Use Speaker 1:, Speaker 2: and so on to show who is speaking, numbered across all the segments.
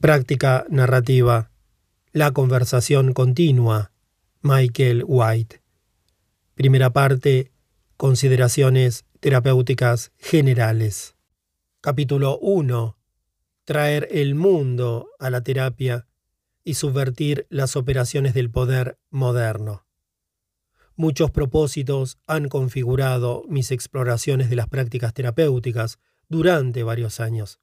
Speaker 1: Práctica narrativa. La conversación continua. Michael White. Primera parte. Consideraciones terapéuticas generales. Capítulo 1. Traer el mundo a la terapia y subvertir las operaciones del poder moderno. Muchos propósitos han configurado mis exploraciones de las prácticas terapéuticas durante varios años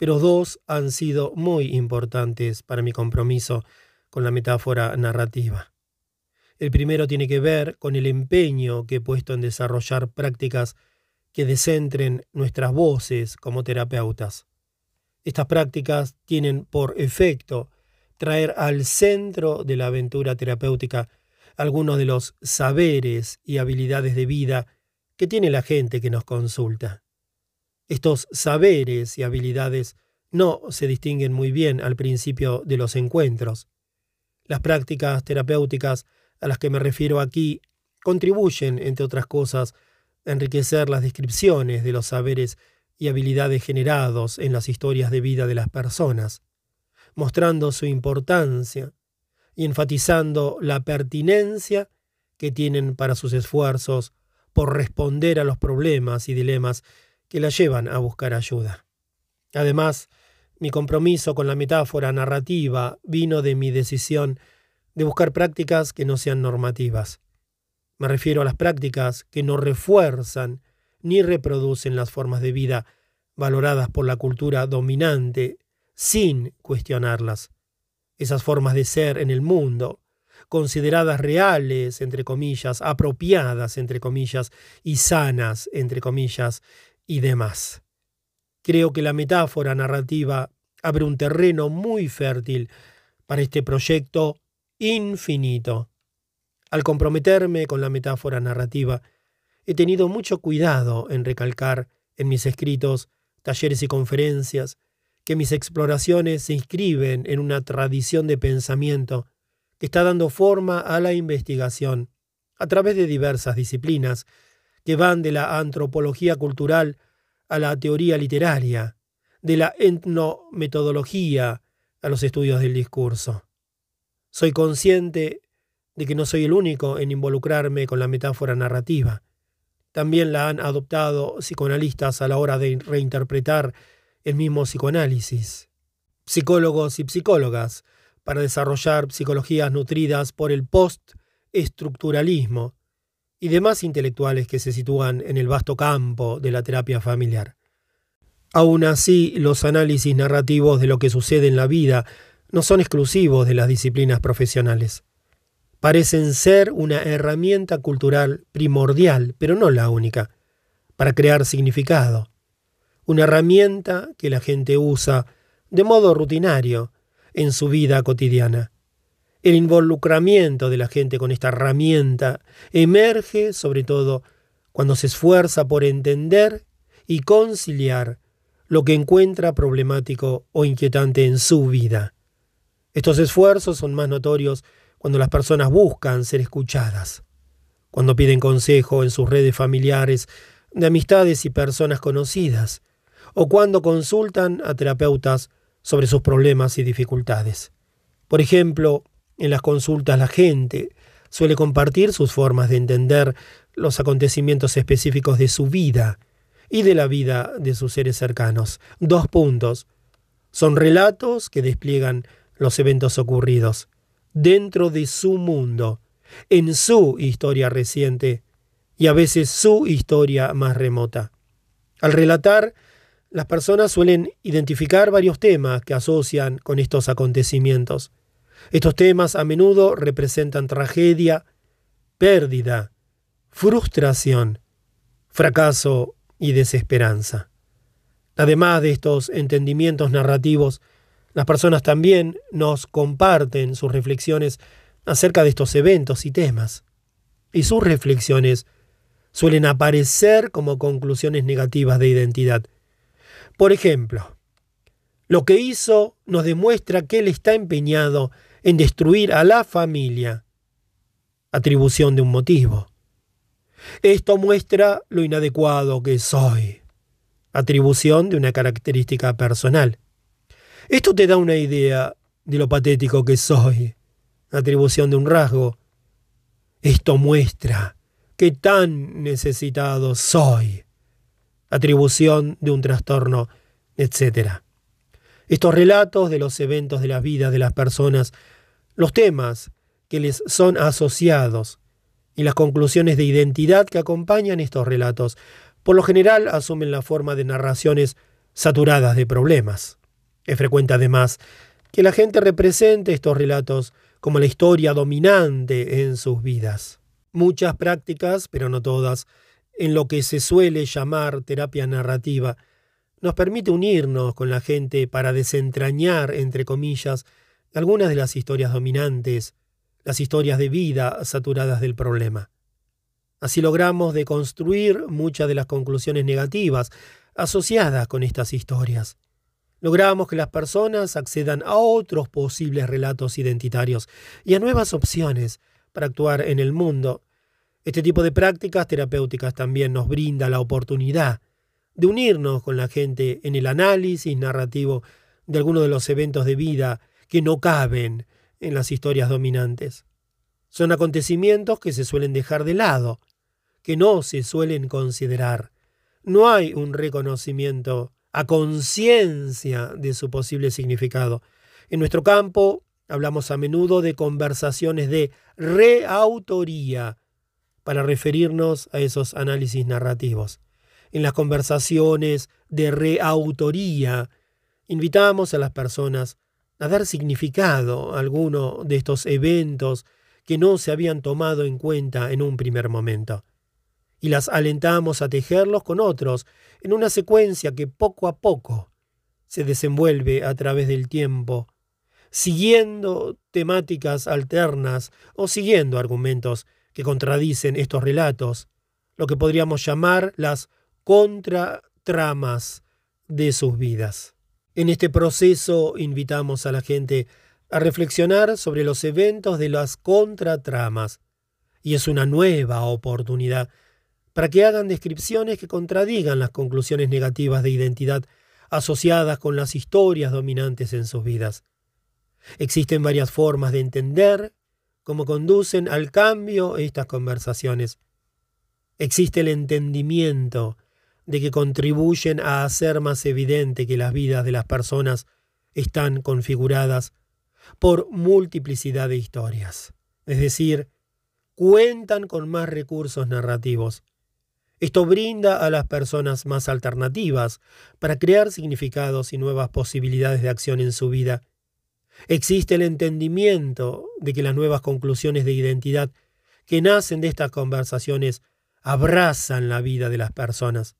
Speaker 1: pero dos han sido muy importantes para mi compromiso con la metáfora narrativa. El primero tiene que ver con el empeño que he puesto en desarrollar prácticas que descentren nuestras voces como terapeutas. Estas prácticas tienen por efecto traer al centro de la aventura terapéutica algunos de los saberes y habilidades de vida que tiene la gente que nos consulta. Estos saberes y habilidades no se distinguen muy bien al principio de los encuentros. Las prácticas terapéuticas a las que me refiero aquí contribuyen, entre otras cosas, a enriquecer las descripciones de los saberes y habilidades generados en las historias de vida de las personas, mostrando su importancia y enfatizando la pertinencia que tienen para sus esfuerzos por responder a los problemas y dilemas que la llevan a buscar ayuda. Además, mi compromiso con la metáfora narrativa vino de mi decisión de buscar prácticas que no sean normativas. Me refiero a las prácticas que no refuerzan ni reproducen las formas de vida valoradas por la cultura dominante sin cuestionarlas. Esas formas de ser en el mundo, consideradas reales, entre comillas, apropiadas, entre comillas, y sanas, entre comillas, y demás. Creo que la metáfora narrativa abre un terreno muy fértil para este proyecto infinito. Al comprometerme con la metáfora narrativa, he tenido mucho cuidado en recalcar en mis escritos, talleres y conferencias que mis exploraciones se inscriben en una tradición de pensamiento que está dando forma a la investigación a través de diversas disciplinas que van de la antropología cultural a la teoría literaria, de la etnometodología a los estudios del discurso. Soy consciente de que no soy el único en involucrarme con la metáfora narrativa. También la han adoptado psicoanalistas a la hora de reinterpretar el mismo psicoanálisis. Psicólogos y psicólogas para desarrollar psicologías nutridas por el post-estructuralismo y demás intelectuales que se sitúan en el vasto campo de la terapia familiar. Aún así, los análisis narrativos de lo que sucede en la vida no son exclusivos de las disciplinas profesionales. Parecen ser una herramienta cultural primordial, pero no la única, para crear significado. Una herramienta que la gente usa de modo rutinario en su vida cotidiana. El involucramiento de la gente con esta herramienta emerge sobre todo cuando se esfuerza por entender y conciliar lo que encuentra problemático o inquietante en su vida. Estos esfuerzos son más notorios cuando las personas buscan ser escuchadas, cuando piden consejo en sus redes familiares, de amistades y personas conocidas, o cuando consultan a terapeutas sobre sus problemas y dificultades. Por ejemplo, en las consultas la gente suele compartir sus formas de entender los acontecimientos específicos de su vida y de la vida de sus seres cercanos. Dos puntos. Son relatos que despliegan los eventos ocurridos dentro de su mundo, en su historia reciente y a veces su historia más remota. Al relatar, las personas suelen identificar varios temas que asocian con estos acontecimientos. Estos temas a menudo representan tragedia, pérdida, frustración, fracaso y desesperanza. Además de estos entendimientos narrativos, las personas también nos comparten sus reflexiones acerca de estos eventos y temas. Y sus reflexiones suelen aparecer como conclusiones negativas de identidad. Por ejemplo, lo que hizo nos demuestra que él está empeñado en destruir a la familia. Atribución de un motivo. Esto muestra lo inadecuado que soy. Atribución de una característica personal. Esto te da una idea de lo patético que soy, atribución de un rasgo. Esto muestra qué tan necesitado soy, atribución de un trastorno, etc. Estos relatos de los eventos de la vida de las personas, los temas que les son asociados y las conclusiones de identidad que acompañan estos relatos, por lo general asumen la forma de narraciones saturadas de problemas. Es frecuente además que la gente represente estos relatos como la historia dominante en sus vidas. Muchas prácticas, pero no todas, en lo que se suele llamar terapia narrativa, nos permite unirnos con la gente para desentrañar, entre comillas, algunas de las historias dominantes, las historias de vida saturadas del problema. Así logramos deconstruir muchas de las conclusiones negativas asociadas con estas historias. Logramos que las personas accedan a otros posibles relatos identitarios y a nuevas opciones para actuar en el mundo. Este tipo de prácticas terapéuticas también nos brinda la oportunidad de unirnos con la gente en el análisis narrativo de algunos de los eventos de vida que no caben en las historias dominantes. Son acontecimientos que se suelen dejar de lado, que no se suelen considerar. No hay un reconocimiento a conciencia de su posible significado. En nuestro campo hablamos a menudo de conversaciones de reautoría para referirnos a esos análisis narrativos. En las conversaciones de reautoría invitamos a las personas a dar significado a alguno de estos eventos que no se habían tomado en cuenta en un primer momento. Y las alentamos a tejerlos con otros en una secuencia que poco a poco se desenvuelve a través del tiempo, siguiendo temáticas alternas o siguiendo argumentos que contradicen estos relatos, lo que podríamos llamar las contratramas de sus vidas. En este proceso invitamos a la gente a reflexionar sobre los eventos de las contratramas, y es una nueva oportunidad para que hagan descripciones que contradigan las conclusiones negativas de identidad asociadas con las historias dominantes en sus vidas. Existen varias formas de entender cómo conducen al cambio estas conversaciones. Existe el entendimiento de que contribuyen a hacer más evidente que las vidas de las personas están configuradas por multiplicidad de historias, es decir, cuentan con más recursos narrativos. Esto brinda a las personas más alternativas para crear significados y nuevas posibilidades de acción en su vida. Existe el entendimiento de que las nuevas conclusiones de identidad que nacen de estas conversaciones abrazan la vida de las personas,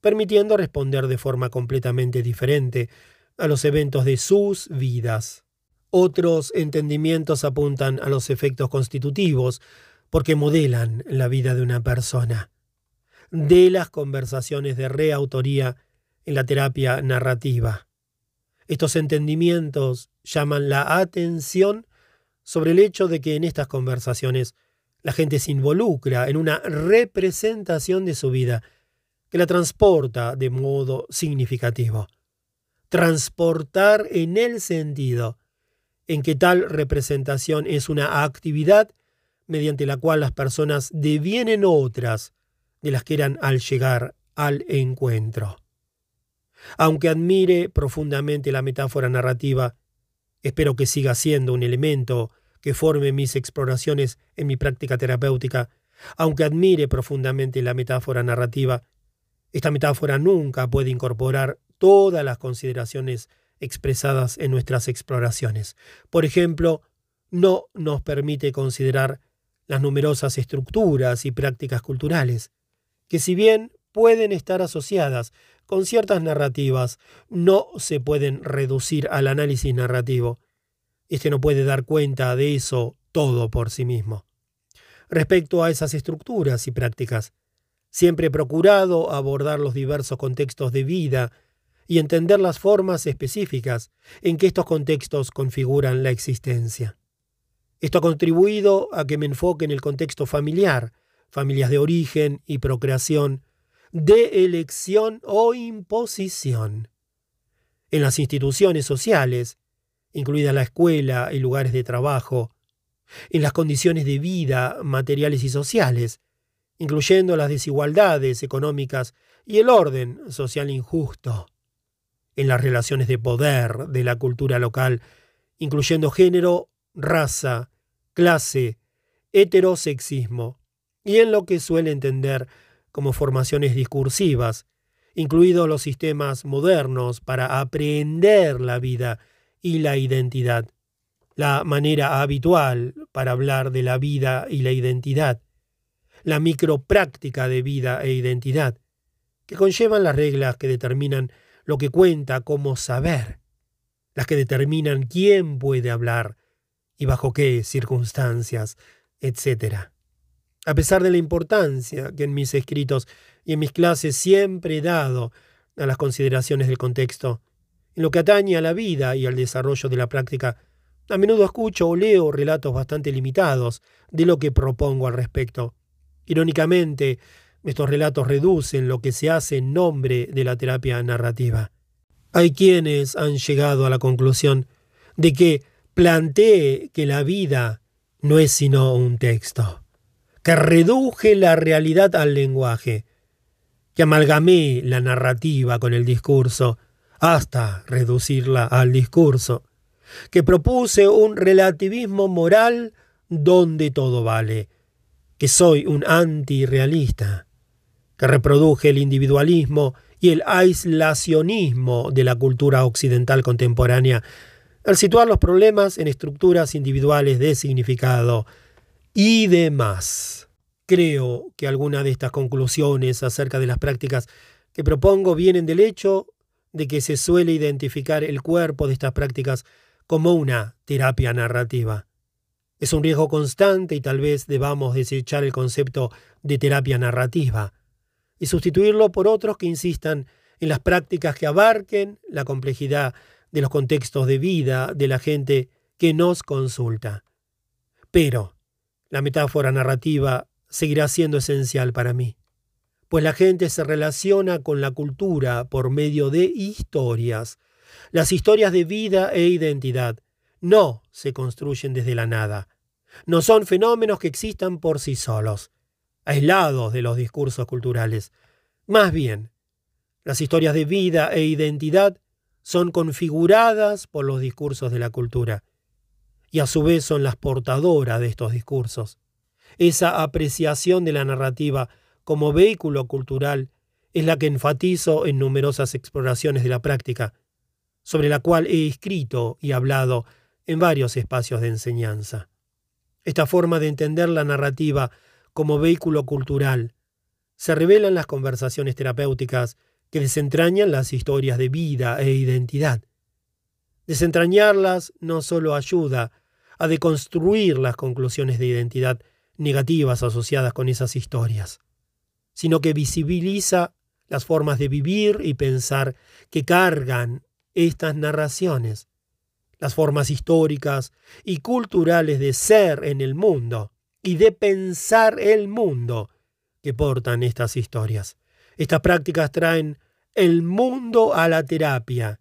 Speaker 1: permitiendo responder de forma completamente diferente a los eventos de sus vidas. Otros entendimientos apuntan a los efectos constitutivos porque modelan la vida de una persona de las conversaciones de reautoría en la terapia narrativa. Estos entendimientos llaman la atención sobre el hecho de que en estas conversaciones la gente se involucra en una representación de su vida que la transporta de modo significativo. Transportar en el sentido en que tal representación es una actividad mediante la cual las personas devienen otras de las que eran al llegar al encuentro. Aunque admire profundamente la metáfora narrativa, espero que siga siendo un elemento que forme mis exploraciones en mi práctica terapéutica. Aunque admire profundamente la metáfora narrativa, esta metáfora nunca puede incorporar todas las consideraciones expresadas en nuestras exploraciones. Por ejemplo, no nos permite considerar las numerosas estructuras y prácticas culturales que si bien pueden estar asociadas con ciertas narrativas, no se pueden reducir al análisis narrativo. Este no puede dar cuenta de eso todo por sí mismo. Respecto a esas estructuras y prácticas, siempre he procurado abordar los diversos contextos de vida y entender las formas específicas en que estos contextos configuran la existencia. Esto ha contribuido a que me enfoque en el contexto familiar, familias de origen y procreación, de elección o imposición. en las instituciones sociales, incluida la escuela y lugares de trabajo, en las condiciones de vida materiales y sociales, incluyendo las desigualdades económicas y el orden social injusto, en las relaciones de poder de la cultura local, incluyendo género, raza, clase, heterosexismo, y en lo que suele entender como formaciones discursivas, incluidos los sistemas modernos para aprender la vida y la identidad, la manera habitual para hablar de la vida y la identidad, la micropráctica de vida e identidad, que conllevan las reglas que determinan lo que cuenta como saber, las que determinan quién puede hablar y bajo qué circunstancias, etc. A pesar de la importancia que en mis escritos y en mis clases siempre he dado a las consideraciones del contexto, en lo que atañe a la vida y al desarrollo de la práctica, a menudo escucho o leo relatos bastante limitados de lo que propongo al respecto. Irónicamente, estos relatos reducen lo que se hace en nombre de la terapia narrativa. Hay quienes han llegado a la conclusión de que plantee que la vida no es sino un texto, que reduje la realidad al lenguaje, que amalgamé la narrativa con el discurso hasta reducirla al discurso, que propuse un relativismo moral donde todo vale, que soy un antirrealista, que reproduje el individualismo y el aislacionismo de la cultura occidental contemporánea, al situar los problemas en estructuras individuales de significado y demás. Creo que algunas de estas conclusiones acerca de las prácticas que propongo vienen del hecho de que se suele identificar el cuerpo de estas prácticas como una terapia narrativa. Es un riesgo constante y tal vez debamos desechar el concepto de terapia narrativa y sustituirlo por otros que insistan en las prácticas que abarquen la complejidad de los contextos de vida de la gente que nos consulta. Pero la metáfora narrativa seguirá siendo esencial para mí, pues la gente se relaciona con la cultura por medio de historias, las historias de vida e identidad no se construyen desde la nada. No son fenómenos que existan por sí solos, aislados de los discursos culturales. Más bien, las historias de vida e identidad son configuradas por los discursos de la cultura, y a su vez son las portadoras de estos discursos. Esa apreciación de la narrativa como vehículo cultural es la que enfatizo en numerosas exploraciones de la práctica, sobre la cual he escrito y hablado en varios espacios de enseñanza. Esta forma de entender la narrativa como vehículo cultural se revela en las conversaciones terapéuticas que desentrañan las historias de vida e identidad. Desentrañarlas no solo ayuda a deconstruir las conclusiones de identidad negativas asociadas con esas historias, sino que visibiliza las formas de vivir y pensar que cargan estas narraciones, las formas históricas y culturales de ser en el mundo y de pensar el mundo que portan estas historias. Estas prácticas traen el mundo a la terapia,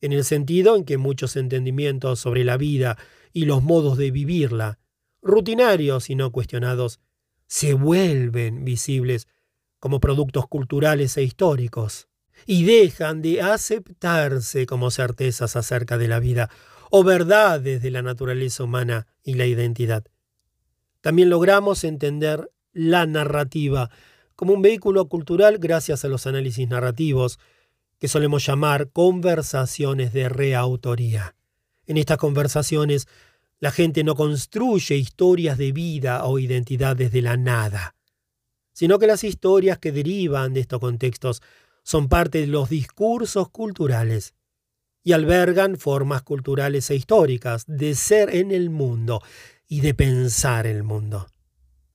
Speaker 1: en el sentido en que muchos entendimientos sobre la vida y los modos de vivirla, rutinarios y no cuestionados, se vuelven visibles como productos culturales e históricos y dejan de aceptarse como certezas acerca de la vida o verdades de la naturaleza humana y la identidad. También logramos entender la narrativa como un vehículo cultural gracias a los análisis narrativos que solemos llamar conversaciones de reautoría. En estas conversaciones la gente no construye historias de vida o identidad desde la nada, sino que las historias que derivan de estos contextos son parte de los discursos culturales y albergan formas culturales e históricas de ser en el mundo y de pensar el mundo.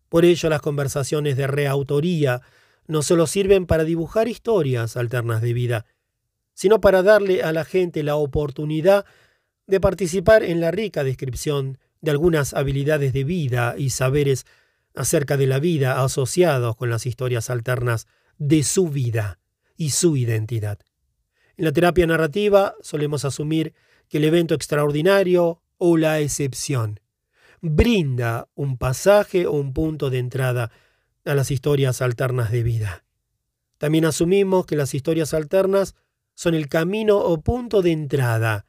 Speaker 1: Por ello las conversaciones de reautoría no solo sirven para dibujar historias alternas de vida, sino para darle a la gente la oportunidad de participar en la rica descripción de algunas habilidades de vida y saberes acerca de la vida asociados con las historias alternas de su vida y su identidad. En la terapia narrativa solemos asumir que el evento extraordinario o la excepción brinda un pasaje o un punto de entrada a las historias alternas de vida. También asumimos que las historias alternas son el camino o punto de entrada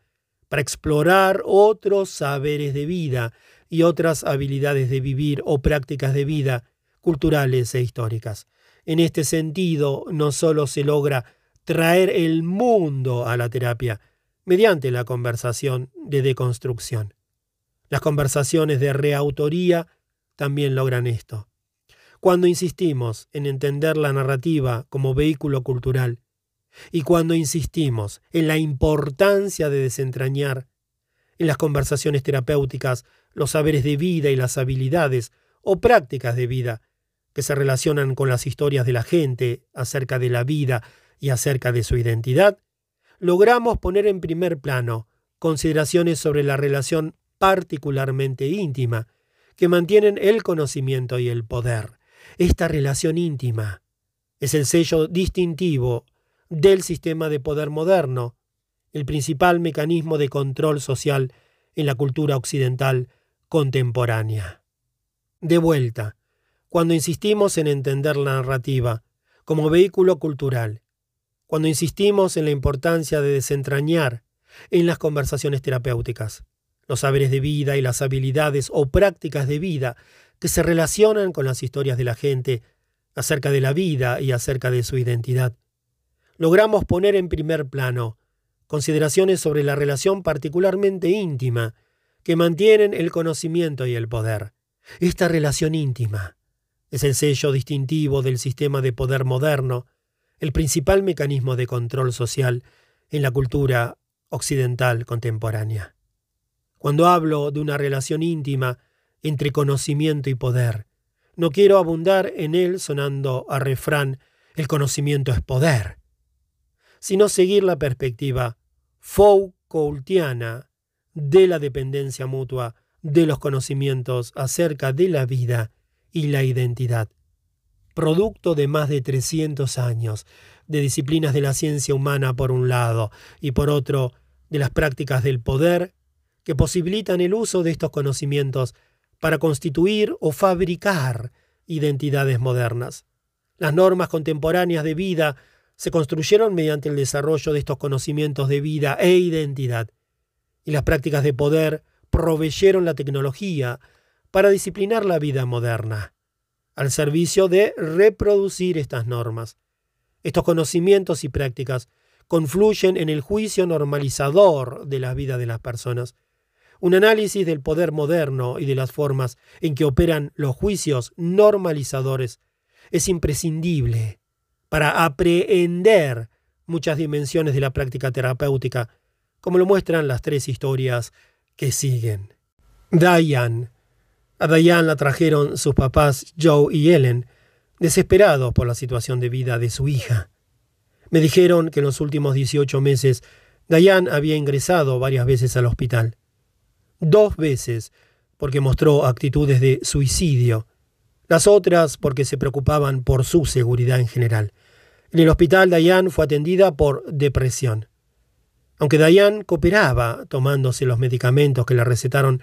Speaker 1: para explorar otros saberes de vida y otras habilidades de vivir o prácticas de vida culturales e históricas. En este sentido, no solo se logra traer el mundo a la terapia mediante la conversación de deconstrucción. Las conversaciones de reautoría también logran esto. Cuando insistimos en entender la narrativa como vehículo cultural, y cuando insistimos en la importancia de desentrañar en las conversaciones terapéuticas los saberes de vida y las habilidades o prácticas de vida que se relacionan con las historias de la gente acerca de la vida y acerca de su identidad, logramos poner en primer plano consideraciones sobre la relación particularmente íntima que mantienen el conocimiento y el poder. Esta relación íntima es el sello distintivo del sistema de poder moderno, el principal mecanismo de control social en la cultura occidental contemporánea. De vuelta, cuando insistimos en entender la narrativa como vehículo cultural, cuando insistimos en la importancia de desentrañar en las conversaciones terapéuticas los saberes de vida y las habilidades o prácticas de vida que se relacionan con las historias de la gente acerca de la vida y acerca de su identidad, logramos poner en primer plano consideraciones sobre la relación particularmente íntima que mantienen el conocimiento y el poder. Esta relación íntima es el sello distintivo del sistema de poder moderno, el principal mecanismo de control social en la cultura occidental contemporánea. Cuando hablo de una relación íntima entre conocimiento y poder, no quiero abundar en él sonando a refrán el conocimiento es poder sino seguir la perspectiva Foucaultiana de la dependencia mutua de los conocimientos acerca de la vida y la identidad. Producto de más de 300 años de disciplinas de la ciencia humana por un lado y por otro de las prácticas del poder que posibilitan el uso de estos conocimientos para constituir o fabricar identidades modernas. Las normas contemporáneas de vida se construyeron mediante el desarrollo de estos conocimientos de vida e identidad, y las prácticas de poder proveyeron la tecnología para disciplinar la vida moderna, al servicio de reproducir estas normas. Estos conocimientos y prácticas confluyen en el juicio normalizador de la vida de las personas. Un análisis del poder moderno y de las formas en que operan los juicios normalizadores es imprescindible para aprehender muchas dimensiones de la práctica terapéutica, como lo muestran las tres historias que siguen. Diane. A Diane la trajeron sus papás Joe y Ellen, desesperados por la situación de vida de su hija. Me dijeron que en los últimos 18 meses Diane había ingresado varias veces al hospital. Dos veces porque mostró actitudes de suicidio las otras porque se preocupaban por su seguridad en general. En el hospital Diane fue atendida por depresión. Aunque Diane cooperaba tomándose los medicamentos que le recetaron,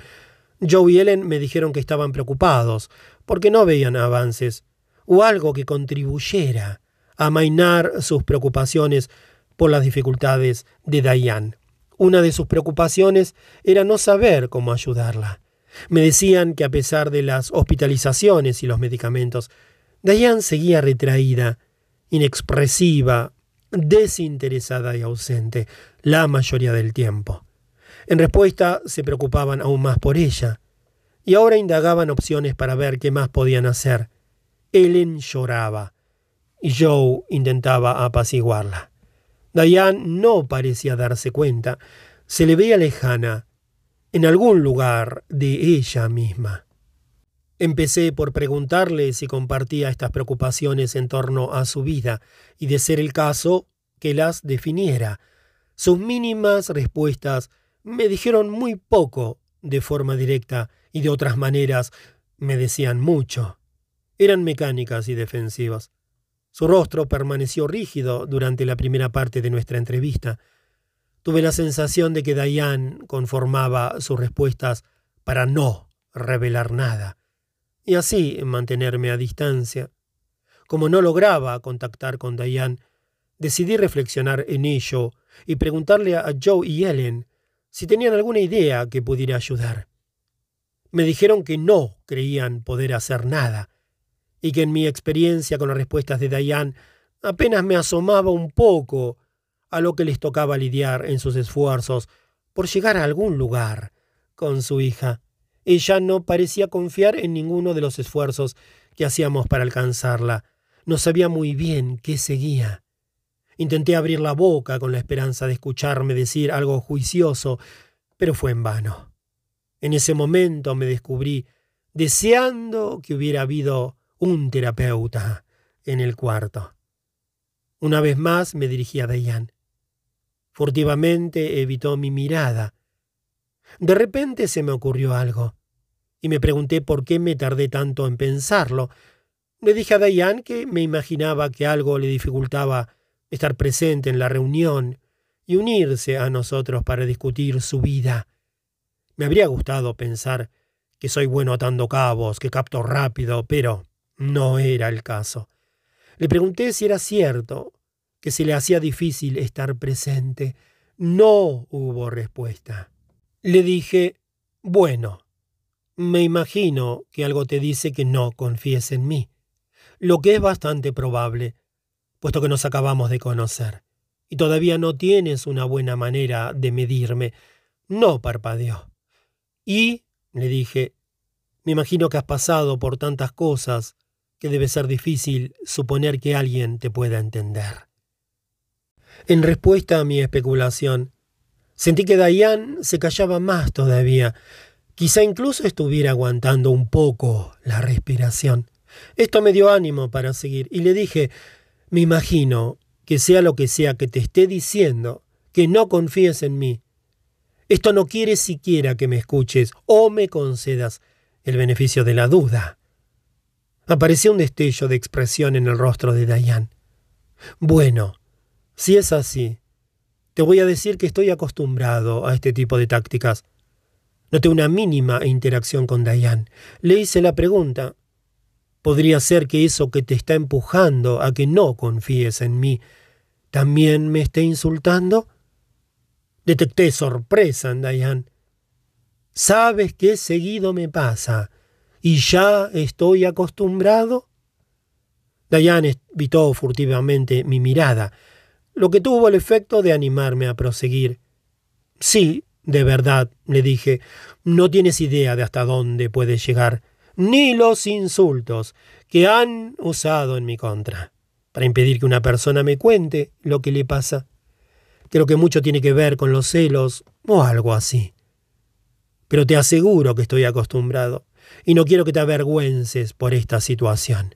Speaker 1: Joe y Ellen me dijeron que estaban preocupados porque no veían avances o algo que contribuyera a amainar sus preocupaciones por las dificultades de Diane. Una de sus preocupaciones era no saber cómo ayudarla. Me decían que a pesar de las hospitalizaciones y los medicamentos, Diane seguía retraída, inexpresiva, desinteresada y ausente la mayoría del tiempo. En respuesta, se preocupaban aún más por ella, y ahora indagaban opciones para ver qué más podían hacer. Ellen lloraba, y Joe intentaba apaciguarla. Diane no parecía darse cuenta, se le veía lejana, en algún lugar de ella misma. Empecé por preguntarle si compartía estas preocupaciones en torno a su vida y, de ser el caso, que las definiera. Sus mínimas respuestas me dijeron muy poco de forma directa y de otras maneras me decían mucho. Eran mecánicas y defensivas. Su rostro permaneció rígido durante la primera parte de nuestra entrevista. Tuve la sensación de que Diane conformaba sus respuestas para no revelar nada, y así mantenerme a distancia. Como no lograba contactar con Diane, decidí reflexionar en ello y preguntarle a Joe y Ellen si tenían alguna idea que pudiera ayudar. Me dijeron que no creían poder hacer nada, y que en mi experiencia con las respuestas de Diane apenas me asomaba un poco a lo que les tocaba lidiar en sus esfuerzos por llegar a algún lugar con su hija. Ella no parecía confiar en ninguno de los esfuerzos que hacíamos para alcanzarla. No sabía muy bien qué seguía. Intenté abrir la boca con la esperanza de escucharme decir algo juicioso, pero fue en vano. En ese momento me descubrí deseando que hubiera habido un terapeuta en el cuarto. Una vez más me dirigí a Dayan. Furtivamente evitó mi mirada. De repente se me ocurrió algo, y me pregunté por qué me tardé tanto en pensarlo. Le dije a Dayan que me imaginaba que algo le dificultaba estar presente en la reunión y unirse a nosotros para discutir su vida. Me habría gustado pensar que soy bueno atando cabos, que capto rápido, pero no era el caso. Le pregunté si era cierto que se le hacía difícil estar presente. No hubo respuesta. Le dije, bueno, me imagino que algo te dice que no confíes en mí, lo que es bastante probable, puesto que nos acabamos de conocer, y todavía no tienes una buena manera de medirme. No parpadeó. Y, le dije, me imagino que has pasado por tantas cosas que debe ser difícil suponer que alguien te pueda entender. En respuesta a mi especulación, sentí que Diane se callaba más todavía. Quizá incluso estuviera aguantando un poco la respiración. Esto me dio ánimo para seguir y le dije, me imagino que sea lo que sea que te esté diciendo, que no confíes en mí. Esto no quiere siquiera que me escuches o me concedas el beneficio de la duda. Apareció un destello de expresión en el rostro de Dayan. Bueno, si es así, te voy a decir que estoy acostumbrado a este tipo de tácticas. Noté una mínima interacción con Dayan. Le hice la pregunta. ¿Podría ser que eso que te está empujando a que no confíes en mí también me esté insultando? Detecté sorpresa en Dayan. ¿Sabes qué seguido me pasa? y ya estoy acostumbrado? Diane evitó furtivamente mi mirada, lo que tuvo el efecto de animarme a proseguir. Sí, de verdad, le dije, no tienes idea de hasta dónde puedes llegar, ni los insultos que han usado en mi contra, para impedir que una persona me cuente lo que le pasa. Creo que mucho tiene que ver con los celos o algo así. Pero te aseguro que estoy acostumbrado y no quiero que te avergüences por esta situación.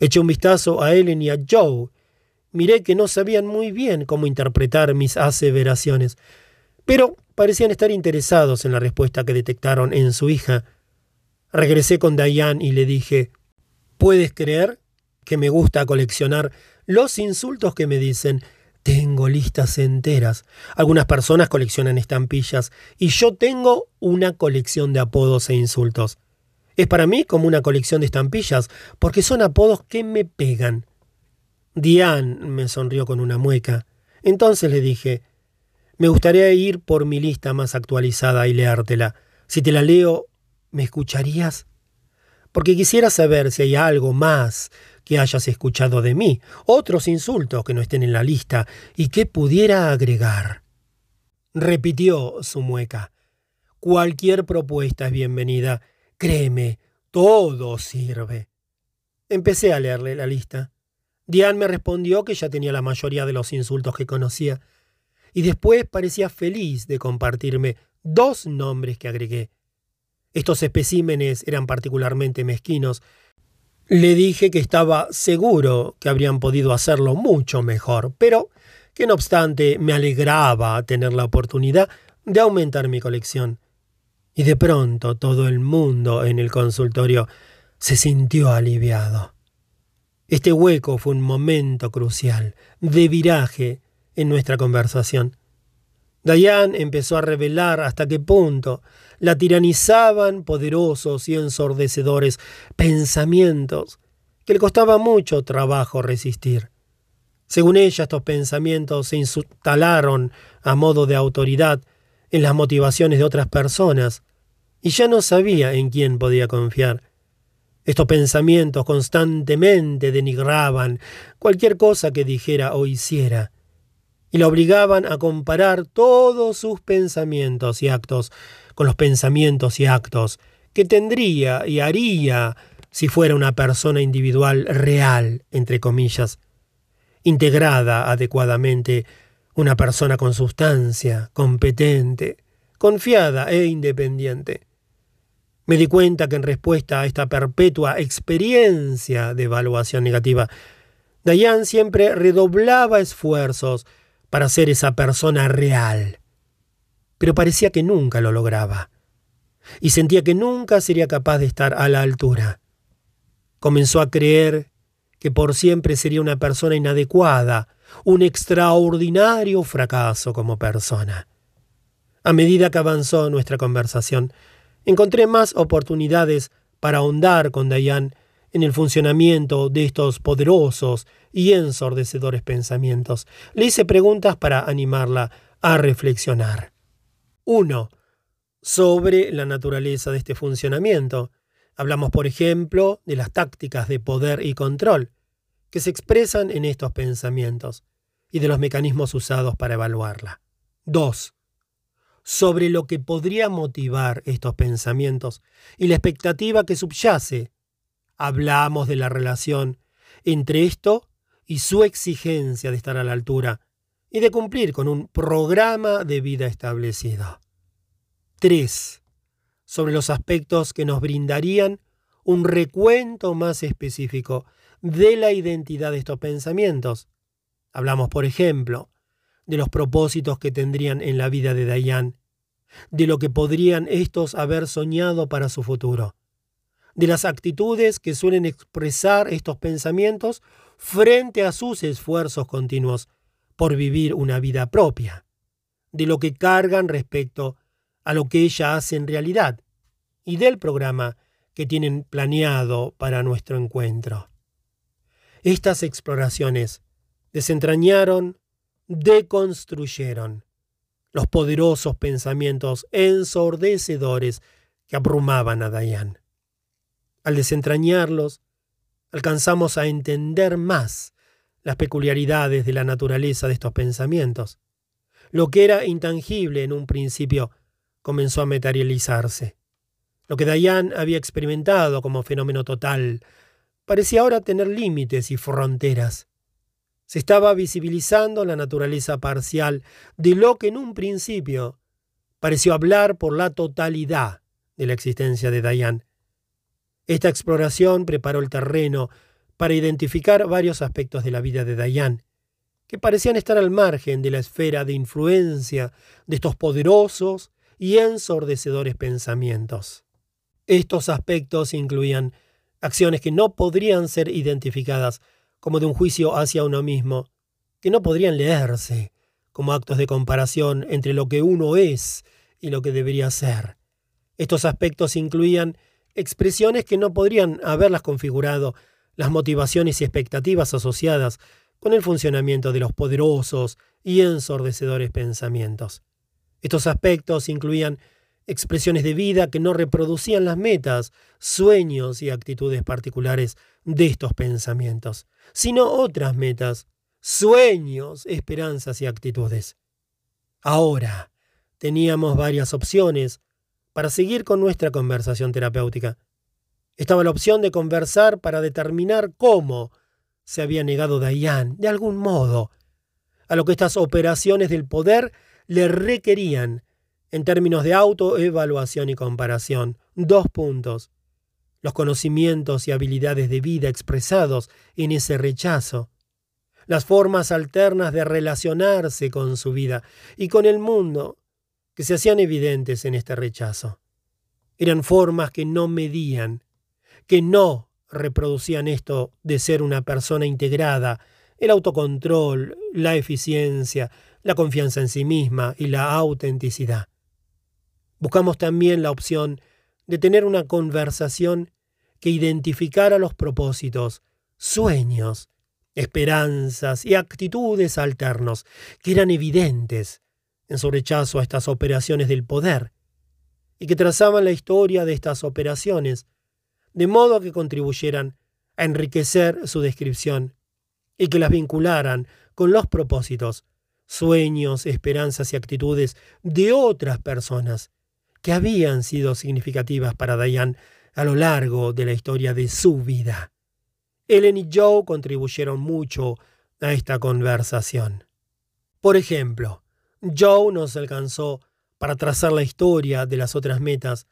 Speaker 1: Eché un vistazo a Ellen y a Joe. Miré que no sabían muy bien cómo interpretar mis aseveraciones, pero parecían estar interesados en la respuesta que detectaron en su hija. Regresé con Diane y le dije, ¿puedes creer que me gusta coleccionar los insultos que me dicen tengo listas enteras. Algunas personas coleccionan estampillas y yo tengo una colección de apodos e insultos. Es para mí como una colección de estampillas, porque son apodos que me pegan. Diane me sonrió con una mueca. Entonces le dije, me gustaría ir por mi lista más actualizada y leértela. Si te la leo, ¿me escucharías? Porque quisiera saber si hay algo más que hayas escuchado de mí, otros insultos que no estén en la lista y que pudiera agregar. Repitió su mueca. Cualquier propuesta es bienvenida. Créeme, todo sirve. Empecé a leerle la lista. Diane me respondió que ya tenía la mayoría de los insultos que conocía, y después parecía feliz de compartirme dos nombres que agregué. Estos especímenes eran particularmente mezquinos, le dije que estaba seguro que habrían podido hacerlo mucho mejor, pero que no obstante me alegraba tener la oportunidad de aumentar mi colección. Y de pronto todo el mundo en el consultorio se sintió aliviado. Este hueco fue un momento crucial, de viraje en nuestra conversación. Dayan empezó a revelar hasta qué punto la tiranizaban poderosos y ensordecedores pensamientos que le costaba mucho trabajo resistir. Según ella, estos pensamientos se instalaron a modo de autoridad en las motivaciones de otras personas, y ya no sabía en quién podía confiar. Estos pensamientos constantemente denigraban cualquier cosa que dijera o hiciera, y la obligaban a comparar todos sus pensamientos y actos con los pensamientos y actos que tendría y haría si fuera una persona individual real, entre comillas, integrada adecuadamente, una persona con sustancia, competente, confiada e independiente. Me di cuenta que en respuesta a esta perpetua experiencia de evaluación negativa, Dayan siempre redoblaba esfuerzos para ser esa persona real, pero parecía que nunca lo lograba, y sentía que nunca sería capaz de estar a la altura. Comenzó a creer que por siempre sería una persona inadecuada, un extraordinario fracaso como persona. A medida que avanzó nuestra conversación, encontré más oportunidades para ahondar con Dayan en el funcionamiento de estos poderosos y ensordecedores pensamientos. Le hice preguntas para animarla a reflexionar. 1. Sobre la naturaleza de este funcionamiento. Hablamos, por ejemplo, de las tácticas de poder y control que se expresan en estos pensamientos y de los mecanismos usados para evaluarla. 2 sobre lo que podría motivar estos pensamientos y la expectativa que subyace. Hablamos de la relación entre esto y su exigencia de estar a la altura y de cumplir con un programa de vida establecido. 3. Sobre los aspectos que nos brindarían un recuento más específico de la identidad de estos pensamientos. Hablamos, por ejemplo, de los propósitos que tendrían en la vida de Dayan, de lo que podrían estos haber soñado para su futuro, de las actitudes que suelen expresar estos pensamientos frente a sus esfuerzos continuos por vivir una vida propia, de lo que cargan respecto a lo que ella hace en realidad y del programa que tienen planeado para nuestro encuentro. Estas exploraciones desentrañaron deconstruyeron los poderosos pensamientos ensordecedores que abrumaban a Dayan. Al desentrañarlos, alcanzamos a entender más las peculiaridades de la naturaleza de estos pensamientos. Lo que era intangible en un principio comenzó a materializarse. Lo que Dayan había experimentado como fenómeno total parecía ahora tener límites y fronteras. Se estaba visibilizando la naturaleza parcial de lo que en un principio pareció hablar por la totalidad de la existencia de Dayan. Esta exploración preparó el terreno para identificar varios aspectos de la vida de Dayan, que parecían estar al margen de la esfera de influencia de estos poderosos y ensordecedores pensamientos. Estos aspectos incluían acciones que no podrían ser identificadas como de un juicio hacia uno mismo, que no podrían leerse como actos de comparación entre lo que uno es y lo que debería ser. Estos aspectos incluían expresiones que no podrían haberlas configurado las motivaciones y expectativas asociadas con el funcionamiento de los poderosos y ensordecedores pensamientos. Estos aspectos incluían expresiones de vida que no reproducían las metas, sueños y actitudes particulares de estos pensamientos, sino otras metas, sueños, esperanzas y actitudes. Ahora teníamos varias opciones para seguir con nuestra conversación terapéutica. Estaba la opción de conversar para determinar cómo se había negado Dayan, de algún modo, a lo que estas operaciones del poder le requerían en términos de autoevaluación y comparación. Dos puntos los conocimientos y habilidades de vida expresados en ese rechazo, las formas alternas de relacionarse con su vida y con el mundo que se hacían evidentes en este rechazo. Eran formas que no medían, que no reproducían esto de ser una persona integrada, el autocontrol, la eficiencia, la confianza en sí misma y la autenticidad. Buscamos también la opción de tener una conversación que identificara los propósitos, sueños, esperanzas y actitudes alternos que eran evidentes en su rechazo a estas operaciones del poder y que trazaban la historia de estas operaciones de modo que contribuyeran a enriquecer su descripción y que las vincularan con los propósitos, sueños, esperanzas y actitudes de otras personas que habían sido significativas para Diane a lo largo de la historia de su vida. Ellen y Joe contribuyeron mucho a esta conversación. Por ejemplo, Joe nos alcanzó para trazar la historia de las otras metas,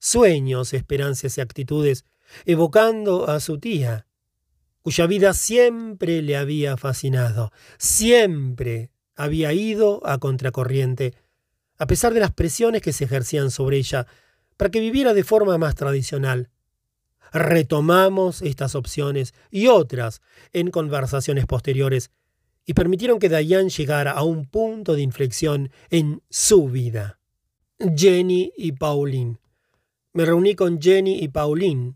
Speaker 1: sueños, esperanzas y actitudes, evocando a su tía, cuya vida siempre le había fascinado, siempre había ido a contracorriente, a pesar de las presiones que se ejercían sobre ella para que viviera de forma más tradicional. Retomamos estas opciones y otras en conversaciones posteriores y permitieron que Diane llegara a un punto de inflexión en su vida. Jenny y Pauline. Me reuní con Jenny y Pauline.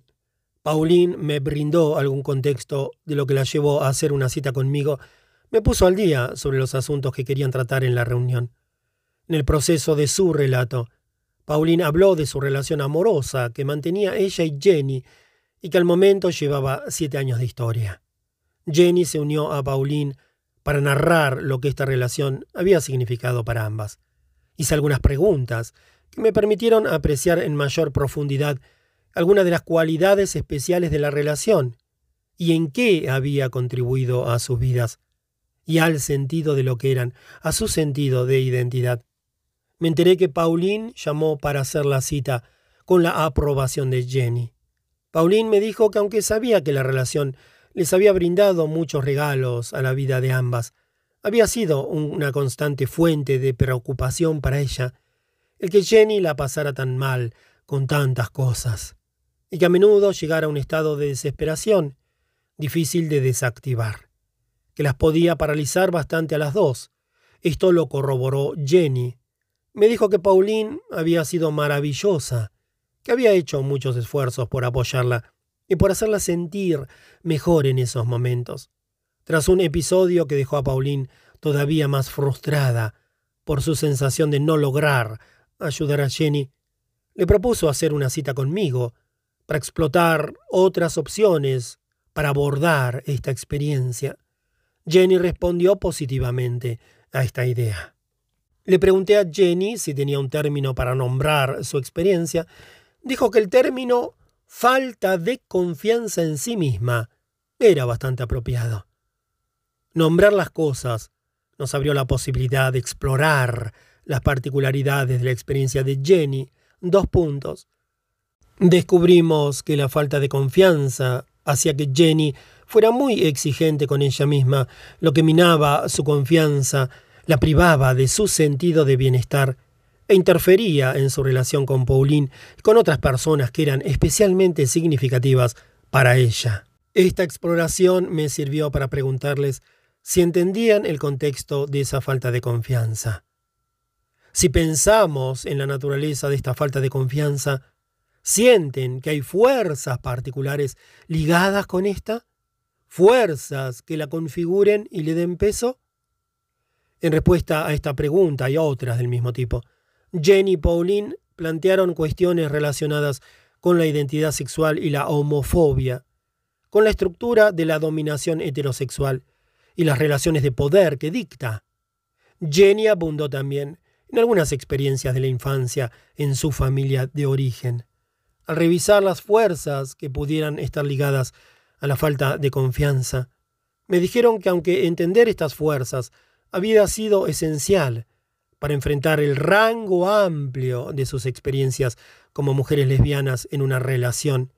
Speaker 1: Pauline me brindó algún contexto de lo que la llevó a hacer una cita conmigo. Me puso al día sobre los asuntos que querían tratar en la reunión. En el proceso de su relato, Pauline habló de su relación amorosa que mantenía ella y Jenny y que al momento llevaba siete años de historia. Jenny se unió a Pauline para narrar lo que esta relación había significado para ambas. Hice algunas preguntas me permitieron apreciar en mayor profundidad algunas de las cualidades especiales de la relación y en qué había contribuido a sus vidas y al sentido de lo que eran, a su sentido de identidad. Me enteré que Pauline llamó para hacer la cita con la aprobación de Jenny. Pauline me dijo que aunque sabía que la relación les había brindado muchos regalos a la vida de ambas, había sido una constante fuente de preocupación para ella el que Jenny la pasara tan mal con tantas cosas, y que a menudo llegara a un estado de desesperación difícil de desactivar, que las podía paralizar bastante a las dos. Esto lo corroboró Jenny, me dijo que Pauline había sido maravillosa, que había hecho muchos esfuerzos por apoyarla y por hacerla sentir mejor en esos momentos. Tras un episodio que dejó a Pauline todavía más frustrada por su sensación de no lograr ayudar a Jenny, le propuso hacer una cita conmigo para explotar otras opciones para abordar esta experiencia. Jenny respondió positivamente a esta idea. Le pregunté a Jenny si tenía un término para nombrar su experiencia. Dijo que el término falta de confianza en sí misma era bastante apropiado. Nombrar las cosas nos abrió la posibilidad de explorar las particularidades de la experiencia de Jenny. Dos puntos. Descubrimos que la falta de confianza hacía que Jenny fuera muy exigente con ella misma, lo que minaba su confianza la privaba de su sentido de bienestar e interfería en su relación con Pauline y con otras personas que eran especialmente significativas para ella. Esta exploración me sirvió para preguntarles si entendían el contexto de esa falta de confianza. Si pensamos en la naturaleza de esta falta de confianza, ¿sienten que hay fuerzas particulares ligadas con esta? ¿Fuerzas que la configuren y le den peso? En respuesta a esta pregunta y otras del mismo tipo, Jenny y Pauline plantearon cuestiones relacionadas con la identidad sexual y la homofobia, con la estructura de la dominación heterosexual y las relaciones de poder que dicta. Jenny abundó también en algunas experiencias de la infancia en su familia de origen. Al revisar las fuerzas que pudieran estar ligadas a la falta de confianza, me dijeron que aunque entender estas fuerzas había sido esencial para enfrentar el rango amplio de sus experiencias como mujeres lesbianas en una relación,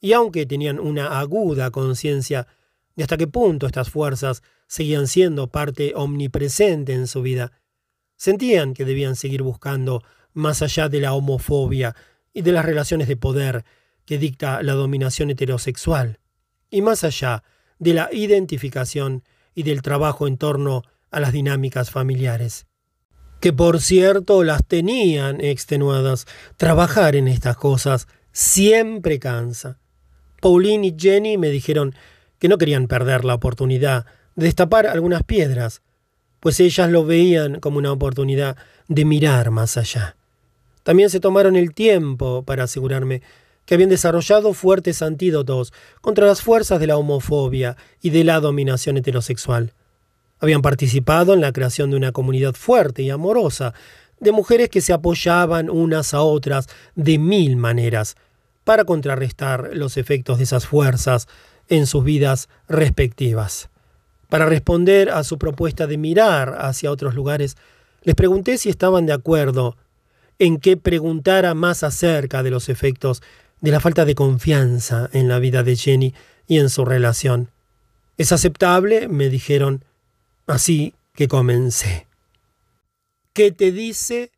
Speaker 1: y aunque tenían una aguda conciencia de hasta qué punto estas fuerzas seguían siendo parte omnipresente en su vida, sentían que debían seguir buscando más allá de la homofobia y de las relaciones de poder que dicta la dominación heterosexual, y más allá de la identificación y del trabajo en torno a las dinámicas familiares. Que por cierto las tenían extenuadas. Trabajar en estas cosas siempre cansa. Pauline y Jenny me dijeron que no querían perder la oportunidad de destapar algunas piedras, pues ellas lo veían como una oportunidad de mirar más allá. También se tomaron el tiempo para asegurarme que habían desarrollado fuertes antídotos contra las fuerzas de la homofobia y de la dominación heterosexual. Habían participado en la creación de una comunidad fuerte y amorosa, de mujeres que se apoyaban unas a otras de mil maneras para contrarrestar los efectos de esas fuerzas en sus vidas respectivas. Para responder a su propuesta de mirar hacia otros lugares, les pregunté si estaban de acuerdo en que preguntara más acerca de los efectos de la falta de confianza en la vida de Jenny y en su relación. ¿Es aceptable? me dijeron. Así que comencé. ¿Qué te dice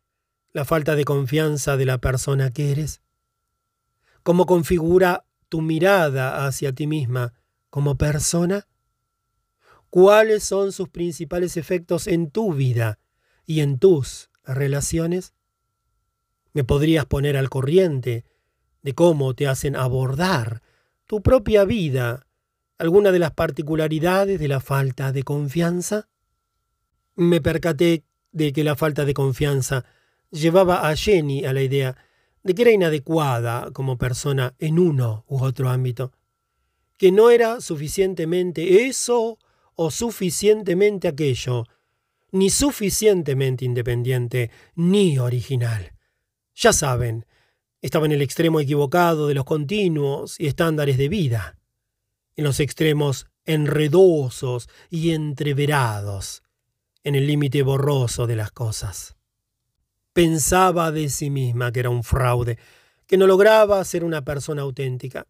Speaker 1: la falta de confianza de la persona que eres? ¿Cómo configura tu mirada hacia ti misma como persona? ¿Cuáles son sus principales efectos en tu vida y en tus relaciones? ¿Me podrías poner al corriente de cómo te hacen abordar tu propia vida alguna de las particularidades de la falta de confianza? Me percaté de que la falta de confianza llevaba a Jenny a la idea de que era inadecuada como persona en uno u otro ámbito, que no era suficientemente eso o suficientemente aquello, ni suficientemente independiente ni original. Ya saben, estaba en el extremo equivocado de los continuos y estándares de vida, en los extremos enredosos y entreverados, en el límite borroso de las cosas. Pensaba de sí misma que era un fraude, que no lograba ser una persona auténtica.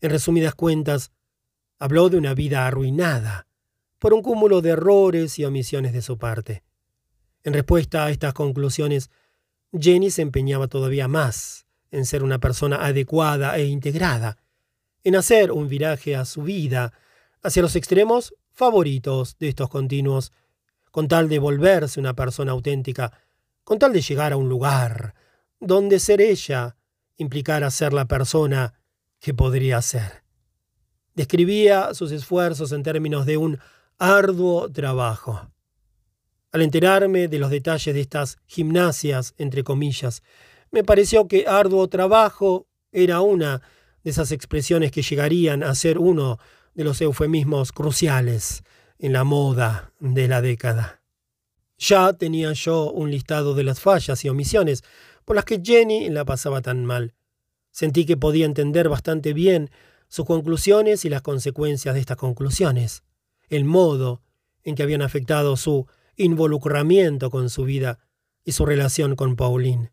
Speaker 1: En resumidas cuentas, habló de una vida arruinada por un cúmulo de errores y omisiones de su parte. En respuesta a estas conclusiones, Jenny se empeñaba todavía más en ser una persona adecuada e integrada, en hacer un viraje a su vida hacia los extremos favoritos de estos continuos, con tal de volverse una persona auténtica, con tal de llegar a un lugar donde ser ella implicara ser la persona que podría ser. Describía sus esfuerzos en términos de un arduo trabajo. Al enterarme de los detalles de estas gimnasias, entre comillas, me pareció que arduo trabajo era una de esas expresiones que llegarían a ser uno de los eufemismos cruciales en la moda de la década. Ya tenía yo un listado de las fallas y omisiones por las que Jenny la pasaba tan mal. Sentí que podía entender bastante bien sus conclusiones y las consecuencias de estas conclusiones, el modo en que habían afectado su involucramiento con su vida y su relación con Pauline.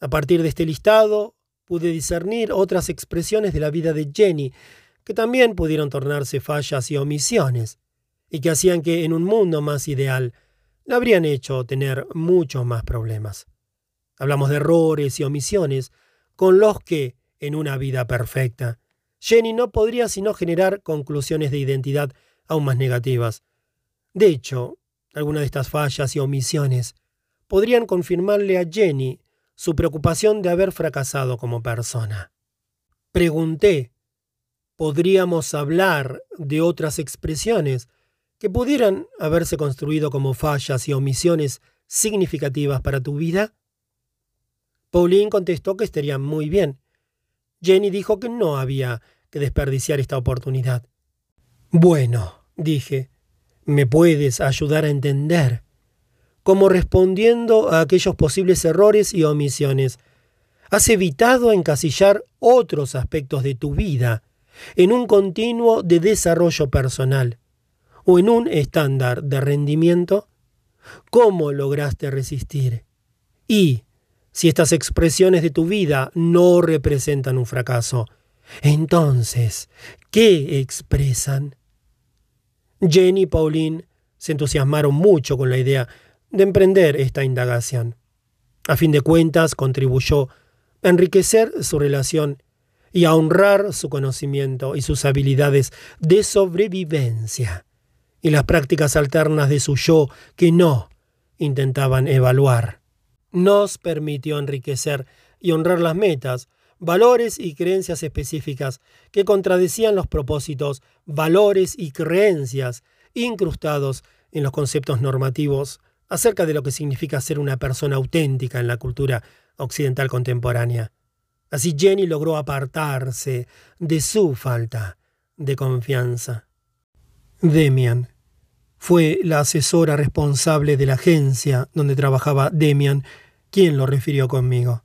Speaker 1: A partir de este listado, pude discernir otras expresiones de la vida de Jenny que también pudieron tornarse fallas y omisiones, y que hacían que en un mundo más ideal la habrían hecho tener muchos más problemas. Hablamos de errores y omisiones con los que, en una vida perfecta, Jenny no podría sino generar conclusiones de identidad aún más negativas. De hecho, algunas de estas fallas y omisiones podrían confirmarle a Jenny su preocupación de haber fracasado como persona. Pregunté, ¿podríamos hablar de otras expresiones que pudieran haberse construido como fallas y omisiones significativas para tu vida? Pauline contestó que estaría muy bien. Jenny dijo que no había que desperdiciar esta oportunidad. Bueno, dije, me puedes ayudar a entender, como respondiendo a aquellos posibles errores y omisiones. Has evitado encasillar otros aspectos de tu vida en un continuo de desarrollo personal o en un estándar de rendimiento. ¿Cómo lograste resistir? Y, si estas expresiones de tu vida no representan un fracaso, entonces, ¿qué expresan? Jenny y Pauline se entusiasmaron mucho con la idea de emprender esta indagación. A fin de cuentas, contribuyó a enriquecer su relación y a honrar su conocimiento y sus habilidades de sobrevivencia y las prácticas alternas de su yo que no intentaban evaluar. Nos permitió enriquecer y honrar las metas, valores y creencias específicas que contradecían los propósitos, valores y creencias incrustados en los conceptos normativos acerca de lo que significa ser una persona auténtica en la cultura occidental contemporánea. Así Jenny logró apartarse de su falta de confianza. Demian fue la asesora responsable de la agencia donde trabajaba Demian quien lo refirió conmigo.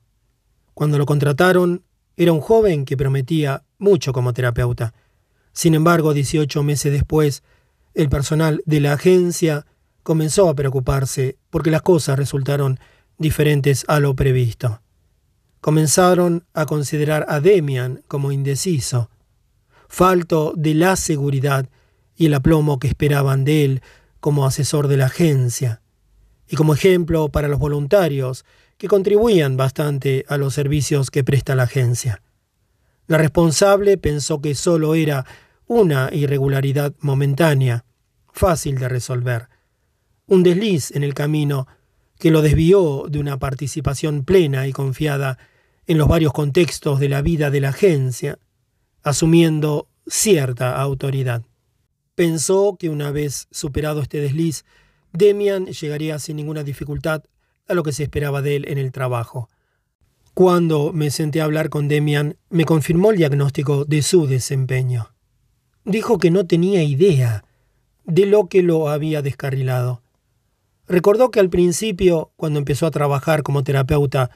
Speaker 1: Cuando lo contrataron, era un joven que prometía mucho como terapeuta. Sin embargo, 18 meses después, el personal de la agencia comenzó a preocuparse porque las cosas resultaron diferentes a lo previsto. Comenzaron a considerar a Demian como indeciso, falto de la seguridad y el aplomo que esperaban de él como asesor de la agencia, y como ejemplo para los voluntarios que contribuían bastante a los servicios que presta la agencia. La responsable pensó que solo era una irregularidad momentánea, fácil de resolver, un desliz en el camino que lo desvió de una participación plena y confiada en los varios contextos de la vida de la agencia, asumiendo cierta autoridad. Pensó que una vez superado este desliz, Demian llegaría sin ninguna dificultad a lo que se esperaba de él en el trabajo. Cuando me senté a hablar con Demian, me confirmó el diagnóstico de su desempeño. Dijo que no tenía idea de lo que lo había descarrilado. Recordó que al principio, cuando empezó a trabajar como terapeuta,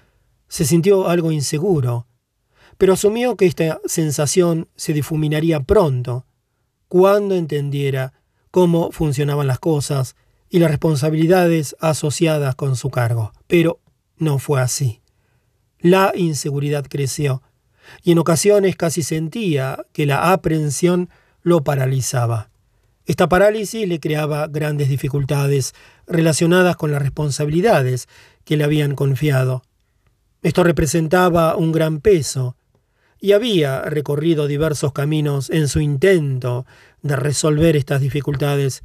Speaker 1: se sintió algo inseguro, pero asumió que esta sensación se difuminaría pronto, cuando entendiera cómo funcionaban las cosas y las responsabilidades asociadas con su cargo. Pero no fue así. La inseguridad creció, y en ocasiones casi sentía que la aprensión lo paralizaba. Esta parálisis le creaba grandes dificultades relacionadas con las responsabilidades que le habían confiado. Esto representaba un gran peso, y había recorrido diversos caminos en su intento de resolver estas dificultades,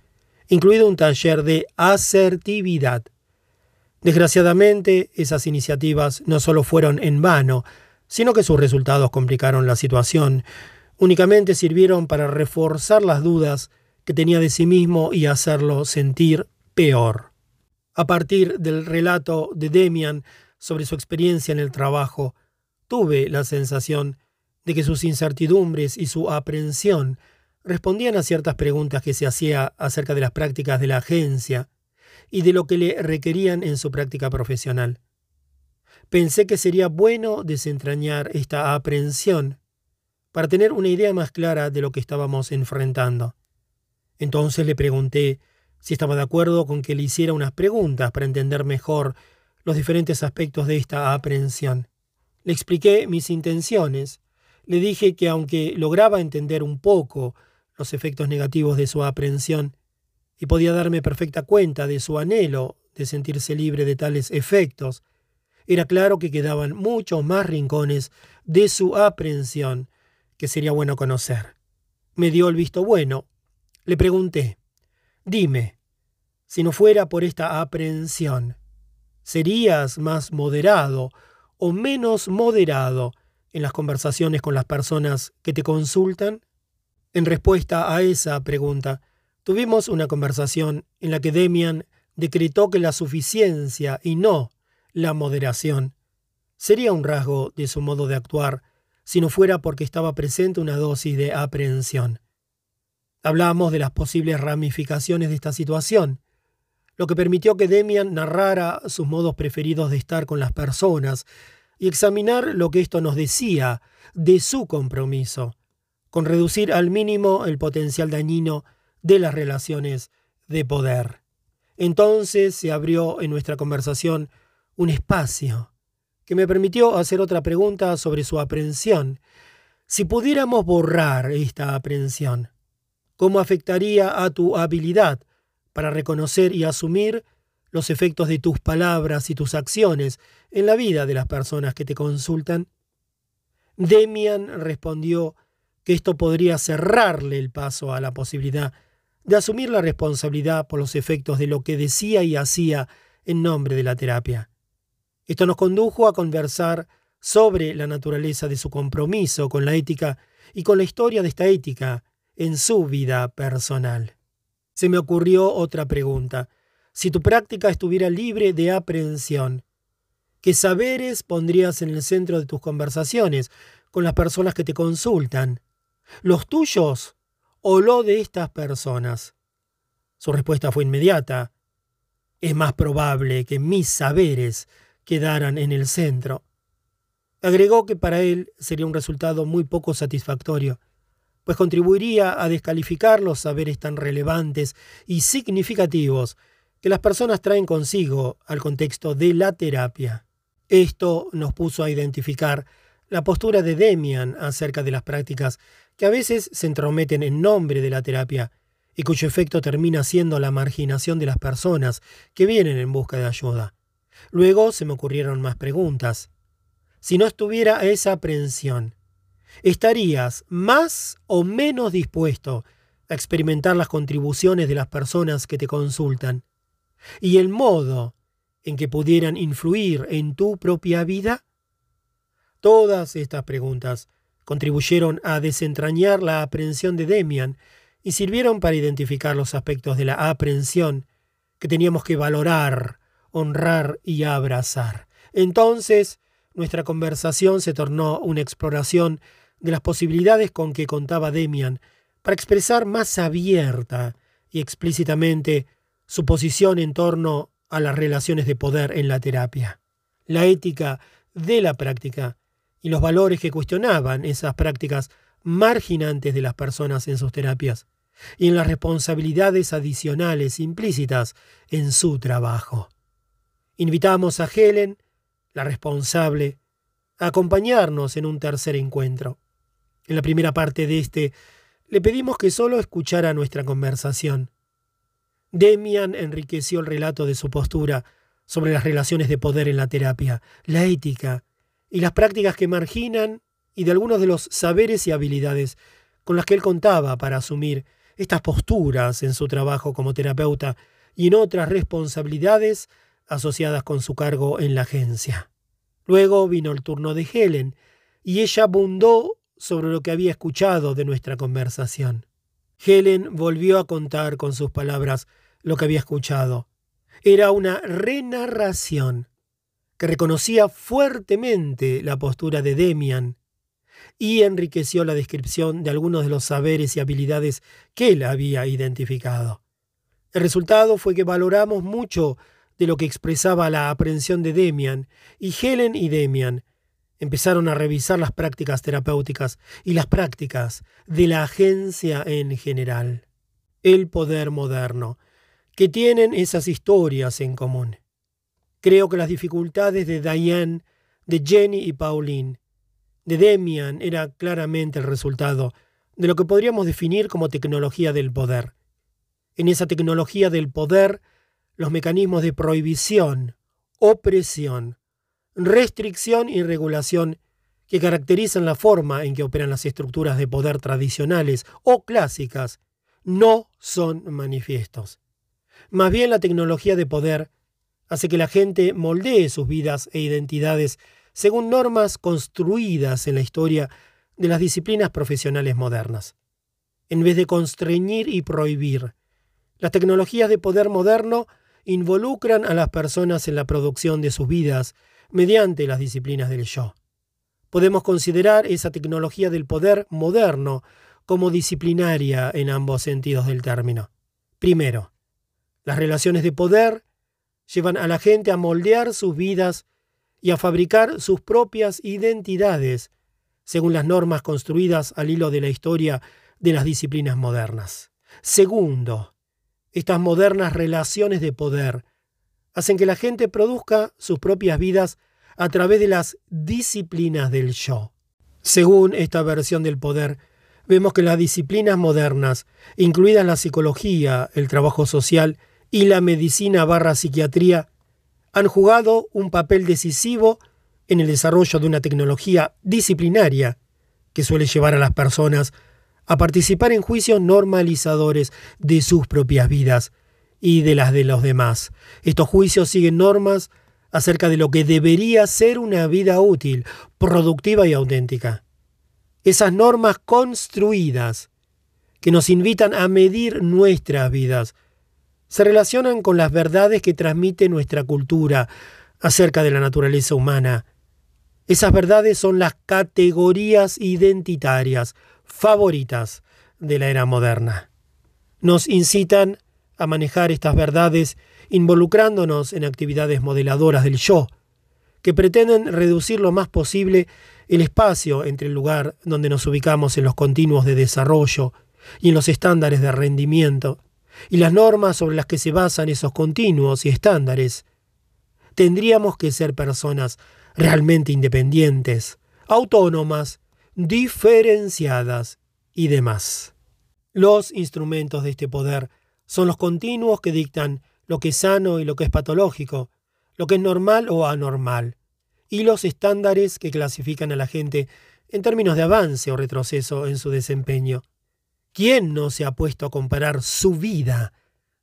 Speaker 1: incluido un taller de asertividad. Desgraciadamente, esas iniciativas no solo fueron en vano, sino que sus resultados complicaron la situación, únicamente sirvieron para reforzar las dudas que tenía de sí mismo y hacerlo sentir peor. A partir del relato de Demian sobre su experiencia en el trabajo, tuve la sensación de que sus incertidumbres y su aprensión respondían a ciertas preguntas que se hacía acerca de las prácticas de la agencia y de lo que le requerían en su práctica profesional. Pensé que sería bueno desentrañar esta aprensión para tener una idea más clara de lo que estábamos enfrentando. Entonces le pregunté si estaba de acuerdo con que le hiciera unas preguntas para entender mejor los diferentes aspectos de esta aprehensión. Le expliqué mis intenciones. Le dije que aunque lograba entender un poco los efectos negativos de su aprehensión y podía darme perfecta cuenta de su anhelo de sentirse libre de tales efectos, era claro que quedaban muchos más rincones de su aprehensión que sería bueno conocer. Me dio el visto bueno le pregunté, dime, si no fuera por esta aprehensión, ¿serías más moderado o menos moderado en las conversaciones con las personas que te consultan? En respuesta a esa pregunta, tuvimos una conversación en la que Demian decretó que la suficiencia y no la moderación sería un rasgo de su modo de actuar si no fuera porque estaba presente una dosis de aprehensión. Hablamos de las posibles ramificaciones de esta situación, lo que permitió que Demian narrara sus modos preferidos de estar con las personas y examinar lo que esto nos decía de su compromiso, con reducir al mínimo el potencial dañino de las relaciones de poder. Entonces se abrió en nuestra conversación un espacio que me permitió hacer otra pregunta sobre su aprehensión. Si pudiéramos borrar esta aprehensión, cómo afectaría a tu habilidad para reconocer y asumir los efectos de tus palabras y tus acciones en la vida de las personas que te consultan. Demian respondió que esto podría cerrarle el paso a la posibilidad de asumir la responsabilidad por los efectos de lo que decía y hacía en nombre de la terapia. Esto nos condujo a conversar sobre la naturaleza de su compromiso con la ética y con la historia de esta ética en su vida personal. Se me ocurrió otra pregunta. Si tu práctica estuviera libre de aprehensión, ¿qué saberes pondrías en el centro de tus conversaciones con las personas que te consultan? ¿Los tuyos o lo de estas personas? Su respuesta fue inmediata. Es más probable que mis saberes quedaran en el centro. Agregó que para él sería un resultado muy poco satisfactorio, pues contribuiría a descalificar los saberes tan relevantes y significativos que las personas traen consigo al contexto de la terapia. Esto nos puso a identificar la postura de Demian acerca de las prácticas que a veces se entrometen en nombre de la terapia y cuyo efecto termina siendo la marginación de las personas que vienen en busca de ayuda. Luego se me ocurrieron más preguntas si no estuviera esa aprensión? ¿Estarías más o menos dispuesto a experimentar las contribuciones de las personas que te consultan y el modo en que pudieran influir en tu propia vida? Todas estas preguntas contribuyeron a desentrañar la aprensión de Demian y sirvieron para identificar los aspectos de la aprensión que teníamos que valorar, honrar y abrazar. Entonces, nuestra conversación se tornó una exploración de las posibilidades con que contaba Demian para expresar más abierta y explícitamente su posición en torno a las relaciones de poder en la terapia, la ética de la práctica y los valores que cuestionaban esas prácticas marginantes de las personas en sus terapias y en las responsabilidades adicionales implícitas en su trabajo. Invitamos a Helen la responsable, a acompañarnos en un tercer encuentro. En la primera parte de este, le pedimos que solo escuchara nuestra conversación. Demian enriqueció el relato de su postura sobre las relaciones de poder en la terapia, la ética y las prácticas que marginan y de algunos de los saberes y habilidades con las que él contaba para asumir estas posturas en su trabajo como terapeuta y en otras responsabilidades asociadas con su cargo en la agencia. Luego vino el turno de Helen, y ella abundó sobre lo que había escuchado de nuestra conversación. Helen volvió a contar con sus palabras lo que había escuchado. Era una renarración reconocía fuertemente la postura de Demian y enriqueció la descripción de algunos de los saberes y habilidades que él había identificado. El resultado fue que valoramos mucho de lo que expresaba la aprehensión de Demian, y Helen y Demian empezaron a revisar las prácticas terapéuticas y las prácticas de la agencia en general. El poder moderno, que tienen esas historias en común. Creo que las dificultades de Diane, de Jenny y Pauline, de Demian era claramente el resultado de lo que podríamos definir como tecnología del poder. En esa tecnología del poder los mecanismos de prohibición, opresión, restricción y regulación que caracterizan la forma en que operan las estructuras de poder tradicionales o clásicas no son manifiestos. Más bien la tecnología de poder hace que la gente moldee sus vidas e identidades según normas construidas en la historia de las disciplinas profesionales modernas. En vez de constreñir y prohibir, las tecnologías de poder moderno involucran a las personas en la producción de sus vidas mediante las disciplinas del yo. Podemos considerar esa tecnología del poder moderno como disciplinaria en ambos sentidos del término. Primero, las relaciones de poder llevan a la gente a moldear sus vidas y a fabricar sus propias identidades según las normas construidas al hilo de la historia de las disciplinas modernas. Segundo, estas modernas relaciones de poder hacen que la gente produzca sus propias vidas a través de las disciplinas del yo. Según esta versión del poder, vemos que las disciplinas modernas, incluidas la psicología, el trabajo social y la medicina barra psiquiatría, han jugado un papel decisivo en el desarrollo de una tecnología disciplinaria que suele llevar a las personas a participar en juicios normalizadores de sus propias vidas y de las de los demás. Estos juicios siguen normas acerca de lo que debería ser una vida útil, productiva y auténtica. Esas normas construidas que nos invitan a medir nuestras vidas se relacionan con las verdades que transmite nuestra cultura acerca de la naturaleza humana. Esas verdades son las categorías identitarias favoritas de la era moderna. Nos incitan a manejar estas verdades involucrándonos en actividades modeladoras del yo, que pretenden reducir lo más posible el espacio entre el lugar donde nos ubicamos en los continuos de desarrollo y en los estándares de rendimiento, y las normas sobre las que se basan esos continuos y estándares. Tendríamos que ser personas realmente independientes, autónomas, diferenciadas y demás. Los instrumentos de este poder son los continuos que dictan lo que es sano y lo que es patológico, lo que es normal o anormal, y los estándares que clasifican a la gente en términos de avance o retroceso en su desempeño. ¿Quién no se ha puesto a comparar su vida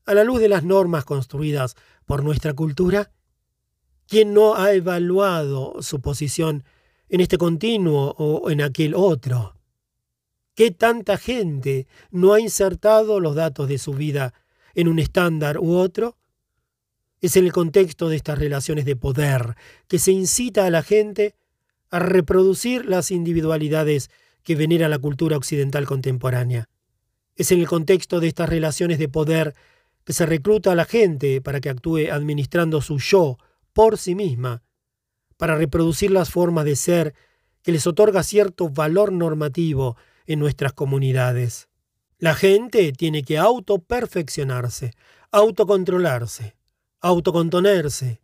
Speaker 1: a la luz de las normas construidas por nuestra cultura? ¿Quién no ha evaluado su posición en este continuo o en aquel otro? ¿Qué tanta gente no ha insertado los datos de su vida en un estándar u otro? Es en el contexto de estas relaciones de poder que se incita a la gente a reproducir las individualidades que venera la cultura occidental contemporánea. Es en el contexto de estas relaciones de poder que se recluta a la gente para que actúe administrando su yo por sí misma, para reproducir las formas de ser que les otorga cierto valor normativo en nuestras comunidades. La gente tiene que autoperfeccionarse, autocontrolarse, autocontenerse,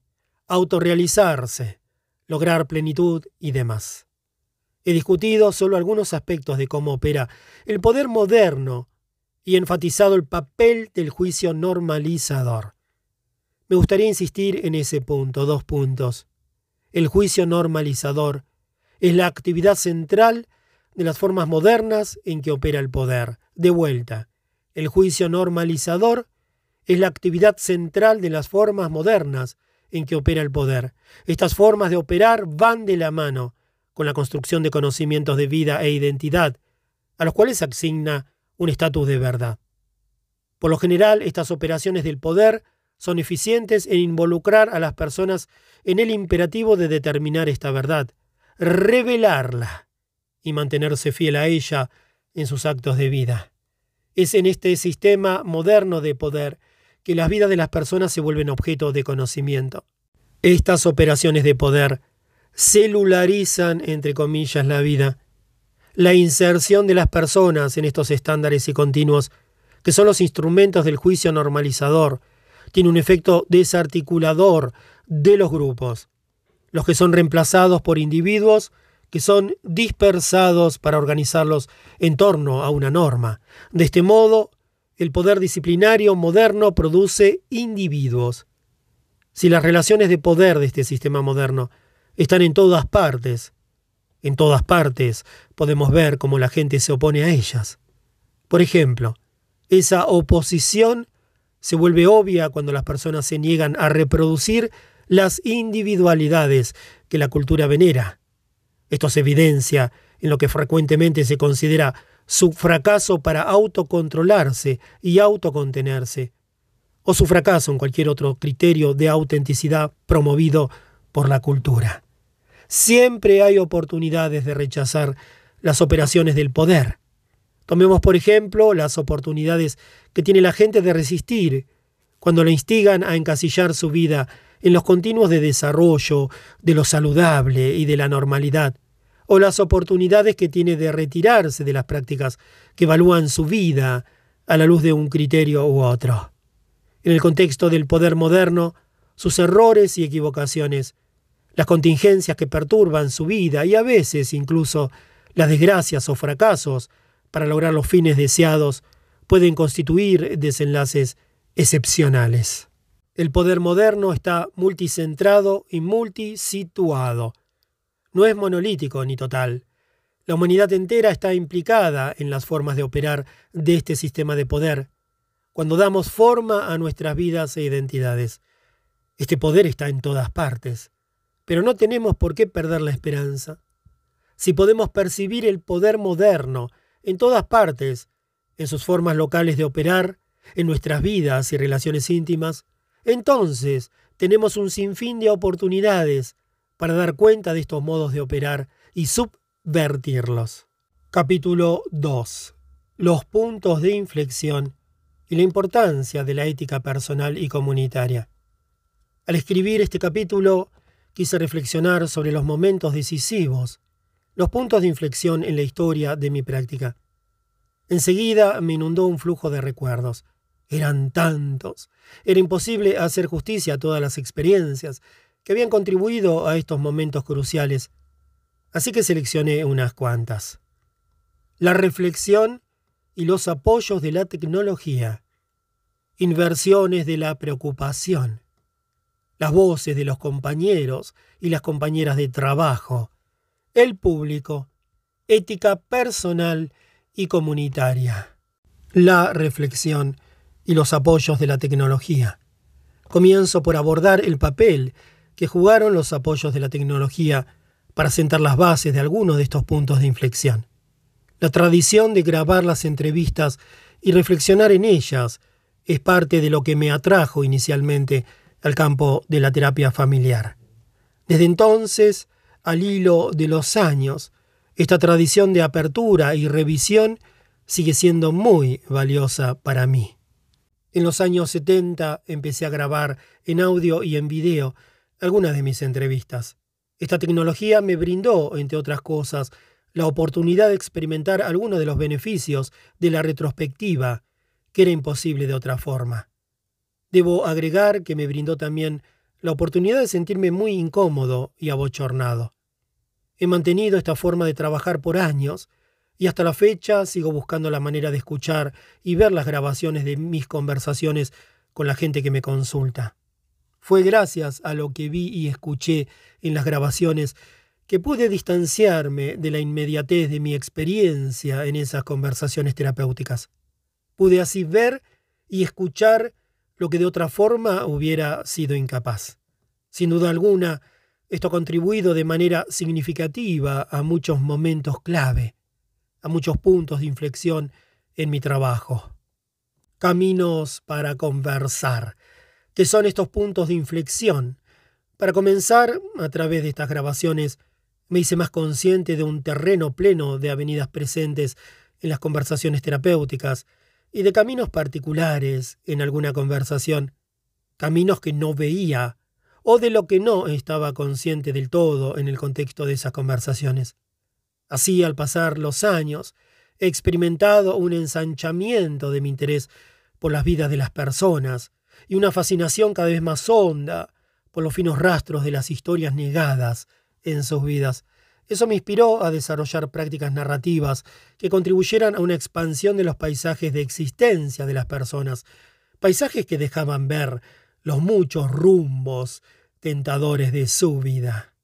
Speaker 1: autorrealizarse, lograr plenitud y demás. He discutido solo algunos aspectos de cómo opera el poder moderno y enfatizado el papel del juicio normalizador. Me gustaría insistir en ese punto, dos puntos. El juicio normalizador es la actividad central de las formas modernas en que opera el poder. De vuelta, el juicio normalizador es la actividad central de las formas modernas en que opera el poder. Estas formas de operar van de la mano con la construcción de conocimientos de vida e identidad, a los cuales se asigna un estatus de verdad. Por lo general, estas operaciones del poder son eficientes en involucrar a las personas en el imperativo de determinar esta verdad, revelarla y mantenerse fiel a ella en sus actos de vida. Es en este sistema moderno de poder que las vidas de las personas se vuelven objeto de conocimiento. Estas operaciones de poder celularizan, entre comillas, la vida. La inserción de las personas en estos estándares y continuos, que son los instrumentos del juicio normalizador, tiene un efecto desarticulador de los grupos, los que son reemplazados por individuos que son dispersados para organizarlos en torno a una norma. De este modo, el poder disciplinario moderno produce individuos. Si las relaciones de poder de este sistema moderno están en todas partes, en todas partes podemos ver cómo la gente se opone a ellas. Por ejemplo, esa oposición se vuelve obvia cuando las personas se niegan a reproducir las individualidades que la cultura venera. Esto se evidencia en lo que frecuentemente se considera su fracaso para autocontrolarse y autocontenerse, o su fracaso en cualquier otro criterio de autenticidad promovido por la cultura. Siempre hay oportunidades de rechazar las operaciones del poder. Tomemos, por ejemplo, las oportunidades que tiene la gente de resistir cuando la instigan a encasillar su vida en los continuos de desarrollo, de lo saludable y de la normalidad, o las oportunidades que tiene de retirarse de las prácticas que evalúan su vida a la luz de un criterio u otro. En el contexto del poder moderno, sus errores y equivocaciones, las contingencias que perturban su vida y a veces incluso las desgracias o fracasos para lograr los fines deseados pueden constituir desenlaces excepcionales. El poder moderno está multicentrado y multisituado. no es monolítico ni total. La humanidad entera está implicada en las formas de operar de este sistema de poder, cuando damos forma a nuestras vidas e identidades. Este poder está en todas partes, pero no tenemos por qué perder la esperanza. Si podemos percibir el poder moderno en todas partes, en sus formas locales de operar, en nuestras vidas y relaciones íntimas, entonces tenemos un sinfín de oportunidades para dar cuenta de estos modos de operar y subvertirlos. Capítulo 2. Los puntos de inflexión y la importancia de la ética personal y comunitaria. Al escribir este capítulo, quise reflexionar sobre los momentos decisivos, los puntos de inflexión en la historia de mi práctica. Enseguida me inundó un flujo de recuerdos. Eran tantos. Era imposible hacer justicia a todas las experiencias que habían contribuido a estos momentos cruciales, así que seleccioné unas cuantas. La reflexión y los apoyos de la tecnología, inversiones de la preocupación, las voces de los compañeros y las compañeras de trabajo, el público, ética personal y comunitaria, la reflexión y los apoyos de la tecnología. Comienzo por abordar el papel que jugaron los apoyos de la tecnología para sentar las bases de algunos de estos puntos de inflexión. La tradición de grabar las entrevistas y reflexionar en ellas es parte de lo que me atrajo inicialmente al campo de la terapia familiar. Desde entonces, al hilo de los años, esta tradición de apertura y revisión sigue siendo muy valiosa para mí. En los años 70 empecé a grabar en audio y en video algunas de mis entrevistas. Esta tecnología me brindó, entre otras cosas, la oportunidad de experimentar algunos de los beneficios de la retrospectiva, que era imposible de otra forma. Debo agregar que me brindó también la oportunidad de sentirme muy incómodo y abochornado. He mantenido esta forma de trabajar por años y hasta la fecha sigo buscando la manera de escuchar y ver las grabaciones de mis conversaciones con la gente que me consulta. Fue gracias a lo que vi y escuché en las grabaciones que pude distanciarme de la inmediatez de mi experiencia en esas conversaciones terapéuticas. Pude así ver y escuchar lo que de otra forma hubiera sido incapaz. Sin duda alguna, esto ha contribuido de manera significativa a muchos momentos clave, a muchos puntos de inflexión en mi trabajo. Caminos para conversar, que son estos puntos de inflexión. Para comenzar, a través de estas grabaciones, me hice más consciente de un terreno pleno de avenidas presentes en las conversaciones terapéuticas y de caminos particulares en alguna conversación, caminos que no veía o de lo que no estaba consciente del todo en el contexto de esas conversaciones. Así, al pasar los años, he experimentado un ensanchamiento de mi interés por las vidas de las personas y una fascinación cada vez más honda por los finos rastros de las historias negadas en sus vidas. Eso me inspiró a desarrollar prácticas narrativas que contribuyeran a una expansión de los paisajes de existencia de las personas, paisajes que dejaban ver los muchos rumbos tentadores de su vida.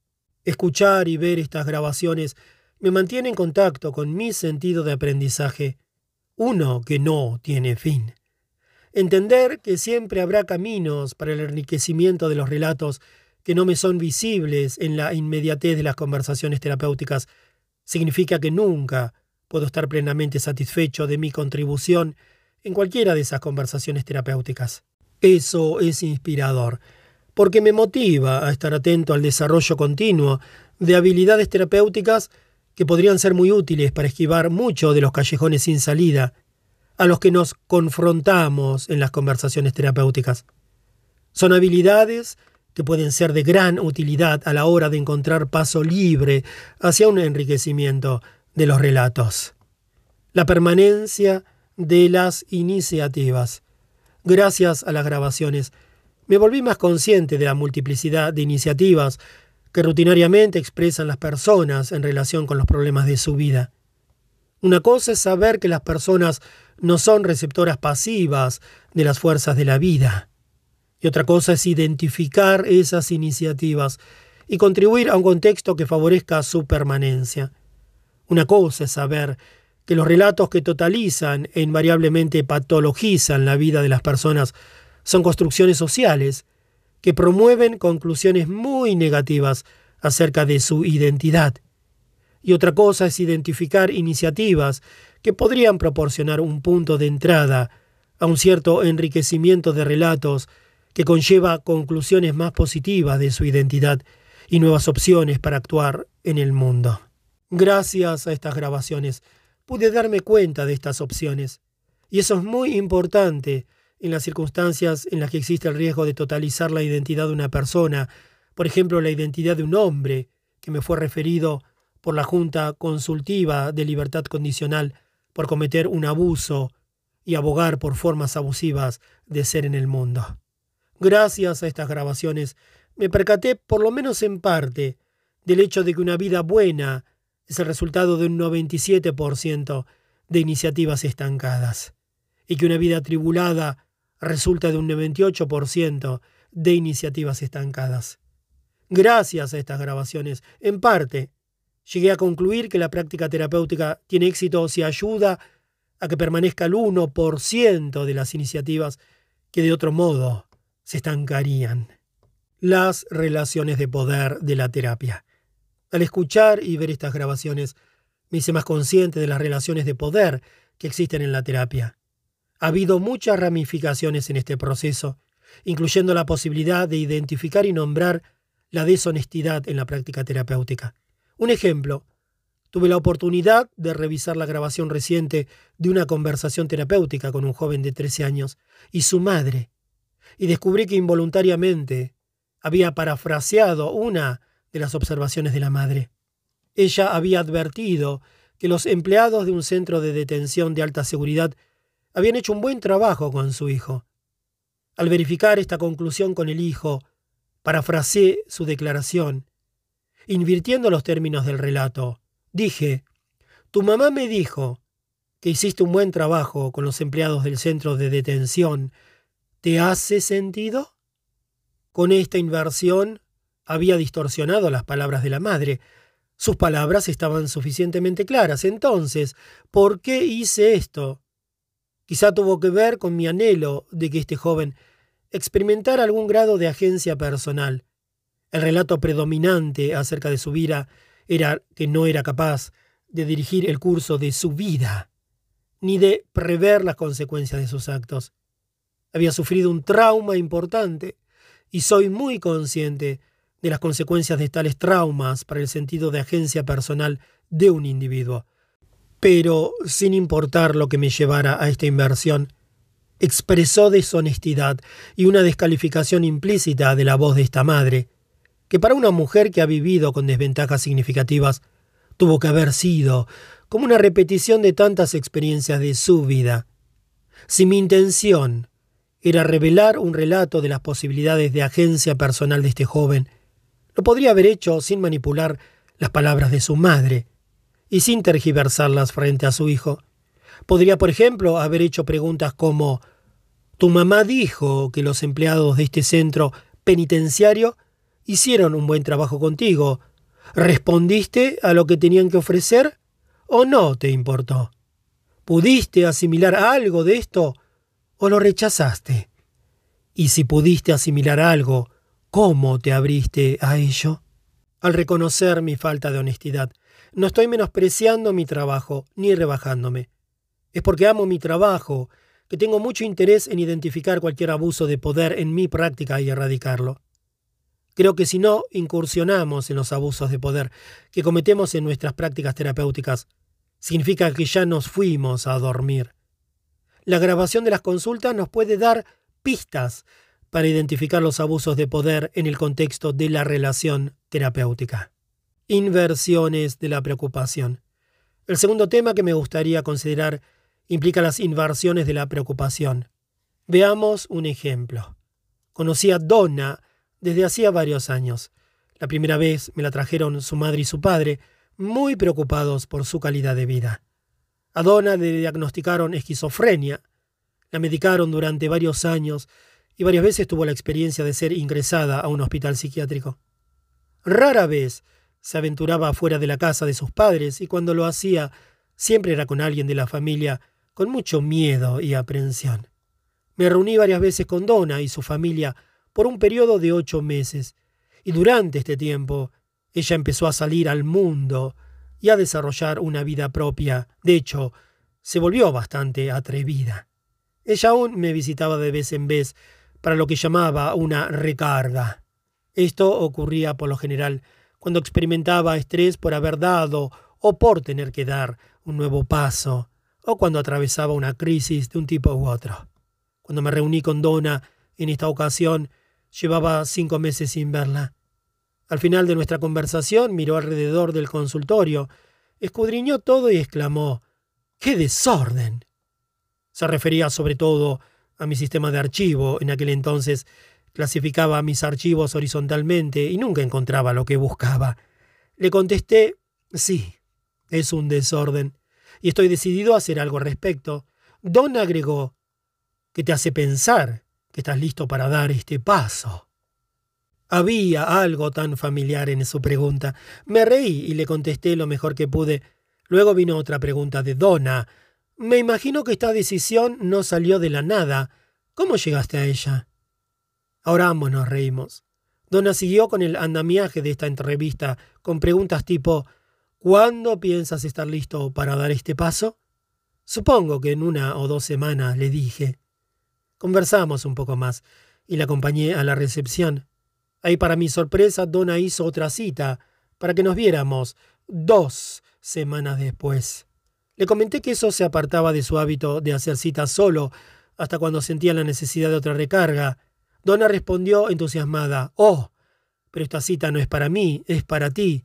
Speaker 1: Escuchar y ver estas grabaciones me mantiene en contacto con mi sentido de aprendizaje, uno que no tiene fin. Entender que siempre habrá caminos para el enriquecimiento de los relatos que no me son visibles en la inmediatez de las conversaciones terapéuticas significa que nunca puedo estar plenamente satisfecho de mi contribución en cualquiera de esas conversaciones terapéuticas. Eso es inspirador, porque me motiva a estar atento al desarrollo continuo de habilidades terapéuticas que podrían ser muy útiles para esquivar mucho de los callejones sin salida a los que nos confrontamos en las conversaciones terapéuticas. Son habilidades que pueden ser de gran utilidad a la hora de encontrar paso libre hacia un enriquecimiento de los relatos. La permanencia de las iniciativas. Gracias a las grabaciones, me volví más consciente de la multiplicidad de iniciativas que rutinariamente expresan las personas en relación con los problemas de su vida. Una cosa es saber que las personas no son receptoras pasivas de las fuerzas de la vida. Y otra cosa es identificar esas iniciativas y contribuir a un contexto que favorezca su permanencia. Una cosa es saber que los relatos que totalizan e invariablemente patologizan la vida de las personas son construcciones sociales que promueven conclusiones muy negativas acerca de su identidad. Y otra cosa es identificar iniciativas que podrían proporcionar un punto de entrada a un cierto enriquecimiento de relatos que conlleva conclusiones más positivas de su identidad y nuevas opciones para actuar en el mundo. Gracias a estas grabaciones pude darme cuenta de estas opciones, y eso es muy importante en las circunstancias en las que existe el riesgo de totalizar la identidad de una persona, por ejemplo, la identidad de un hombre, que me fue referido por la Junta Consultiva de Libertad Condicional por cometer un abuso y abogar por formas abusivas de ser en el mundo. Gracias a estas grabaciones me percaté, por lo menos en parte, del hecho de que una vida buena es el resultado de un 97% de iniciativas estancadas, y que una vida tribulada resulta de un 98% de iniciativas estancadas. Gracias a estas grabaciones, en parte, llegué a concluir que la práctica terapéutica tiene éxito si ayuda a que permanezca el 1% de las iniciativas que de otro modo se estancarían. Las relaciones de poder de la terapia. Al escuchar y ver estas grabaciones, me hice más consciente de las relaciones de poder que existen en la terapia. Ha habido muchas ramificaciones en este proceso, incluyendo la posibilidad de identificar y nombrar la deshonestidad en la práctica terapéutica. Un ejemplo, tuve la oportunidad de revisar la grabación reciente de una conversación terapéutica con un joven de 13 años y su madre, y descubrí que involuntariamente había parafraseado una de las observaciones de la madre. Ella había advertido que los empleados de un centro de detención de alta seguridad habían hecho un buen trabajo con su hijo. Al verificar esta conclusión con el hijo, parafraseé su declaración invirtiendo los términos del relato. Dije, tu mamá me dijo que hiciste un buen trabajo con los empleados del centro de detención. ¿Te hace sentido? Con esta inversión había distorsionado las palabras de la madre. Sus palabras estaban suficientemente claras. Entonces, ¿por qué hice esto? Quizá tuvo que ver con mi anhelo de que este joven experimentara algún grado de agencia personal. El relato predominante acerca de su vida era que no era capaz de dirigir el curso de su vida, ni de prever las consecuencias de sus actos. Había sufrido un trauma importante y soy muy consciente de las consecuencias de tales traumas para el sentido de agencia personal de un individuo. Pero, sin importar lo que me llevara a esta inversión, expresó deshonestidad y una descalificación implícita de la voz de esta madre, que para una mujer que ha vivido con desventajas significativas tuvo que haber sido como una repetición de tantas experiencias de su vida. Si mi intención era revelar un relato de las posibilidades de agencia personal de este joven, lo podría haber hecho sin manipular las palabras de su madre y sin tergiversarlas frente a su hijo. Podría, por ejemplo, haber hecho preguntas como Tu mamá dijo que los empleados de este centro penitenciario hicieron un buen trabajo contigo. ¿Respondiste a lo que tenían que ofrecer o no te importó? ¿Pudiste asimilar algo de esto o lo rechazaste? Y si pudiste asimilar algo, ¿cómo te abriste a ello? Al reconocer mi falta de honestidad, no estoy menospreciando mi trabajo ni rebajándome. Es porque amo mi trabajo que tengo mucho interés en identificar cualquier abuso de poder en mi práctica y erradicarlo. Creo que si no incursionamos en los abusos de poder que cometemos en nuestras prácticas terapéuticas, significa que ya nos fuimos a dormir. La grabación de las consultas nos puede dar pistas para identificar los abusos de poder en el contexto de la relación terapéutica. Inversiones de la preocupación. El segundo tema que me gustaría considerar implica las inversiones de la preocupación. Veamos un ejemplo. Conocí a Donna desde hacía varios años. La primera vez me la trajeron su madre y su padre, muy preocupados por su calidad de vida. A Donna le diagnosticaron esquizofrenia. La medicaron durante varios años y varias veces tuvo la experiencia de ser ingresada a un hospital psiquiátrico. Rara vez se aventuraba fuera de la casa de sus padres y cuando lo hacía siempre era con alguien de la familia, con mucho miedo y aprensión. Me reuní varias veces con Donna y su familia por un periodo de ocho meses, y durante este tiempo ella empezó a salir al mundo y a desarrollar una vida propia. De hecho, se volvió bastante atrevida. Ella aún me visitaba de vez en vez para lo que llamaba una recarga. Esto ocurría por lo general cuando experimentaba estrés por haber dado o por tener que dar un nuevo paso, o cuando atravesaba una crisis de un tipo u otro. Cuando me reuní con Donna en esta ocasión, llevaba cinco meses sin verla. Al final de nuestra conversación miró alrededor del consultorio, escudriñó todo y exclamó ¡Qué desorden! Se refería sobre todo a mi sistema de archivo. En aquel entonces clasificaba mis archivos horizontalmente y nunca encontraba lo que buscaba. Le contesté sí, es un desorden, y estoy decidido a hacer algo al respecto. Don agregó que te hace pensar que estás listo para dar este paso. Había algo tan familiar en su pregunta. Me reí y le contesté lo mejor que pude. Luego vino otra pregunta de Donna. Me imagino que esta decisión no salió de la nada. ¿Cómo llegaste a ella? Ahora ambos nos reímos. Donna siguió con el andamiaje de esta entrevista, con preguntas tipo ¿Cuándo piensas estar listo para dar este paso? Supongo que en una o dos semanas, le dije. Conversamos un poco más y la acompañé a la recepción. Ahí, para mi sorpresa, Donna hizo otra cita para que nos viéramos dos semanas después. Le comenté que eso se apartaba de su hábito de hacer citas solo hasta cuando sentía la necesidad de otra recarga. Donna respondió entusiasmada, Oh, pero esta cita no es para mí, es para ti.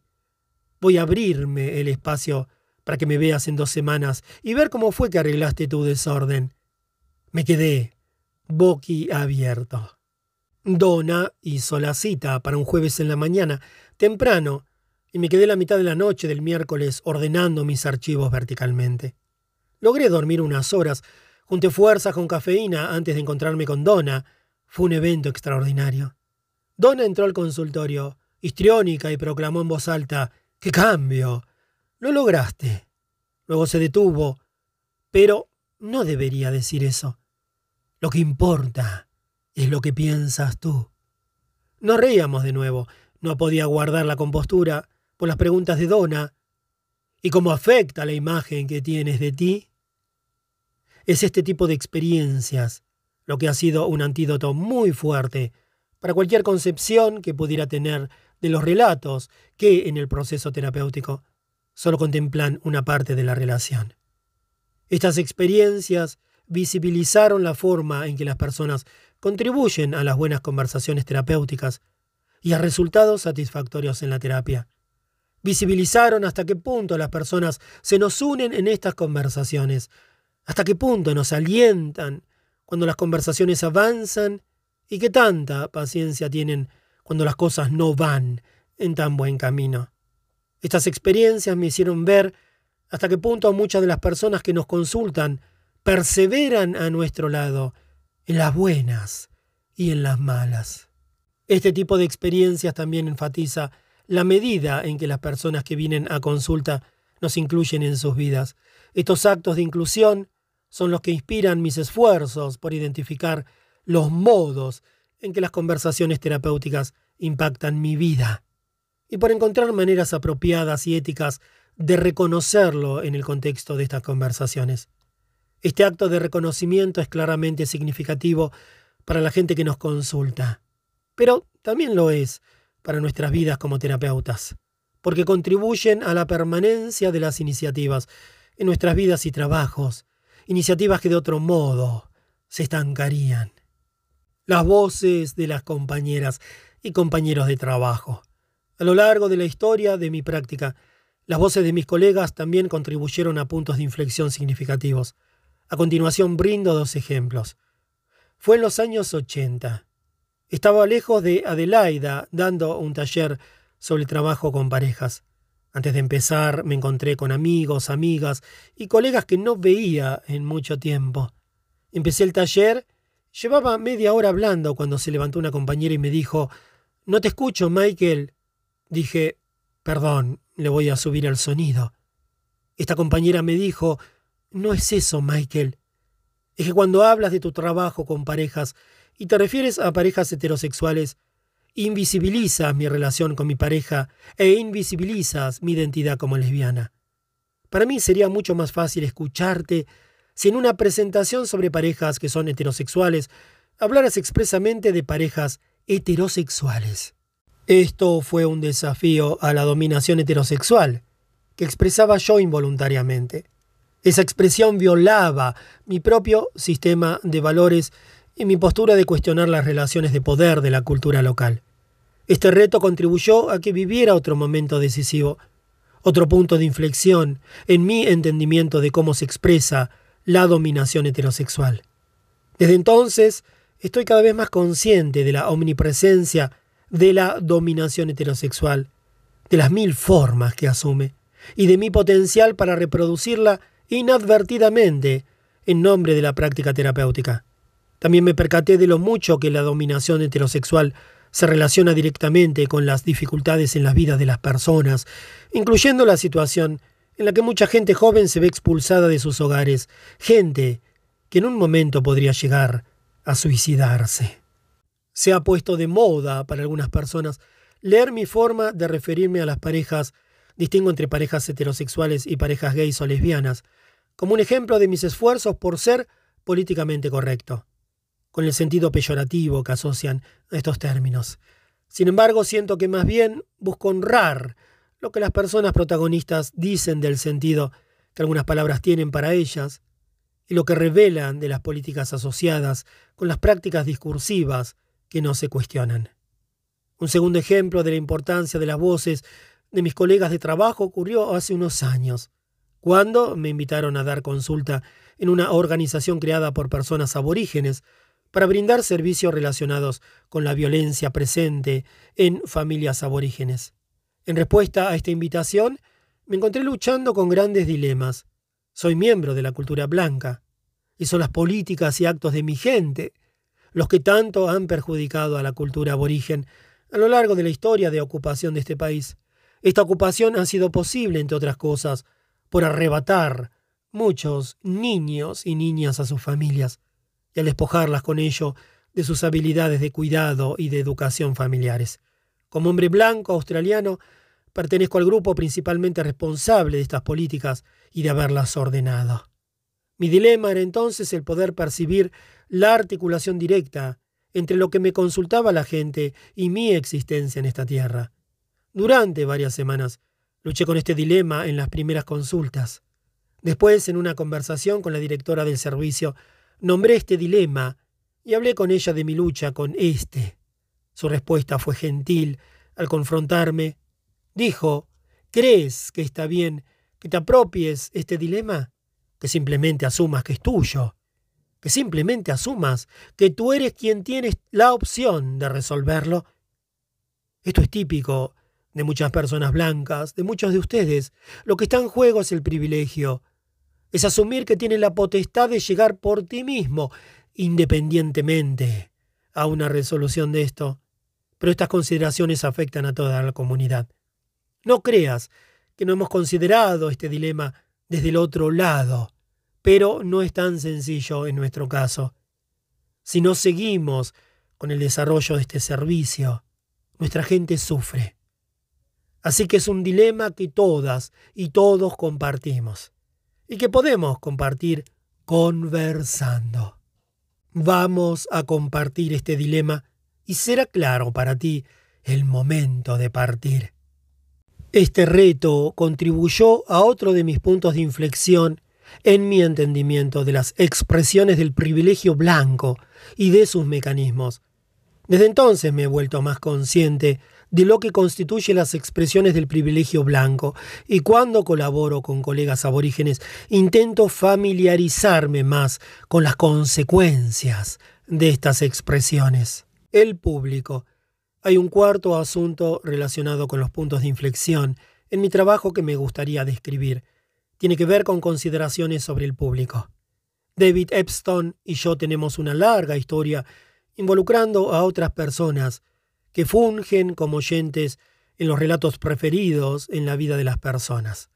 Speaker 1: Voy a abrirme el espacio para que me veas en dos semanas y ver cómo fue que arreglaste tu desorden. Me quedé boquiabierto. Donna hizo la cita para un jueves en la mañana, temprano, y me quedé la mitad de la noche del miércoles ordenando mis archivos verticalmente. Logré dormir unas horas, junté fuerzas con cafeína antes de encontrarme con Donna. Fue un evento extraordinario. Donna entró al consultorio, histriónica, y proclamó en voz alta, ¡Qué cambio! Lo lograste. Luego se detuvo, pero no debería decir eso. Lo que importa es lo que piensas tú. Nos reíamos de nuevo. No podía guardar la compostura por las preguntas de Donna. ¿Y cómo afecta la imagen que tienes de ti? Es este tipo de experiencias lo que ha sido un antídoto muy fuerte para cualquier concepción que pudiera tener de los relatos que en el proceso terapéutico solo contemplan una parte de la relación. Estas experiencias visibilizaron la forma en que las personas contribuyen a las buenas conversaciones terapéuticas y a resultados satisfactorios en la terapia. Visibilizaron hasta qué punto las personas se nos unen en estas conversaciones, hasta qué punto nos alientan cuando las conversaciones avanzan y qué tanta paciencia tienen cuando las cosas no van en tan buen camino. Estas experiencias me hicieron ver hasta qué punto muchas de las personas que nos consultan perseveran a nuestro lado en las buenas y en las malas. Este tipo de experiencias también enfatiza la medida en que las personas que vienen a consulta nos incluyen en sus vidas. Estos actos de inclusión son los que inspiran mis esfuerzos por identificar los modos en que las conversaciones terapéuticas impactan mi vida y por encontrar maneras apropiadas y éticas de reconocerlo en el contexto de estas conversaciones. Este acto de reconocimiento es claramente significativo para la gente que nos consulta, pero también lo es para nuestras vidas como terapeutas, porque contribuyen a la permanencia de las iniciativas en nuestras vidas y trabajos, iniciativas que de otro modo se estancarían. Las voces de las compañeras y compañeros de trabajo. A lo largo de la historia de mi práctica, las voces de mis colegas también contribuyeron a puntos de inflexión significativos. A continuación brindo dos ejemplos. Fue en los años 80. Estaba lejos de Adelaida dando un taller sobre trabajo con parejas. Antes de empezar me encontré con amigos, amigas y colegas que no veía en mucho tiempo. Empecé el taller, llevaba media hora hablando cuando se levantó una compañera y me dijo, No te escucho, Michael. Dije, perdón, le voy a subir el sonido. Esta compañera me dijo, no es eso, Michael. Es que cuando hablas de tu trabajo con parejas y te refieres a parejas heterosexuales, invisibilizas mi relación con mi pareja e invisibilizas mi identidad como lesbiana. Para mí sería mucho más fácil escucharte si en una presentación sobre parejas que son heterosexuales hablaras expresamente de parejas heterosexuales. Esto fue un desafío a la dominación heterosexual, que expresaba yo involuntariamente. Esa expresión violaba mi propio sistema de valores y mi postura de cuestionar las relaciones de poder de la cultura local. Este reto contribuyó a que viviera otro momento decisivo, otro punto de inflexión en mi entendimiento de cómo se expresa la dominación heterosexual. Desde entonces, estoy cada vez más consciente de la omnipresencia de la dominación heterosexual, de las mil formas que asume, y de mi potencial para reproducirla inadvertidamente en nombre de la práctica terapéutica. También me percaté de lo mucho que la dominación heterosexual se relaciona directamente con las dificultades en las vidas de las personas, incluyendo la situación en la que mucha gente joven se ve expulsada de sus hogares, gente que en un momento podría llegar a suicidarse. Se ha puesto de moda para algunas personas leer mi forma de referirme a las parejas, distingo entre parejas heterosexuales y parejas gays o lesbianas, como un ejemplo de mis esfuerzos por ser políticamente correcto con el sentido peyorativo que asocian a estos términos. Sin embargo, siento que más bien busco honrar lo que las personas protagonistas dicen del sentido que algunas palabras tienen para ellas y lo que revelan de las políticas asociadas con las prácticas discursivas que no se cuestionan. Un segundo ejemplo de la importancia de las voces de mis colegas de trabajo ocurrió hace unos años, cuando me invitaron a dar consulta en una organización creada por personas aborígenes para brindar servicios relacionados con la violencia presente en familias aborígenes. En respuesta a esta invitación, me encontré luchando con grandes dilemas. Soy miembro de la cultura blanca, y son las políticas y actos de mi gente los que tanto han perjudicado a la cultura aborigen a lo largo de la historia de ocupación de este país. Esta ocupación ha sido posible, entre otras cosas, por arrebatar muchos niños y niñas a sus familias, y al despojarlas con ello de sus habilidades de cuidado y de educación familiares. Como hombre blanco australiano, pertenezco al grupo principalmente responsable de estas políticas y de haberlas ordenado. Mi dilema era entonces el poder percibir la articulación directa entre lo que me consultaba la gente y mi existencia en esta tierra. Durante varias semanas luché con este dilema en las primeras consultas. Después, en una conversación con la directora del servicio, Nombré este dilema y hablé con ella de mi lucha con este. Su respuesta fue gentil al confrontarme. Dijo, ¿crees que está bien que te apropies este dilema? Que simplemente asumas que es tuyo. Que simplemente asumas que tú eres quien tienes la opción de resolverlo. Esto es típico de muchas personas blancas, de muchos de ustedes. Lo que está en juego es el privilegio, es asumir que tienes la potestad de llegar por ti mismo, independientemente a una resolución de esto. Pero estas consideraciones afectan a toda la comunidad. No creas que no hemos considerado este dilema desde el otro lado, pero no es tan sencillo en nuestro caso. Si no seguimos con el desarrollo de este servicio, nuestra gente sufre. Así que es un dilema que todas y todos compartimos y que podemos compartir conversando. Vamos a compartir este dilema y será claro para ti el momento de partir. Este reto contribuyó a otro de mis puntos de inflexión en mi entendimiento de las expresiones del privilegio blanco y de sus mecanismos. Desde entonces me he vuelto más consciente de lo que constituye las expresiones del privilegio blanco, y cuando colaboro con colegas aborígenes intento familiarizarme más con las consecuencias de estas expresiones. El público. Hay un cuarto asunto relacionado con los puntos de inflexión en mi trabajo que me gustaría describir. Tiene que ver con consideraciones sobre el público. David Epstein y yo tenemos una larga historia involucrando a otras personas que fungen como oyentes en los relatos preferidos en la vida de las personas.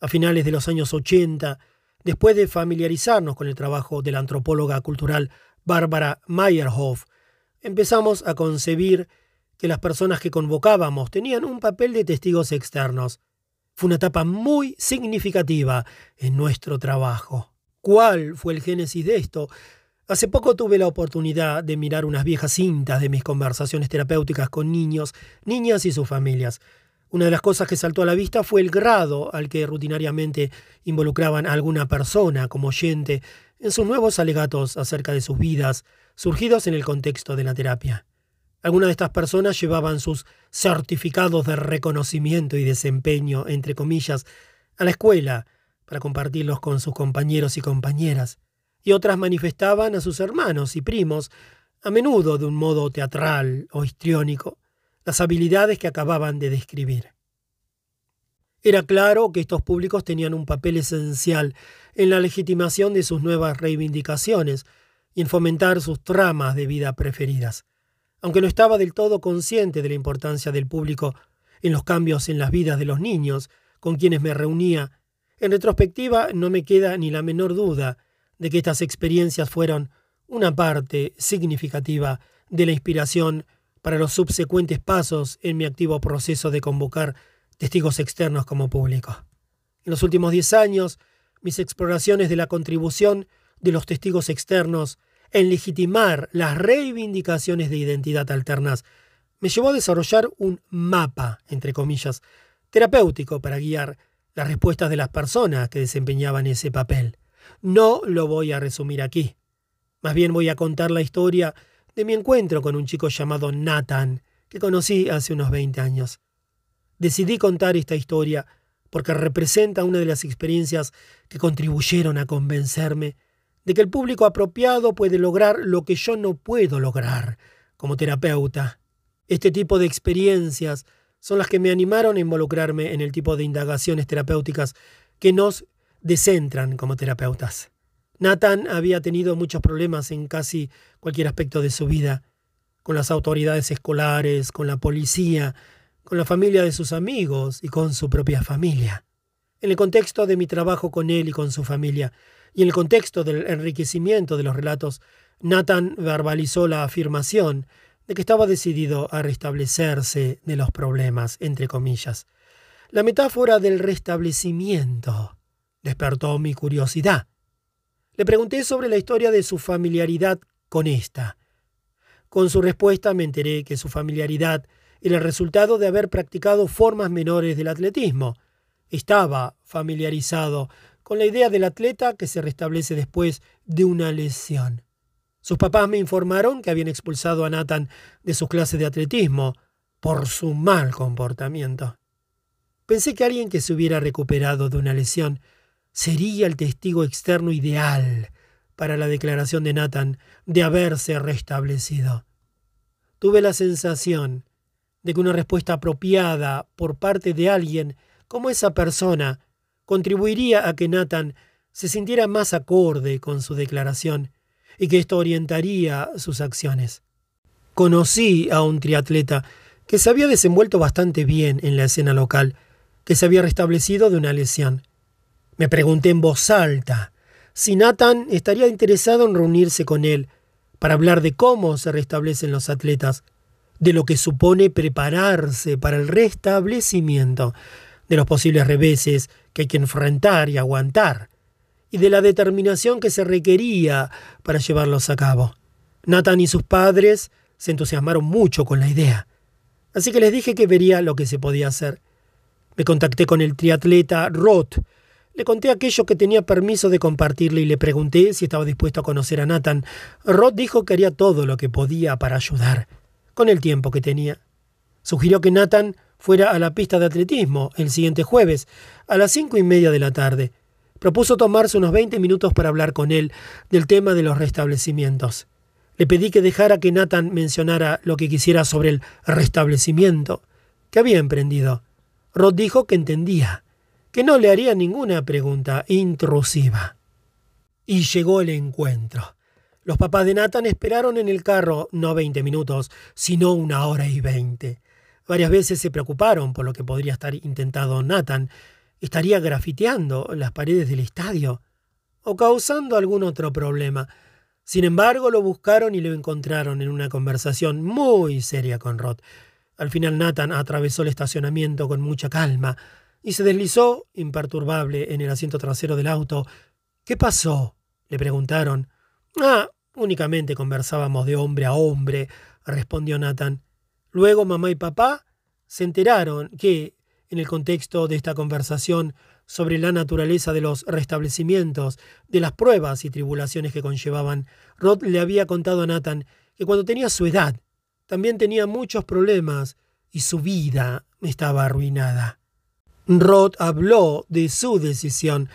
Speaker 1: A finales de los años 80, después de familiarizarnos con el trabajo de la antropóloga cultural Bárbara Meyerhoff, empezamos a concebir que las personas que convocábamos tenían un papel de testigos externos. Fue una etapa muy significativa en nuestro trabajo. ¿Cuál fue el génesis de esto? Hace poco tuve la oportunidad de mirar unas viejas cintas de mis conversaciones terapéuticas con niños, niñas y sus familias. Una de las cosas que saltó a la vista fue el grado al que rutinariamente involucraban a alguna persona como oyente en sus nuevos alegatos acerca de sus vidas, surgidos en el contexto de la terapia. Algunas de estas personas llevaban sus certificados de reconocimiento y desempeño, entre comillas, a la escuela para compartirlos con sus compañeros y compañeras, y otras manifestaban a sus hermanos y primos, a menudo de un modo teatral o histriónico, las habilidades que acababan de describir. Era claro que estos públicos tenían un papel esencial en la legitimación de sus nuevas reivindicaciones y en fomentar sus tramas de vida preferidas. Aunque no estaba del todo consciente de la importancia del público en los cambios en las vidas de los niños con quienes me reunía, en retrospectiva no me queda ni la menor duda de que estas experiencias fueron una parte significativa de la inspiración para los subsecuentes pasos en mi activo proceso de convocar testigos externos como público. En los últimos diez años, mis exploraciones de la contribución de los testigos externos en legitimar las reivindicaciones de identidad alternas me llevó a desarrollar un mapa, entre comillas, terapéutico para guiar las respuestas de las personas que desempeñaban ese papel. No lo voy a resumir aquí. Más bien voy a contar la historia de mi encuentro con un chico llamado Nathan, que conocí hace unos 20 años. Decidí contar esta historia porque representa una de las experiencias que contribuyeron a convencerme de que el público apropiado puede lograr lo que yo no puedo lograr como terapeuta. Este tipo de experiencias son las que me animaron a involucrarme en el tipo de indagaciones terapéuticas que nos descentran como terapeutas. Nathan había tenido muchos problemas en casi cualquier aspecto de su vida, con las autoridades escolares, con la policía, con la familia de sus amigos y con su propia familia. En el contexto de mi trabajo con él y con su familia, y en el contexto del enriquecimiento de los relatos, Nathan verbalizó la afirmación de que estaba decidido a restablecerse de los problemas, entre comillas. La metáfora del restablecimiento despertó mi curiosidad. Le pregunté sobre la historia de su familiaridad con esta. Con su respuesta me enteré que su familiaridad era el resultado de haber practicado formas menores del atletismo. Estaba familiarizado con la idea del atleta que se restablece después de una lesión. Sus papás me informaron que habían expulsado a Nathan de sus clases de atletismo por su mal comportamiento. Pensé que alguien que se hubiera recuperado de una lesión sería el testigo externo ideal para la declaración de Nathan de haberse restablecido. Tuve la sensación de que una respuesta apropiada por parte de alguien como esa persona contribuiría a que Nathan se sintiera más acorde con su declaración y que esto orientaría sus acciones. Conocí a un triatleta que se había desenvuelto bastante bien en la escena local, que se había restablecido de una lesión. Me pregunté en voz alta si Nathan estaría interesado en reunirse con él para hablar de cómo se restablecen los atletas, de lo que supone prepararse para el restablecimiento, de los posibles reveses que hay que enfrentar y aguantar, y de la determinación que se requería para llevarlos a cabo. Nathan y sus padres se entusiasmaron mucho con la idea, así que les dije que vería lo que se podía hacer. Me contacté con el triatleta Roth, le conté aquello que tenía permiso de compartirle y le pregunté si estaba dispuesto a conocer a Nathan. Roth dijo que haría todo lo que podía para ayudar, con el tiempo que tenía. Sugirió que Nathan fuera a la pista de atletismo el siguiente jueves, a las cinco y media de la tarde. Propuso tomarse unos veinte minutos para hablar con él del tema de los restablecimientos. Le pedí que dejara que Nathan mencionara lo que quisiera sobre el restablecimiento que había emprendido. Roth dijo que entendía que no le haría ninguna pregunta intrusiva. Y llegó el encuentro. Los papás de Nathan esperaron en el carro no veinte minutos, sino una hora y veinte. Varias veces se preocuparon por lo que podría estar intentando Nathan. ¿Estaría grafiteando las paredes del estadio? ¿O causando algún otro problema? Sin embargo, lo buscaron y lo encontraron en una conversación muy seria con Rod. Al final Nathan atravesó el estacionamiento con mucha calma y se deslizó, imperturbable, en el asiento trasero del auto. ¿Qué pasó? le preguntaron. Ah, únicamente conversábamos de hombre a hombre, respondió Nathan. Luego mamá y papá se enteraron que, en el contexto de esta conversación sobre la naturaleza de los restablecimientos, de las pruebas y tribulaciones que conllevaban, Rod le había contado a Nathan que cuando tenía su edad también tenía muchos problemas y su vida estaba arruinada. Rod habló de su decisión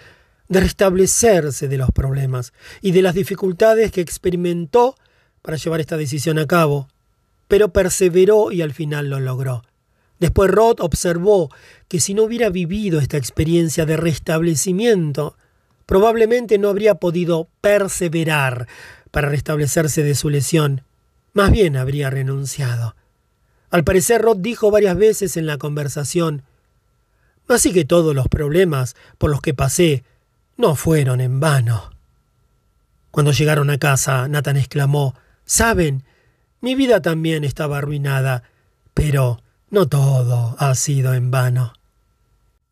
Speaker 1: de restablecerse de los problemas y de las dificultades que experimentó para llevar esta decisión a cabo, pero perseveró y al final lo logró. Después Rod observó que si no hubiera vivido esta experiencia de restablecimiento, probablemente no habría podido perseverar para restablecerse de su lesión, más bien habría renunciado. Al parecer Rod dijo varias veces en la conversación, así que todos los problemas por los que pasé no fueron en vano. Cuando llegaron a casa, Nathan exclamó, Saben, mi vida también estaba arruinada, pero no todo ha sido en vano.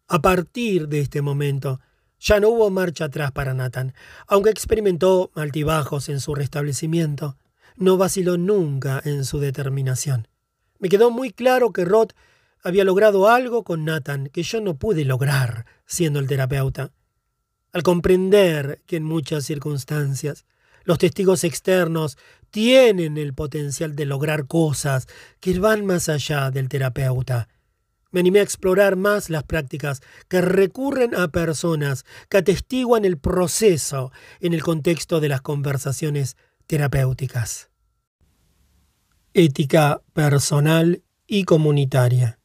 Speaker 1: A partir de este momento, ya no hubo marcha atrás para Nathan. Aunque experimentó altibajos en su restablecimiento, no vaciló nunca en su determinación. Me quedó muy claro que Roth había logrado algo con Nathan que yo no pude lograr siendo el terapeuta. Al comprender que en muchas circunstancias los testigos externos tienen el potencial de lograr cosas que van más allá del terapeuta, me animé a explorar más las prácticas que recurren a personas que atestiguan el proceso en el contexto de las conversaciones terapéuticas. Ética personal y comunitaria.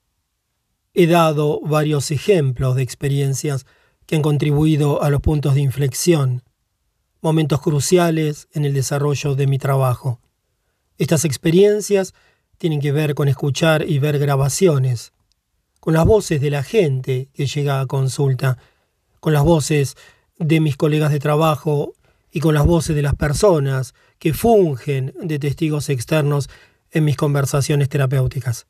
Speaker 1: He dado varios ejemplos de experiencias que han contribuido a los puntos de inflexión, momentos cruciales en el desarrollo de mi trabajo. Estas experiencias tienen que ver con escuchar y ver grabaciones, con las voces de la gente que llega a consulta, con las voces de mis colegas de trabajo y con las voces de las personas que fungen de testigos externos en mis conversaciones terapéuticas.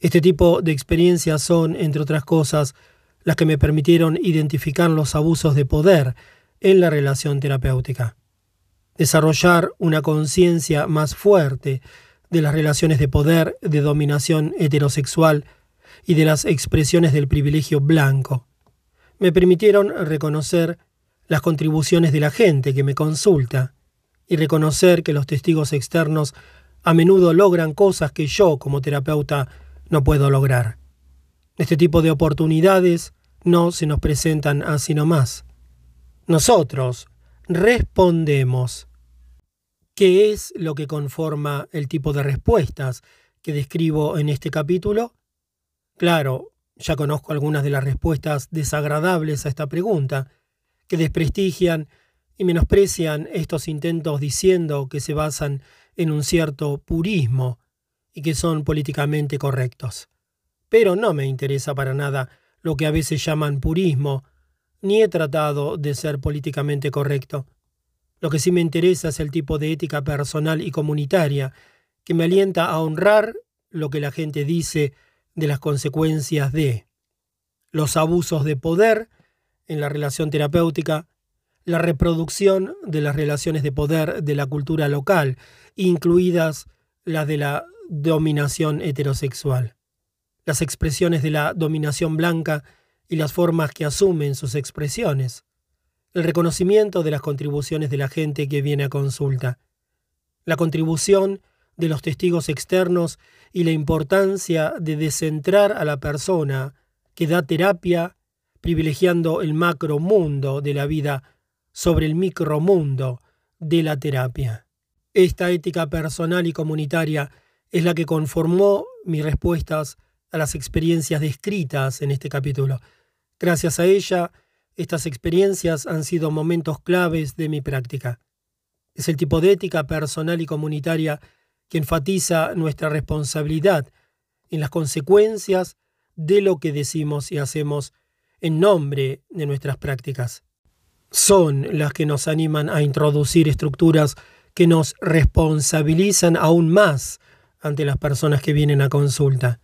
Speaker 1: Este tipo de experiencias son, entre otras cosas, las que me permitieron identificar los abusos de poder en la relación terapéutica. Desarrollar una conciencia más fuerte de las relaciones de poder, de dominación heterosexual y de las expresiones del privilegio blanco. Me permitieron reconocer las contribuciones de la gente que me consulta y reconocer que los testigos externos a menudo logran cosas que yo como terapeuta no puedo lograr. Este tipo de oportunidades no se nos presentan así nomás. Nosotros respondemos. ¿Qué es lo que conforma el tipo de respuestas que describo en este capítulo? Claro, ya conozco algunas de las respuestas desagradables a esta pregunta, que desprestigian y menosprecian estos intentos diciendo que se basan en un cierto purismo y que son políticamente correctos. Pero no me interesa para nada lo que a veces llaman purismo, ni he tratado de ser políticamente correcto. Lo que sí me interesa es el tipo de ética personal y comunitaria que me alienta a honrar lo que la gente dice de las consecuencias de los abusos de poder en la relación terapéutica, la reproducción de las relaciones de poder de la cultura local, incluidas las de la dominación heterosexual, las expresiones de la dominación blanca y las formas que asumen sus expresiones, el reconocimiento de las contribuciones de la gente que viene a consulta, la contribución de los testigos externos y la importancia de descentrar a la persona que da terapia, privilegiando el macromundo de la vida sobre el micromundo de la terapia. Esta ética personal y comunitaria es la que conformó mis respuestas a las experiencias descritas en este capítulo. Gracias a ella, estas experiencias han sido momentos claves de mi práctica. Es el tipo de ética personal y comunitaria que enfatiza nuestra responsabilidad en las consecuencias de lo que decimos y hacemos en nombre de nuestras prácticas. Son las que nos animan a introducir estructuras que nos responsabilizan aún más ante las personas que vienen a consulta,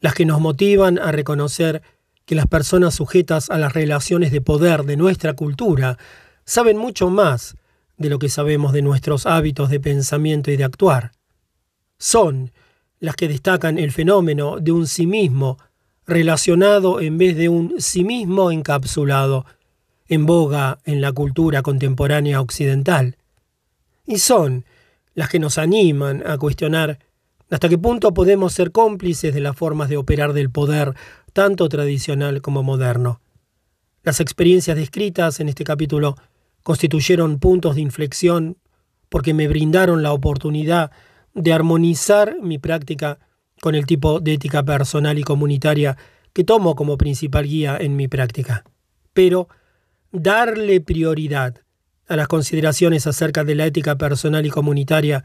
Speaker 1: las que nos motivan a reconocer que las personas sujetas a las relaciones de poder de nuestra cultura saben mucho más de lo que sabemos de nuestros hábitos de pensamiento y de actuar. Son las que destacan el fenómeno de un sí mismo relacionado en vez de un sí mismo encapsulado, en boga en la cultura contemporánea occidental. Y son las que nos animan a cuestionar hasta qué punto podemos ser cómplices de las formas de operar del poder, tanto tradicional como moderno. Las experiencias descritas en este capítulo constituyeron puntos de inflexión porque me brindaron la oportunidad de armonizar mi práctica con el tipo de ética personal y comunitaria que tomo como principal guía en mi práctica. Pero darle prioridad a las consideraciones acerca de la ética personal y comunitaria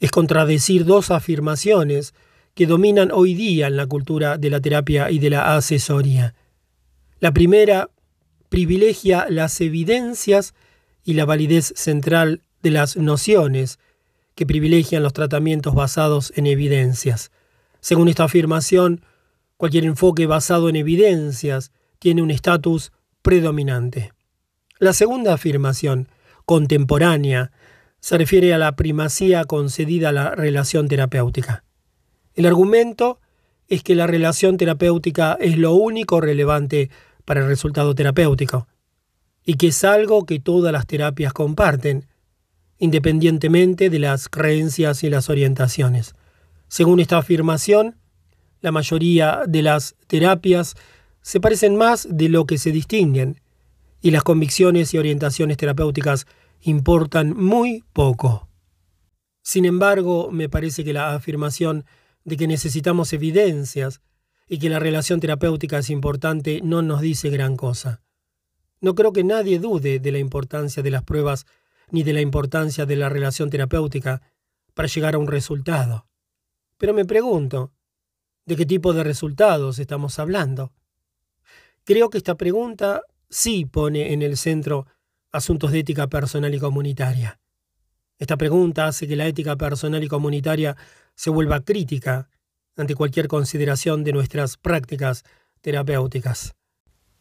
Speaker 1: es contradecir dos afirmaciones que dominan hoy día en la cultura de la terapia y de la asesoría. La primera privilegia las evidencias y la validez central de las nociones que privilegian los tratamientos basados en evidencias. Según esta afirmación, cualquier enfoque basado en evidencias tiene un estatus predominante. La segunda afirmación, contemporánea, se refiere a la primacía concedida a la relación terapéutica. El argumento es que la relación terapéutica es lo único relevante para el resultado terapéutico y que es algo que todas las terapias comparten, independientemente de las creencias y las orientaciones. Según esta afirmación, la mayoría de las terapias se parecen más de lo que se distinguen, y las convicciones y orientaciones terapéuticas importan muy poco. Sin embargo, me parece que la afirmación de que necesitamos evidencias y que la relación terapéutica es importante no nos dice gran cosa. No creo que nadie dude de la importancia de las pruebas ni de la importancia de la relación terapéutica para llegar a un resultado. Pero me pregunto, ¿de qué tipo de resultados estamos hablando? Creo que esta pregunta sí pone en el centro asuntos de ética personal y comunitaria. Esta pregunta hace que la ética personal y comunitaria se vuelva crítica ante cualquier consideración de nuestras prácticas terapéuticas.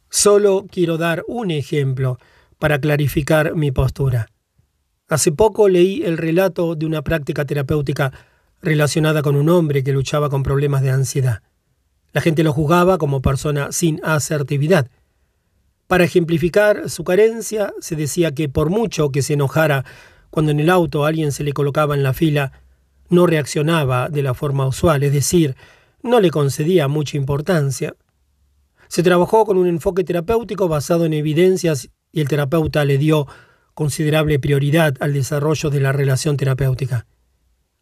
Speaker 1: Solo quiero dar un ejemplo para clarificar mi postura. Hace poco leí el relato de una práctica terapéutica relacionada con un hombre que luchaba con problemas de ansiedad. La gente lo juzgaba como persona sin asertividad, para ejemplificar su carencia, se decía que por mucho que se enojara cuando en el auto alguien se le colocaba en la fila, no reaccionaba de la forma usual, es decir, no le concedía mucha importancia. Se trabajó con un enfoque terapéutico basado en evidencias y el terapeuta le dio considerable prioridad al desarrollo de la relación terapéutica.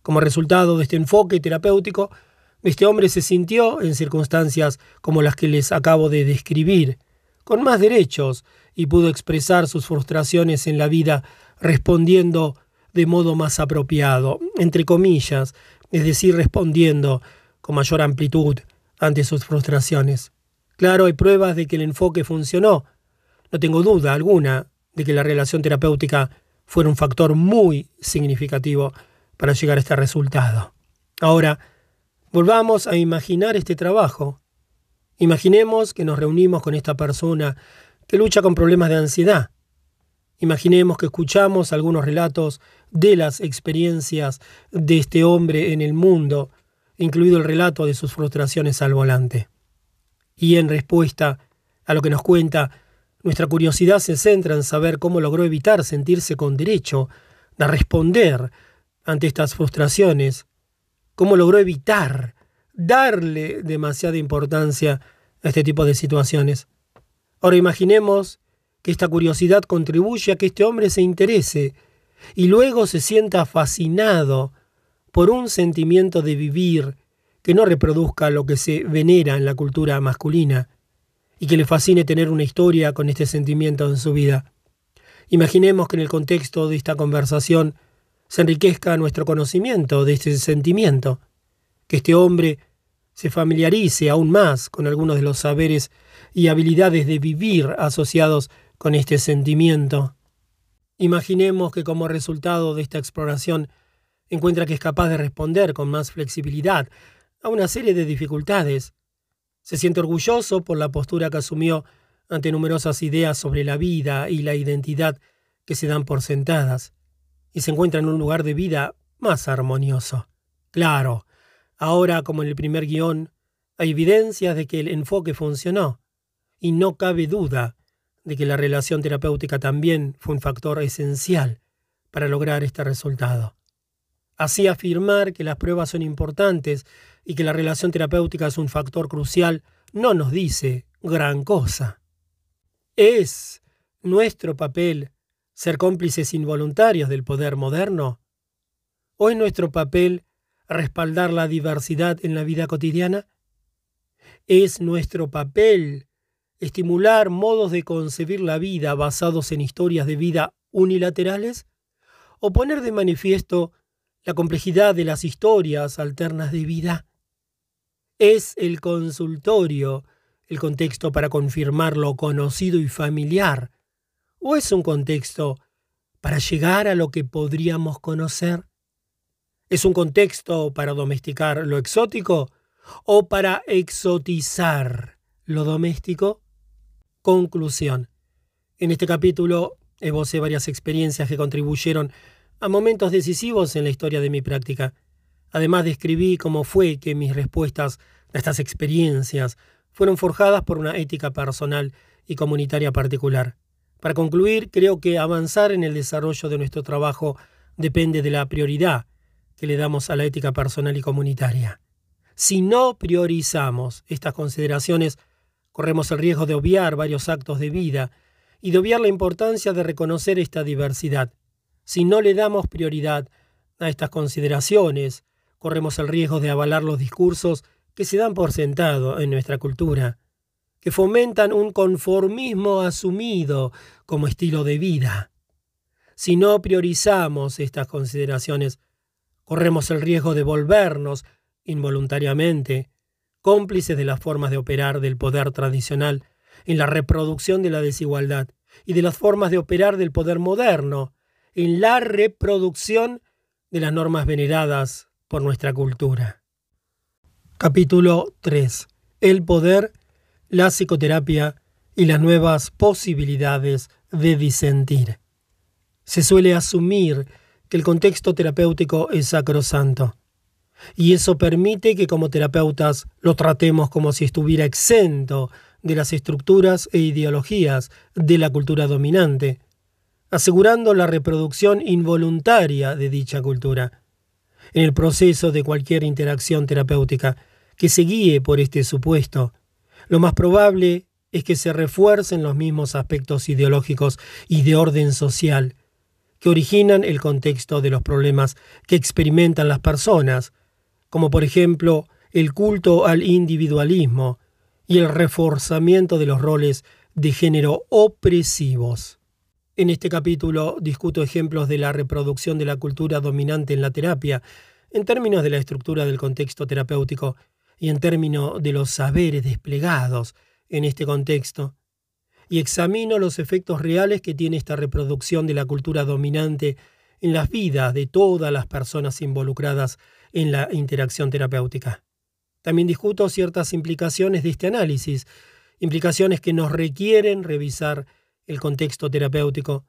Speaker 1: Como resultado de este enfoque terapéutico, este hombre se sintió en circunstancias como las que les acabo de describir, con más derechos y pudo expresar sus frustraciones en la vida respondiendo de modo más apropiado, entre comillas, es decir, respondiendo con mayor amplitud ante sus frustraciones. Claro, hay pruebas de que el enfoque funcionó. No tengo duda alguna de que la relación terapéutica fue un factor muy significativo para llegar a este resultado. Ahora, volvamos a imaginar este trabajo. Imaginemos que nos reunimos con esta persona que lucha con problemas de ansiedad. Imaginemos que escuchamos algunos relatos de las experiencias de este hombre en el mundo, incluido el relato de sus frustraciones al volante. Y en respuesta a lo que nos cuenta, nuestra curiosidad se centra en saber cómo logró evitar sentirse con derecho a responder ante estas frustraciones, cómo logró evitar darle demasiada importancia a este tipo de situaciones. Ahora imaginemos que esta curiosidad contribuye a que este hombre se interese y luego se sienta fascinado por un sentimiento de vivir que no reproduzca lo que se venera en la cultura masculina y que le fascine tener una historia con este sentimiento en su vida. Imaginemos que en el contexto de esta conversación se enriquezca nuestro conocimiento de este sentimiento, que este hombre se familiarice aún más con algunos de los saberes y habilidades de vivir asociados con este sentimiento. Imaginemos que como resultado de esta exploración encuentra que es capaz de responder con más flexibilidad a una serie de dificultades. Se siente orgulloso por la postura que asumió ante numerosas ideas sobre la vida y la identidad que se dan por sentadas, y se encuentra en un lugar de vida más armonioso. Claro, ahora como en el primer guion, hay evidencias de que el enfoque funcionó, y no cabe duda de que la relación terapéutica también fue un factor esencial para lograr este resultado. Así afirmar que las pruebas son importantes y que la relación terapéutica es un factor crucial no nos dice gran cosa. ¿Es nuestro papel ser cómplices involuntarios del poder moderno? ¿O es nuestro papel respaldar la diversidad en la vida cotidiana? ¿Es nuestro papel estimular modos de concebir la vida basados en historias de vida unilaterales? ¿O poner de manifiesto la complejidad de las historias alternas de vida. Es el consultorio el contexto para confirmar lo conocido y familiar, o es un contexto para llegar a lo que podríamos conocer. ¿Es un contexto para domesticar lo exótico o para exotizar lo doméstico? Conclusión. En este capítulo evocé varias experiencias que contribuyeron a momentos decisivos en la historia de mi práctica. Además describí cómo fue que mis respuestas a estas experiencias fueron forjadas por una ética personal y comunitaria particular. Para concluir, creo que avanzar en el desarrollo de nuestro trabajo depende de la prioridad que le damos a la ética personal y comunitaria. Si no priorizamos estas consideraciones, corremos el riesgo de obviar varios actos de vida y de obviar la importancia de reconocer esta diversidad. Si no le damos prioridad a estas consideraciones, corremos el riesgo de avalar los discursos que se dan por sentado en nuestra cultura, que fomentan un conformismo asumido como estilo de vida. Si no priorizamos estas consideraciones, corremos el riesgo de volvernos, involuntariamente, cómplices de las formas de operar del poder tradicional en la reproducción de la desigualdad y de las formas de operar del poder moderno en la reproducción de las normas veneradas por nuestra cultura. Capítulo 3. El poder, la psicoterapia y las nuevas posibilidades de disentir. Se suele asumir que el contexto terapéutico es sacrosanto, y eso permite que como terapeutas lo tratemos como si estuviera exento de las estructuras e ideologías de la cultura dominante, asegurando la reproducción involuntaria de dicha cultura. En el proceso de cualquier interacción terapéutica que se guíe por este supuesto, lo más probable es que se refuercen los mismos aspectos ideológicos y de orden social que originan el contexto de los problemas que experimentan las personas, como por ejemplo el culto al individualismo y el reforzamiento de los roles de género opresivos. En este capítulo discuto ejemplos de la reproducción de la cultura dominante en la terapia, en términos de la estructura del contexto terapéutico y en términos de los saberes desplegados en este contexto, y examino los efectos reales que tiene esta reproducción de la cultura dominante en las vidas de todas las personas involucradas en la interacción terapéutica. También discuto ciertas implicaciones de este análisis, implicaciones que nos requieren revisar el contexto terapéutico,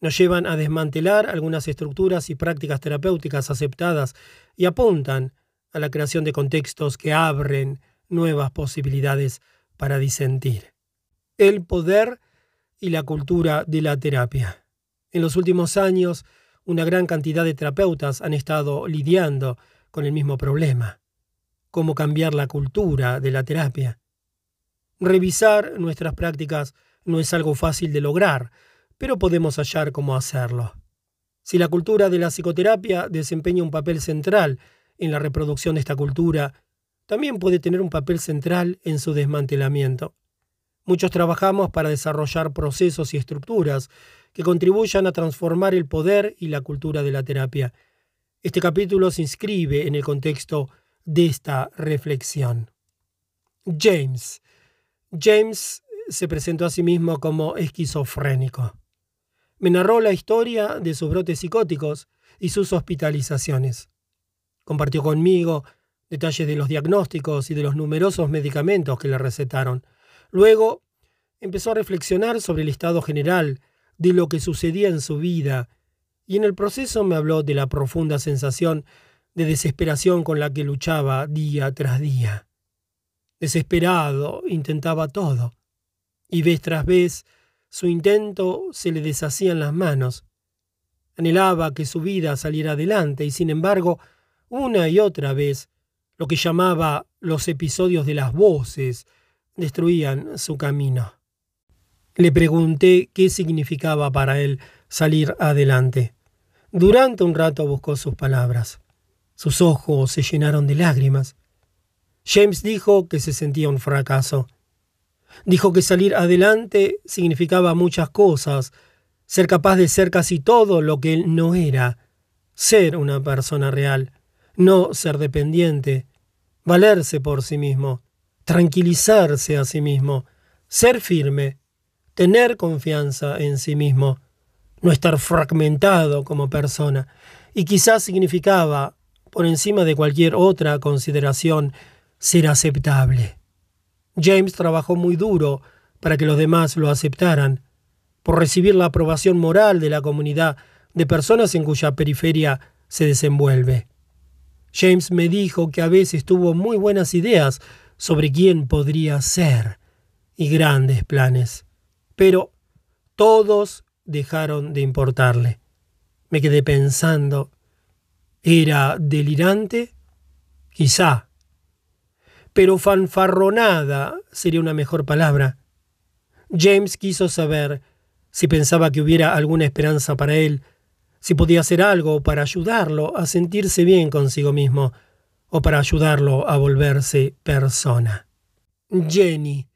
Speaker 1: nos llevan a desmantelar algunas estructuras y prácticas terapéuticas aceptadas y apuntan a la creación de contextos que abren nuevas posibilidades para disentir. El poder y la cultura de la terapia. En los últimos años, una gran cantidad de terapeutas han estado lidiando con el mismo problema. Cómo cambiar la cultura de la terapia. Revisar nuestras prácticas no es algo fácil de lograr, pero podemos hallar cómo hacerlo. Si la cultura de la psicoterapia desempeña un papel central en la reproducción de esta cultura, también puede tener un papel central en su desmantelamiento. Muchos trabajamos para desarrollar procesos y estructuras que contribuyan a transformar el poder y la cultura de la terapia. Este capítulo se inscribe en el contexto de esta reflexión. James. James se presentó a sí mismo como esquizofrénico. Me narró la historia de sus brotes psicóticos y sus hospitalizaciones. Compartió conmigo detalles de los diagnósticos y de los numerosos medicamentos que le recetaron. Luego empezó a reflexionar sobre el estado general de lo que sucedía en su vida y en el proceso me habló de la profunda sensación de desesperación con la que luchaba día tras día. Desesperado, intentaba todo, y vez tras vez su intento se le deshacían las manos. Anhelaba que su vida saliera adelante y sin embargo, una y otra vez, lo que llamaba los episodios de las voces destruían su camino. Le pregunté qué significaba para él salir adelante. Durante un rato buscó sus palabras. Sus ojos se llenaron de lágrimas. James dijo que se sentía un fracaso. Dijo que salir adelante significaba muchas cosas, ser capaz de ser casi todo lo que él no era, ser una persona real, no ser dependiente, valerse por sí mismo, tranquilizarse a sí mismo, ser firme, tener confianza en sí mismo, no estar fragmentado como persona, y quizás significaba, por encima de cualquier otra consideración, ser aceptable. James trabajó muy duro para que los demás lo aceptaran, por recibir la aprobación moral de la comunidad de personas en cuya periferia se desenvuelve. James me dijo que a veces tuvo muy buenas ideas sobre quién podría ser y grandes planes, pero todos dejaron de importarle. Me quedé pensando, ¿era delirante? Quizá pero fanfarronada sería una mejor palabra. James quiso saber si pensaba que hubiera alguna esperanza para él, si podía hacer algo para ayudarlo a sentirse bien consigo mismo, o para ayudarlo a volverse persona. Jenny.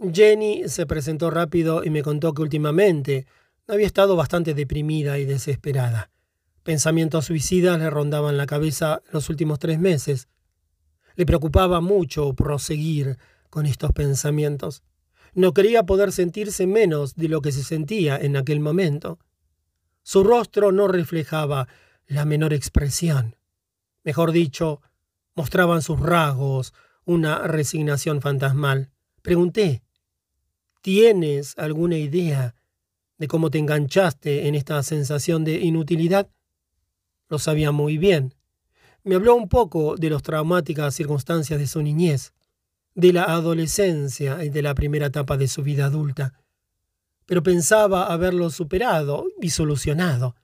Speaker 1: Jenny se presentó rápido y me contó que últimamente había estado bastante deprimida y desesperada. Pensamientos suicidas le rondaban la cabeza los últimos tres meses. Le preocupaba mucho proseguir con estos pensamientos. No quería poder sentirse menos de lo que se sentía en aquel momento. Su rostro no reflejaba la menor expresión. Mejor dicho, mostraban sus rasgos una resignación fantasmal. Pregunté, ¿tienes alguna idea de cómo te enganchaste en esta sensación de inutilidad? Lo sabía muy bien. Me habló un poco de las traumáticas circunstancias de su niñez, de la adolescencia y de la primera etapa de su vida adulta. Pero pensaba haberlo superado y solucionado.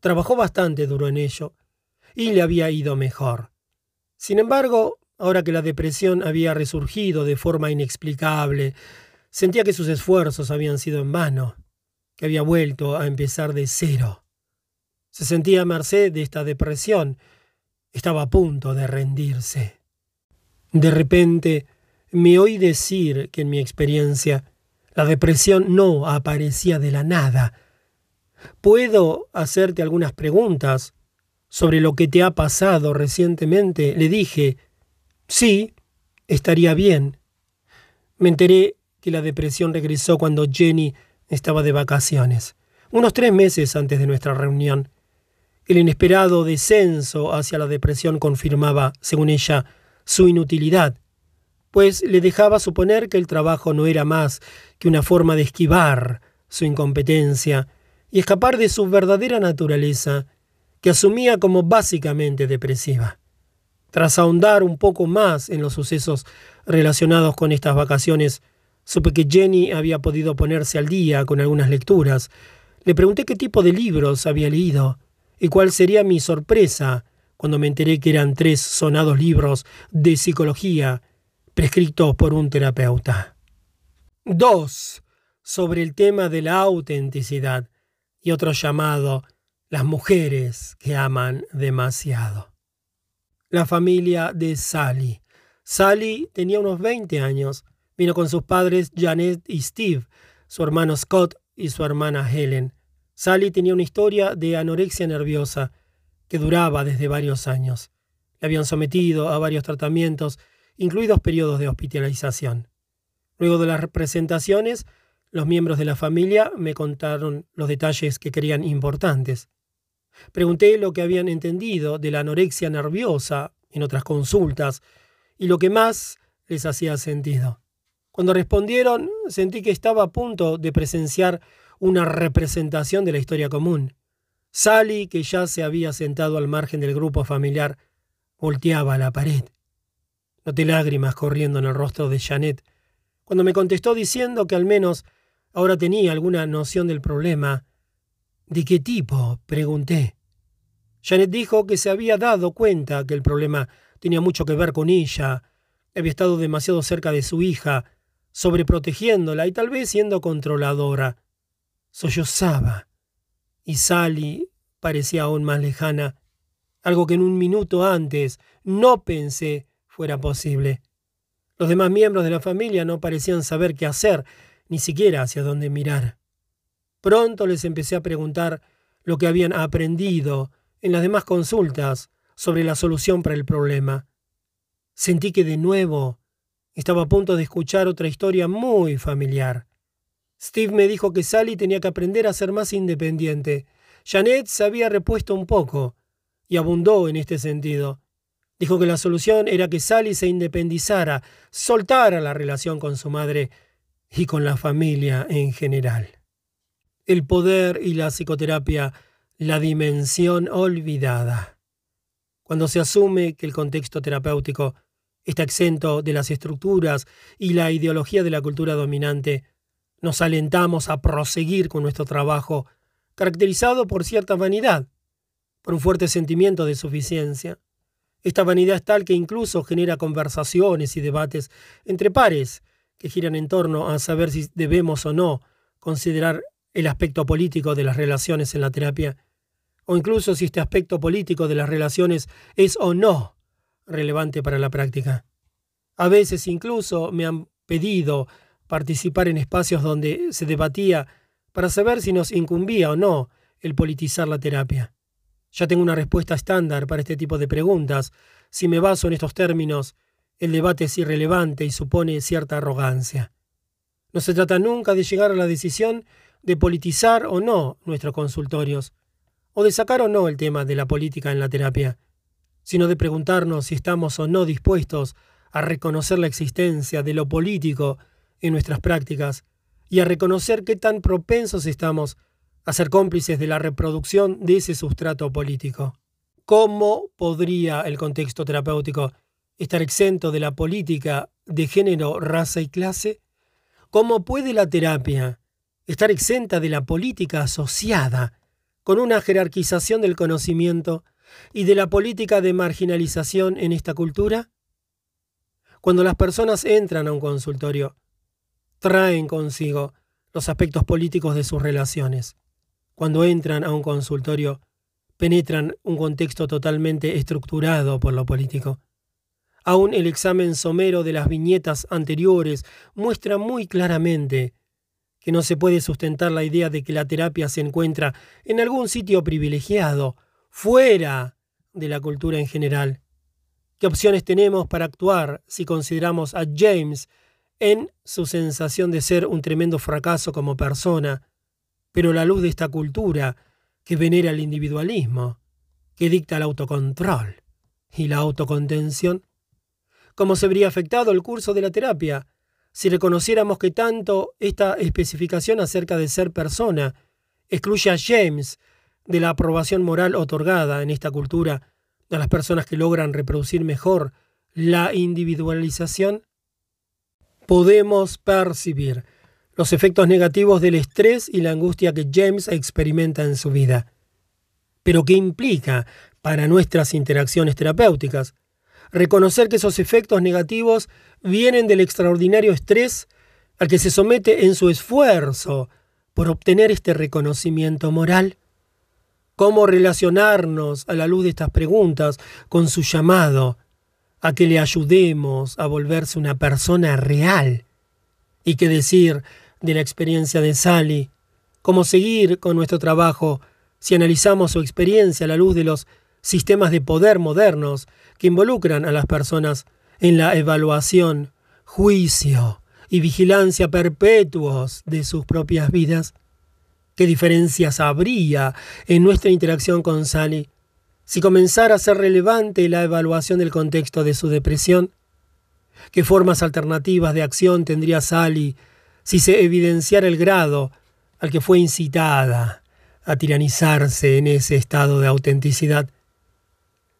Speaker 1: Trabajó bastante duro en ello, y le había ido mejor. Sin embargo, ahora que la depresión había resurgido de forma inexplicable, sentía que sus esfuerzos habían sido en vano, que había vuelto a empezar de cero. Se sentía a merced de esta depresión estaba a punto de rendirse. De repente me oí decir que en mi experiencia la depresión no aparecía de la nada. ¿Puedo hacerte algunas preguntas sobre lo que te ha pasado recientemente? Le dije, sí, estaría bien. Me enteré que la depresión regresó cuando Jenny estaba de vacaciones, unos tres meses antes de nuestra reunión. El inesperado descenso hacia la depresión confirmaba, según ella, su inutilidad, pues le dejaba suponer que el trabajo no era más que una forma de esquivar su incompetencia y escapar de su verdadera naturaleza, que asumía como básicamente depresiva. Tras ahondar un poco más en los sucesos relacionados con estas vacaciones, supe que Jenny había podido ponerse al día con algunas lecturas. Le pregunté qué tipo de libros había leído y cuál sería mi sorpresa cuando me enteré que eran tres sonados libros de psicología prescritos por un terapeuta. Dos, sobre el tema de la autenticidad y otro llamado Las mujeres que aman demasiado. La familia de Sally. Sally tenía unos 20 años. Vino con sus padres Janet y Steve, su hermano Scott y su hermana Helen. Sally tenía una historia de anorexia nerviosa que duraba desde varios años. Le habían sometido a varios tratamientos, incluidos periodos de hospitalización. Luego de las presentaciones, los miembros de la familia me contaron los detalles que querían importantes. Pregunté lo que habían entendido de la anorexia nerviosa en otras consultas y lo que más les hacía sentido. Cuando respondieron, sentí que estaba a punto de presenciar una representación de la historia común. Sally, que ya se había sentado al margen del grupo familiar, volteaba a la pared. Noté lágrimas corriendo en el rostro de Janet cuando me contestó diciendo que al menos ahora tenía alguna noción del problema. ¿De qué tipo? pregunté. Janet dijo que se había dado cuenta que el problema tenía mucho que ver con ella. Había estado demasiado cerca de su hija, sobreprotegiéndola y tal vez siendo controladora. Sollozaba. Y Sally parecía aún más lejana, algo que en un minuto antes no pensé fuera posible. Los demás miembros de la familia no parecían saber qué hacer, ni siquiera hacia dónde mirar. Pronto les empecé a preguntar lo que habían aprendido en las demás consultas sobre la solución para el problema. Sentí que de nuevo estaba a punto de escuchar otra historia muy familiar. Steve me dijo que Sally tenía que aprender a ser más independiente. Janet se había repuesto un poco y abundó en este sentido. Dijo que la solución era que Sally se independizara, soltara la relación con su madre y con la familia en general. El poder y la psicoterapia, la dimensión olvidada. Cuando se asume que el contexto terapéutico está exento de las estructuras y la ideología de la cultura dominante, nos alentamos a proseguir con nuestro trabajo, caracterizado por cierta vanidad, por un fuerte sentimiento de suficiencia. Esta vanidad es tal que incluso genera conversaciones y debates entre pares que giran en torno a saber si debemos o no considerar el aspecto político de las relaciones en la terapia, o incluso si este aspecto político de las relaciones es o no relevante para la práctica. A veces incluso me han pedido participar en espacios donde se debatía para saber si nos incumbía o no el politizar la terapia. Ya tengo una respuesta estándar para este tipo de preguntas. Si me baso en estos términos, el debate es irrelevante y supone cierta arrogancia. No se trata nunca de llegar a la decisión de politizar o no nuestros consultorios, o de sacar o no el tema de la política en la terapia, sino de preguntarnos si estamos o no dispuestos a reconocer la existencia de lo político en nuestras prácticas y a reconocer qué tan propensos estamos a ser cómplices de la reproducción de ese sustrato político. ¿Cómo podría el contexto terapéutico estar exento de la política de género, raza y clase? ¿Cómo puede la terapia estar exenta de la política asociada con una jerarquización del conocimiento y de la política de marginalización en esta cultura? Cuando las personas entran a un consultorio, traen consigo los aspectos políticos de sus relaciones. Cuando entran a un consultorio, penetran un contexto totalmente estructurado por lo político. Aún el examen somero de las viñetas anteriores muestra muy claramente que no se puede sustentar la idea de que la terapia se encuentra en algún sitio privilegiado, fuera de la cultura en general. ¿Qué opciones tenemos para actuar si consideramos a James en su sensación de ser un tremendo fracaso como persona, pero la luz de esta cultura que venera el individualismo, que dicta el autocontrol y la autocontención? ¿Cómo se habría afectado el curso de la terapia si reconociéramos que tanto esta especificación acerca de ser persona excluye a James de la aprobación moral otorgada en esta cultura a las personas que logran reproducir mejor la individualización? Podemos percibir los efectos negativos del estrés y la angustia que James experimenta en su vida. Pero ¿qué implica para nuestras interacciones terapéuticas? Reconocer que esos efectos negativos vienen del extraordinario estrés al que se somete en su esfuerzo por obtener este reconocimiento moral cómo relacionarnos a la luz de estas preguntas con su llamado a que le ayudemos a volverse una persona real. Y qué decir de la experiencia de Sally, cómo seguir con nuestro trabajo si analizamos su experiencia a la luz de los sistemas de poder modernos que involucran a las personas en la evaluación, juicio y vigilancia perpetuos de sus propias vidas? ¿Qué diferencias habría en nuestra interacción con Sally si comenzara a ser relevante la evaluación del contexto de su depresión? ¿Qué formas alternativas de acción tendría Sally si se evidenciara el grado al que fue incitada a tiranizarse en ese estado de autenticidad?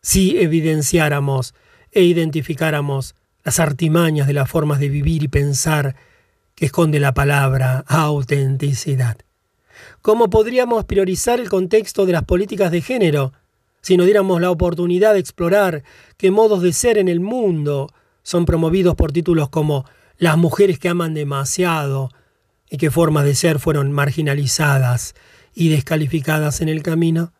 Speaker 1: Si evidenciáramos e identificáramos las artimañas de las formas de vivir y pensar que esconde la palabra autenticidad. ¿Cómo podríamos priorizar el contexto de las políticas de género si nos diéramos la oportunidad de explorar qué modos de ser en el mundo son promovidos por títulos como Las mujeres que aman demasiado y qué formas de ser fueron marginalizadas y descalificadas en el camino?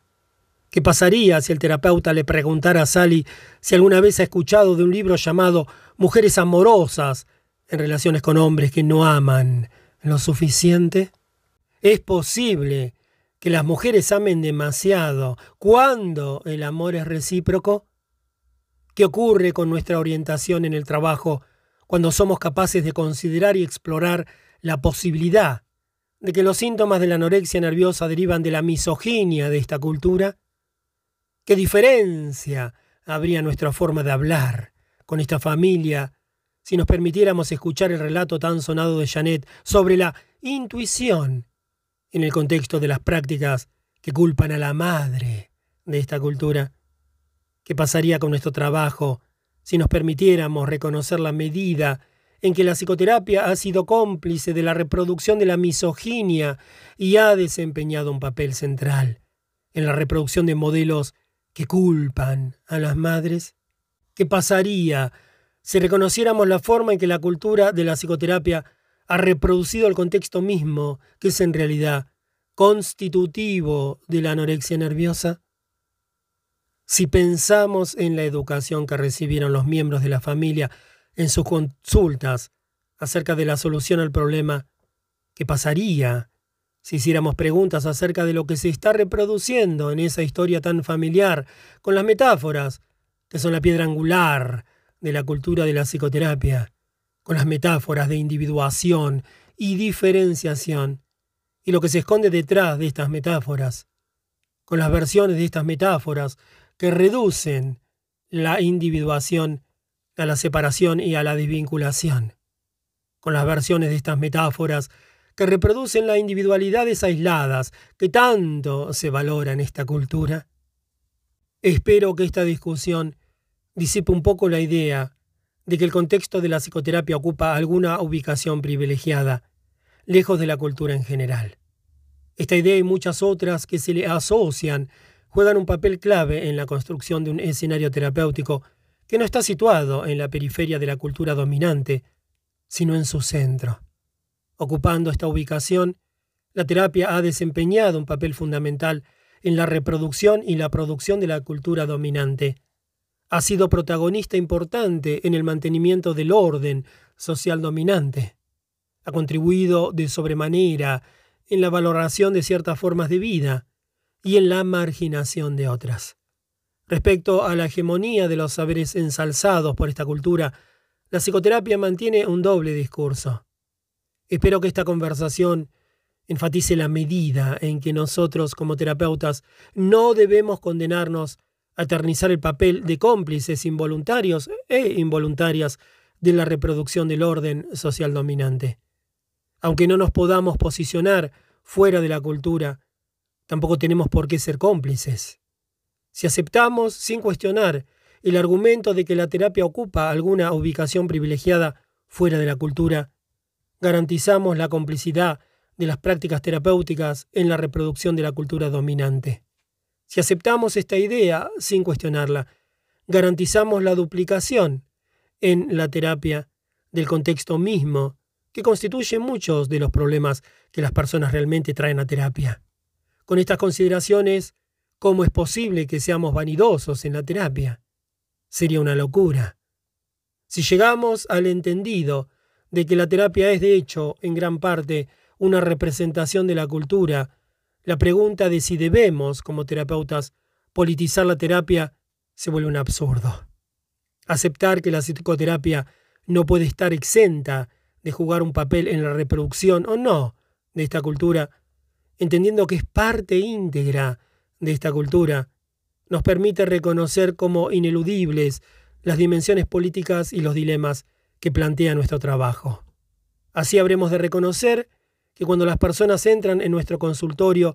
Speaker 1: ¿Qué pasaría si el terapeuta le preguntara a Sally si alguna vez ha escuchado de un libro llamado Mujeres amorosas en relaciones con hombres que no aman lo suficiente? Es posible que las mujeres amen demasiado cuando el amor es recíproco. ¿Qué ocurre con nuestra orientación en el trabajo cuando somos capaces de considerar y explorar la posibilidad de que los síntomas de la anorexia nerviosa derivan de la misoginia de esta cultura? ¿Qué diferencia habría nuestra forma de hablar con esta familia si nos permitiéramos escuchar el relato tan sonado de Janet sobre la intuición en el contexto de las prácticas que culpan a la madre de esta cultura. ¿Qué pasaría con nuestro trabajo si nos permitiéramos reconocer la medida en que la psicoterapia ha sido cómplice de la reproducción de la misoginia y ha desempeñado un papel central en la reproducción de modelos que culpan a las madres? ¿Qué pasaría si reconociéramos la forma en que la cultura de la psicoterapia ha reproducido el contexto mismo, que es en realidad constitutivo de la anorexia nerviosa? Si pensamos en la educación que recibieron los miembros de la familia en sus consultas acerca de la solución al problema, ¿qué pasaría si hiciéramos preguntas acerca de lo que se está reproduciendo en esa historia tan familiar, con las metáforas, que son la piedra angular de la cultura de la psicoterapia? con las metáforas de individuación y diferenciación, y lo que se esconde detrás de estas metáforas, con las versiones de estas metáforas que reducen la individuación a la separación y a la desvinculación, con las versiones de estas metáforas que reproducen las individualidades aisladas que tanto se valora en esta cultura. Espero que esta discusión disipe un poco la idea de que el contexto de la psicoterapia ocupa alguna ubicación privilegiada, lejos de la cultura en general. Esta idea y muchas otras que se le asocian juegan un papel clave en la construcción de un escenario terapéutico que no está situado en la periferia de la cultura dominante, sino en su centro. Ocupando esta ubicación, la terapia ha desempeñado un papel fundamental en la reproducción y la producción de la cultura dominante, ha sido protagonista importante en el mantenimiento del orden social dominante. Ha contribuido de sobremanera en la valoración de ciertas formas de vida y en la marginación de otras. Respecto a la hegemonía de los saberes ensalzados por esta cultura, la psicoterapia mantiene un doble discurso. Espero que esta conversación enfatice la medida en que nosotros como terapeutas no debemos condenarnos eternizar el papel de cómplices involuntarios e involuntarias de la reproducción del orden social dominante. Aunque no nos podamos posicionar fuera de la cultura, tampoco tenemos por qué ser cómplices. Si aceptamos, sin cuestionar, el argumento de que la terapia ocupa alguna ubicación privilegiada fuera de la cultura, garantizamos la complicidad de las prácticas terapéuticas en la reproducción de la cultura dominante. Si aceptamos esta idea sin cuestionarla, garantizamos la duplicación en la terapia del contexto mismo que constituye muchos de los problemas que las personas realmente traen a terapia. Con estas consideraciones, ¿cómo es posible que seamos vanidosos en la terapia? Sería una locura. Si llegamos al entendido de que la terapia es de hecho, en gran parte, una representación de la cultura la pregunta de si debemos, como terapeutas, politizar la terapia se vuelve un absurdo. Aceptar que la psicoterapia no puede estar exenta de jugar un papel en la reproducción o no de esta cultura, entendiendo que es parte íntegra de esta cultura, nos permite reconocer como ineludibles las dimensiones políticas y los dilemas que plantea nuestro trabajo. Así habremos de reconocer que cuando las personas entran en nuestro consultorio,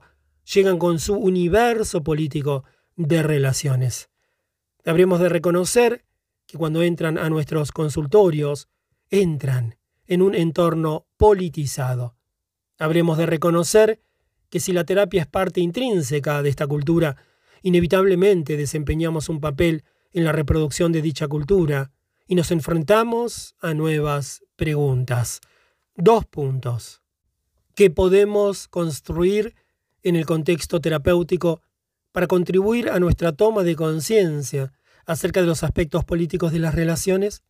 Speaker 1: llegan con su universo político de relaciones. Habremos de reconocer que cuando entran a nuestros consultorios, entran en un entorno politizado. Habremos de reconocer que si la terapia es parte intrínseca de esta cultura, inevitablemente desempeñamos un papel en la reproducción de dicha cultura y nos enfrentamos a nuevas preguntas. Dos puntos. ¿Qué podemos construir en el contexto terapéutico para contribuir a nuestra toma de conciencia acerca de los aspectos políticos de las relaciones?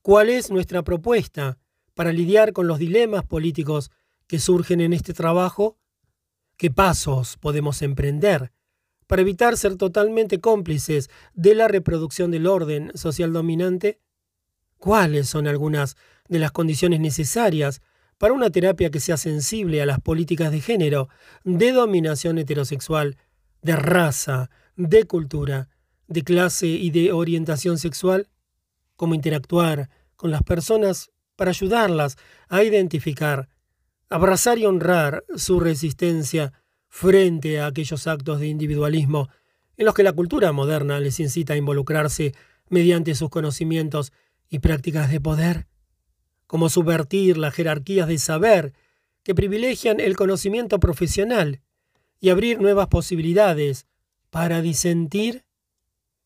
Speaker 1: ¿Cuál es nuestra propuesta para lidiar con los dilemas políticos que surgen en este trabajo? ¿Qué pasos podemos emprender para evitar ser totalmente cómplices de la reproducción del orden social dominante? ¿Cuáles son algunas de las condiciones necesarias para una terapia que sea sensible a las políticas de género, de dominación heterosexual, de raza, de cultura, de clase y de orientación sexual? ¿Cómo interactuar con las personas para ayudarlas a identificar, abrazar y honrar su resistencia frente a aquellos actos de individualismo en los que la cultura moderna les incita a involucrarse mediante sus conocimientos y prácticas de poder, como subvertir las jerarquías de saber que privilegian el conocimiento profesional y abrir nuevas posibilidades para disentir,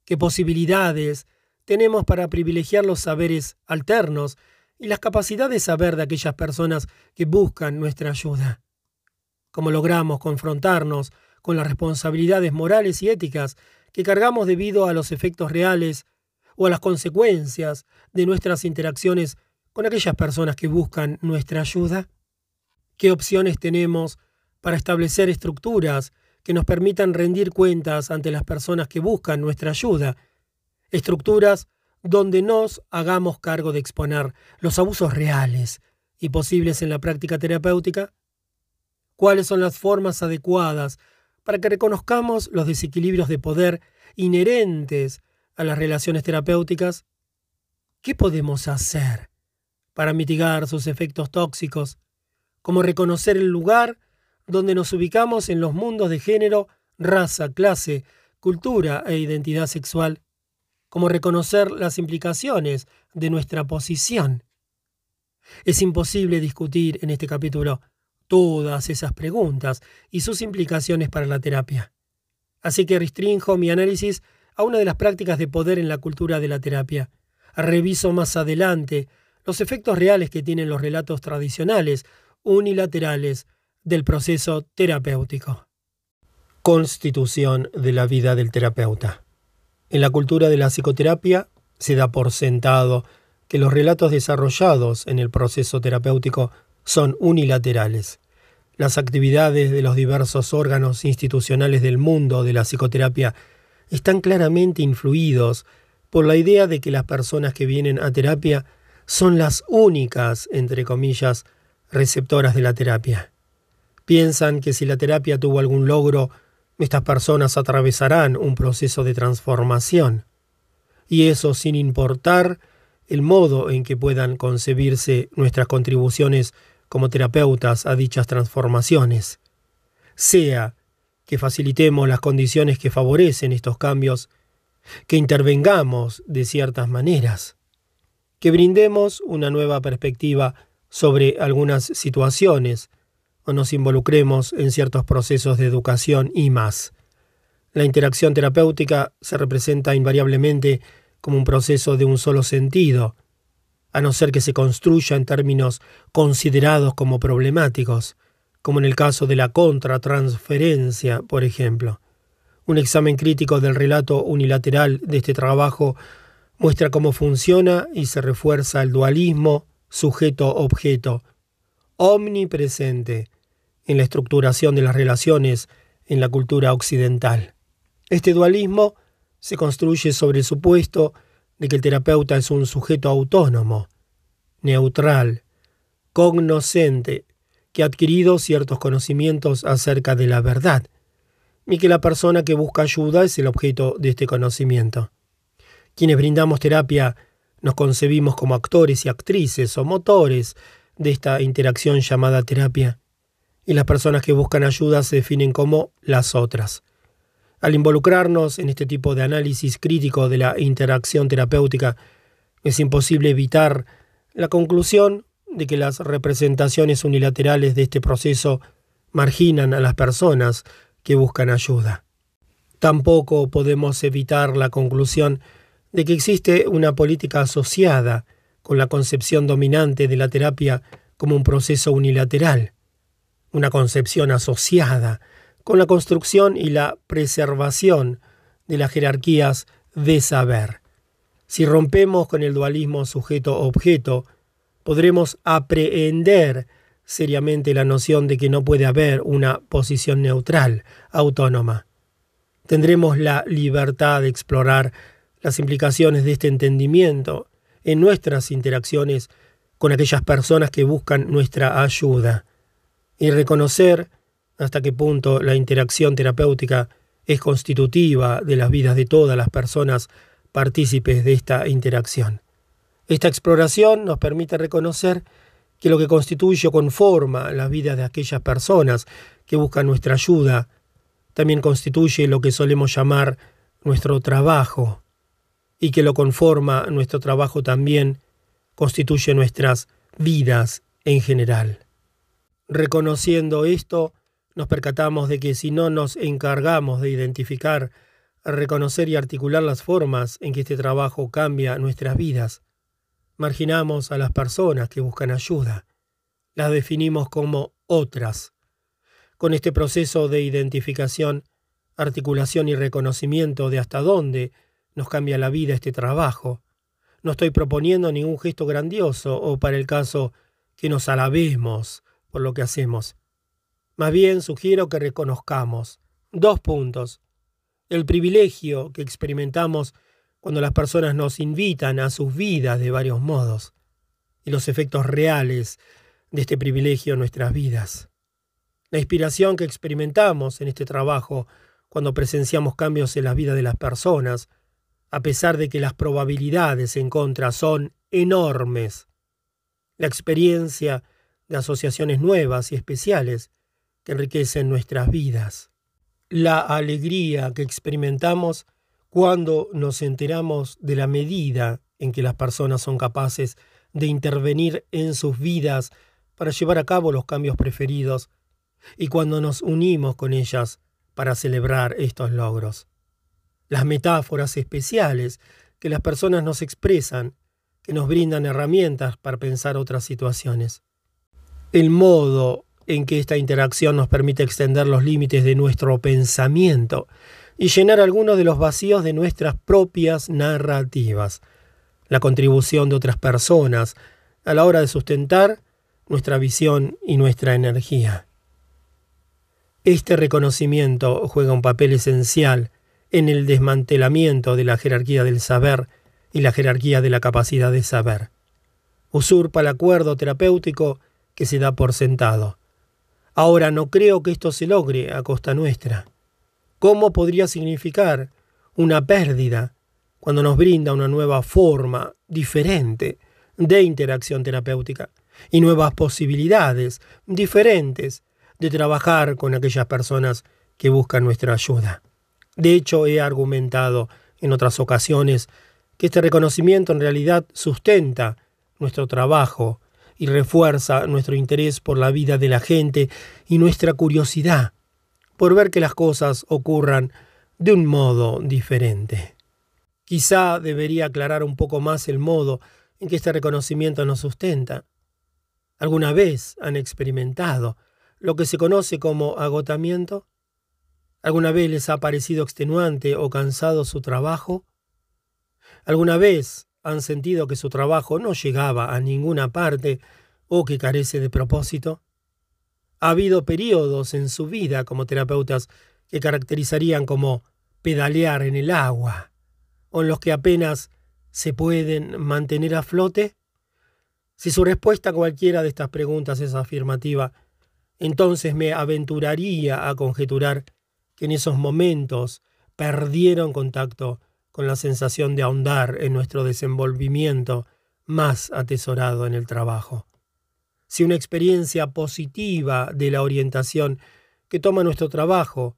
Speaker 1: qué posibilidades tenemos para privilegiar los saberes alternos y las capacidades de saber de aquellas personas que buscan nuestra ayuda cómo logramos confrontarnos con las responsabilidades morales y éticas que cargamos debido a los efectos reales o a las consecuencias de nuestras interacciones con aquellas personas que buscan nuestra ayuda? ¿Qué opciones tenemos para establecer estructuras que nos permitan rendir cuentas ante las personas que buscan nuestra ayuda? Estructuras donde nos hagamos cargo de exponer los abusos reales y posibles en la práctica terapéutica cuáles son las formas adecuadas para que reconozcamos los desequilibrios de poder inherentes a las relaciones terapéuticas, ¿qué podemos hacer para mitigar sus efectos tóxicos? Como reconocer el lugar donde nos ubicamos en los mundos de género, raza, clase, cultura e identidad sexual, como reconocer las implicaciones de nuestra posición. Es imposible discutir en este capítulo todas esas preguntas y sus implicaciones para la terapia. Así que restringo mi análisis a una de las prácticas de poder en la cultura de la terapia. Reviso más adelante los efectos reales que tienen los relatos tradicionales, unilaterales, del proceso terapéutico. Constitución de la vida del terapeuta. En la cultura de la psicoterapia se da por sentado que los relatos desarrollados en el proceso terapéutico son unilaterales. Las actividades de los diversos órganos institucionales del mundo de la psicoterapia están claramente influidos por la idea de que las personas que vienen a terapia son las únicas, entre comillas, receptoras de la terapia. Piensan que si la terapia tuvo algún logro, estas personas atravesarán un proceso de transformación. Y eso sin importar el modo en que puedan concebirse nuestras contribuciones como terapeutas a dichas transformaciones, sea que facilitemos las condiciones que favorecen estos cambios, que intervengamos de ciertas maneras, que brindemos una nueva perspectiva sobre algunas situaciones o nos involucremos en ciertos procesos de educación y más. La interacción terapéutica se representa invariablemente como un proceso de un solo sentido, a no ser que se construya en términos considerados como problemáticos, como en el caso de la contratransferencia, por ejemplo. Un examen crítico del relato unilateral de este trabajo muestra cómo funciona y se refuerza el dualismo sujeto-objeto, omnipresente en la estructuración de las relaciones en la cultura occidental. Este dualismo se construye sobre el supuesto de que el terapeuta es un sujeto autónomo, neutral, cognoscente, que ha adquirido ciertos conocimientos acerca de la verdad, y que la persona que busca ayuda es el objeto de este conocimiento. Quienes brindamos terapia nos concebimos como actores y actrices o motores de esta interacción llamada terapia, y las personas que buscan ayuda se definen como las otras. Al involucrarnos en este tipo de análisis crítico de la interacción terapéutica, es imposible evitar la conclusión de que las representaciones unilaterales de este proceso marginan a las personas que buscan ayuda. Tampoco podemos evitar la conclusión de que existe una política asociada con la concepción dominante de la terapia como un proceso unilateral, una concepción asociada con la construcción y la preservación de las jerarquías de saber. Si rompemos con el dualismo sujeto-objeto, podremos aprehender seriamente la noción de que no puede haber una posición neutral, autónoma. Tendremos la libertad de explorar las implicaciones de este entendimiento en nuestras interacciones con aquellas personas que buscan nuestra ayuda y reconocer hasta qué punto la interacción terapéutica es constitutiva de las vidas de todas las personas partícipes de esta interacción. Esta exploración nos permite reconocer que lo que constituye o conforma la vida de aquellas personas que buscan nuestra ayuda también constituye lo que solemos llamar nuestro trabajo, y que lo conforma nuestro trabajo también constituye nuestras vidas en general. Reconociendo esto, nos percatamos de que si no nos encargamos de identificar, reconocer y articular las formas en que este trabajo cambia nuestras vidas, marginamos a las personas que buscan ayuda, las definimos como otras. Con este proceso de identificación, articulación y reconocimiento de hasta dónde nos cambia la vida este trabajo. No estoy proponiendo ningún gesto grandioso o para el caso que nos alabemos por lo que hacemos. Más bien sugiero que reconozcamos dos puntos. El privilegio que experimentamos cuando las personas nos invitan a sus vidas de varios modos y los efectos reales de este privilegio en nuestras vidas. La inspiración que experimentamos en este trabajo cuando presenciamos cambios en la vida de las personas a pesar de que las probabilidades en contra son enormes. La experiencia de asociaciones nuevas y especiales que enriquecen nuestras vidas. La alegría que experimentamos cuando nos enteramos de la medida en que las personas son capaces de intervenir en sus vidas para llevar a cabo los cambios preferidos y cuando nos unimos con ellas para celebrar estos logros las metáforas especiales que las personas nos expresan, que nos brindan herramientas para pensar otras situaciones. El modo en que esta interacción nos permite extender los límites de nuestro pensamiento y llenar algunos de los vacíos de nuestras propias narrativas. La contribución de otras personas a la hora de sustentar nuestra visión y nuestra energía. Este reconocimiento juega un papel esencial en el desmantelamiento de la jerarquía del saber y la jerarquía de la capacidad de saber. Usurpa el acuerdo terapéutico que se da por sentado. Ahora no creo que esto se logre a costa nuestra. ¿Cómo podría significar una pérdida cuando nos brinda una nueva forma diferente de interacción terapéutica y nuevas posibilidades diferentes de trabajar con aquellas personas que buscan nuestra ayuda? De hecho, he argumentado en otras ocasiones que este reconocimiento en realidad sustenta nuestro trabajo y refuerza nuestro interés por la vida de la gente y nuestra curiosidad por ver que las cosas ocurran de un modo diferente. Quizá debería aclarar un poco más el modo en que este reconocimiento nos sustenta. ¿Alguna vez han experimentado lo que se conoce como agotamiento? ¿Alguna vez les ha parecido extenuante o cansado su trabajo? ¿Alguna vez han sentido que su trabajo no llegaba a ninguna parte o que carece de propósito? ¿Ha habido periodos en su vida como terapeutas que caracterizarían como pedalear en el agua o en los que apenas se pueden mantener a flote? Si su respuesta a cualquiera de estas preguntas es afirmativa, entonces me aventuraría a conjeturar que en esos momentos perdieron contacto con la sensación de ahondar en nuestro desenvolvimiento más atesorado en el trabajo. Si una experiencia positiva de la orientación que toma nuestro trabajo,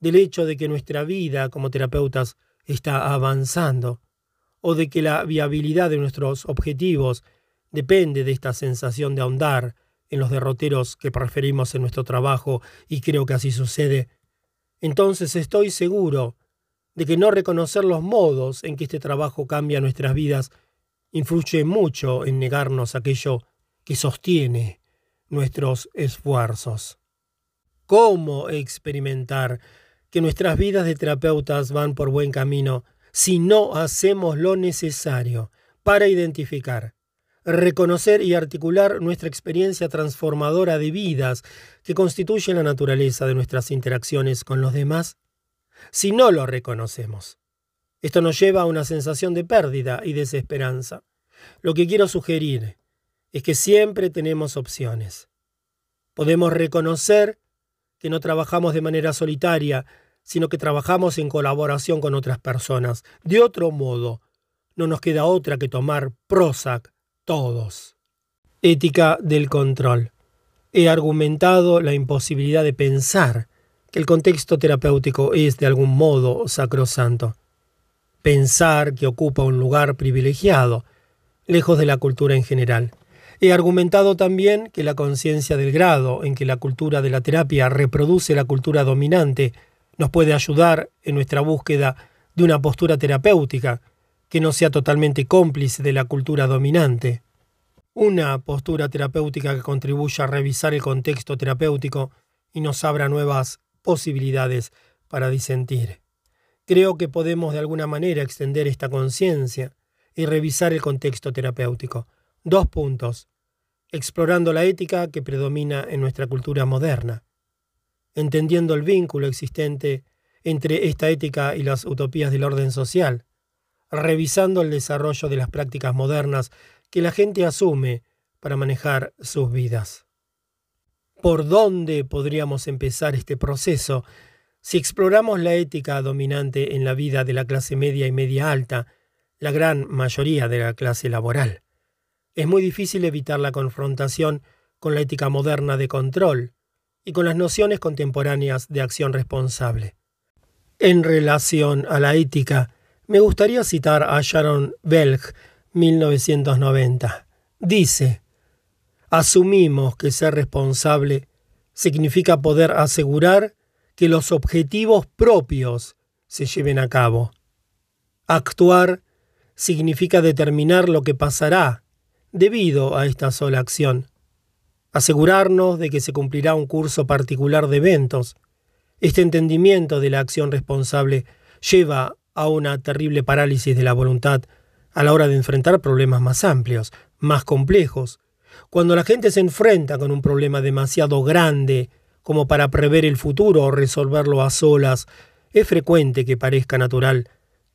Speaker 1: del hecho de que nuestra vida como terapeutas está avanzando, o de que la viabilidad de nuestros objetivos depende de esta sensación de ahondar en los derroteros que preferimos en nuestro trabajo, y creo que así sucede, entonces estoy seguro de que no reconocer los modos en que este trabajo cambia nuestras vidas influye mucho en negarnos aquello que sostiene nuestros esfuerzos. ¿Cómo experimentar que nuestras vidas de terapeutas van por buen camino si no hacemos lo necesario para identificar reconocer y articular nuestra experiencia transformadora de vidas que constituye la naturaleza de nuestras interacciones con los demás, si no lo reconocemos. Esto nos lleva a una sensación de pérdida y desesperanza. Lo que quiero sugerir es que siempre tenemos opciones. Podemos reconocer que no trabajamos de manera solitaria, sino que trabajamos en colaboración con otras personas. De otro modo, no nos queda otra que tomar Prozac todos. Ética del control. He argumentado la imposibilidad de pensar el contexto terapéutico es de algún modo sacrosanto. Pensar que ocupa un lugar privilegiado, lejos de la cultura en general. He argumentado también que la conciencia del grado en que la cultura de la terapia reproduce la cultura dominante nos puede ayudar en nuestra búsqueda de una postura terapéutica que no sea totalmente cómplice de la cultura dominante. Una postura terapéutica que contribuya a revisar el contexto terapéutico y nos abra nuevas posibilidades para disentir. Creo que podemos de alguna manera extender esta conciencia y revisar el contexto terapéutico. Dos puntos. Explorando la ética que predomina en nuestra cultura moderna. Entendiendo el vínculo existente entre esta ética y las utopías del orden social revisando el desarrollo de las prácticas modernas que la gente asume para manejar sus vidas. ¿Por dónde podríamos empezar este proceso si exploramos la ética dominante en la vida de la clase media y media alta, la gran mayoría de la clase laboral? Es muy difícil evitar la confrontación con la ética moderna de control y con las nociones contemporáneas de acción responsable. En relación a la ética, me gustaría citar a Sharon Belg, 1990. Dice, asumimos que ser responsable significa poder asegurar que los objetivos propios se lleven a cabo. Actuar significa determinar lo que pasará debido a esta sola acción. Asegurarnos de que se cumplirá un curso particular de eventos. Este entendimiento de la acción responsable lleva a una terrible parálisis de la voluntad a la hora de enfrentar problemas más amplios, más complejos. Cuando la gente se enfrenta con un problema demasiado grande como para prever el futuro o resolverlo a solas, es frecuente que parezca natural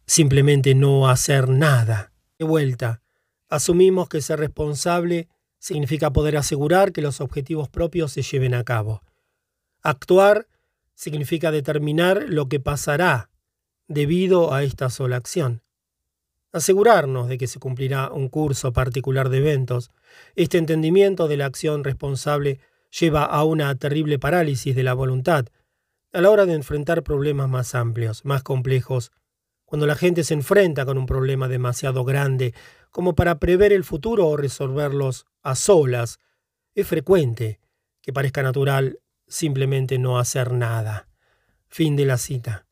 Speaker 1: simplemente no hacer nada. De vuelta, asumimos que ser responsable significa poder asegurar que los objetivos propios se lleven a cabo. Actuar significa determinar lo que pasará debido a esta sola acción. Asegurarnos de que se cumplirá un curso particular de eventos. Este entendimiento de la acción responsable lleva a una terrible parálisis de la voluntad a la hora de enfrentar problemas más amplios, más complejos. Cuando la gente se enfrenta con un problema demasiado grande como para prever el futuro o resolverlos a solas, es frecuente que parezca natural simplemente no hacer nada. Fin de la cita.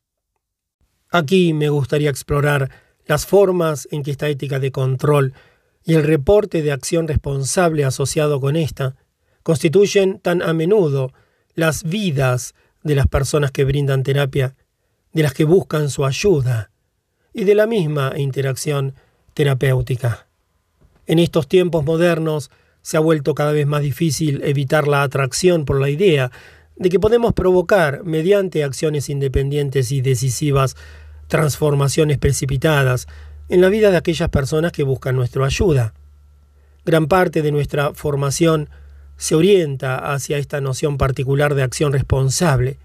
Speaker 1: Aquí me gustaría explorar las formas en que esta ética de control y el reporte de acción responsable asociado con esta constituyen tan a menudo las vidas de las personas que brindan terapia, de las que buscan su ayuda y de la misma interacción terapéutica. En estos tiempos modernos se ha vuelto cada vez más difícil evitar la atracción por la idea de que podemos provocar, mediante acciones independientes y decisivas, transformaciones precipitadas en la vida de aquellas personas que buscan nuestra ayuda. Gran parte de nuestra formación se orienta hacia esta noción particular de acción responsable,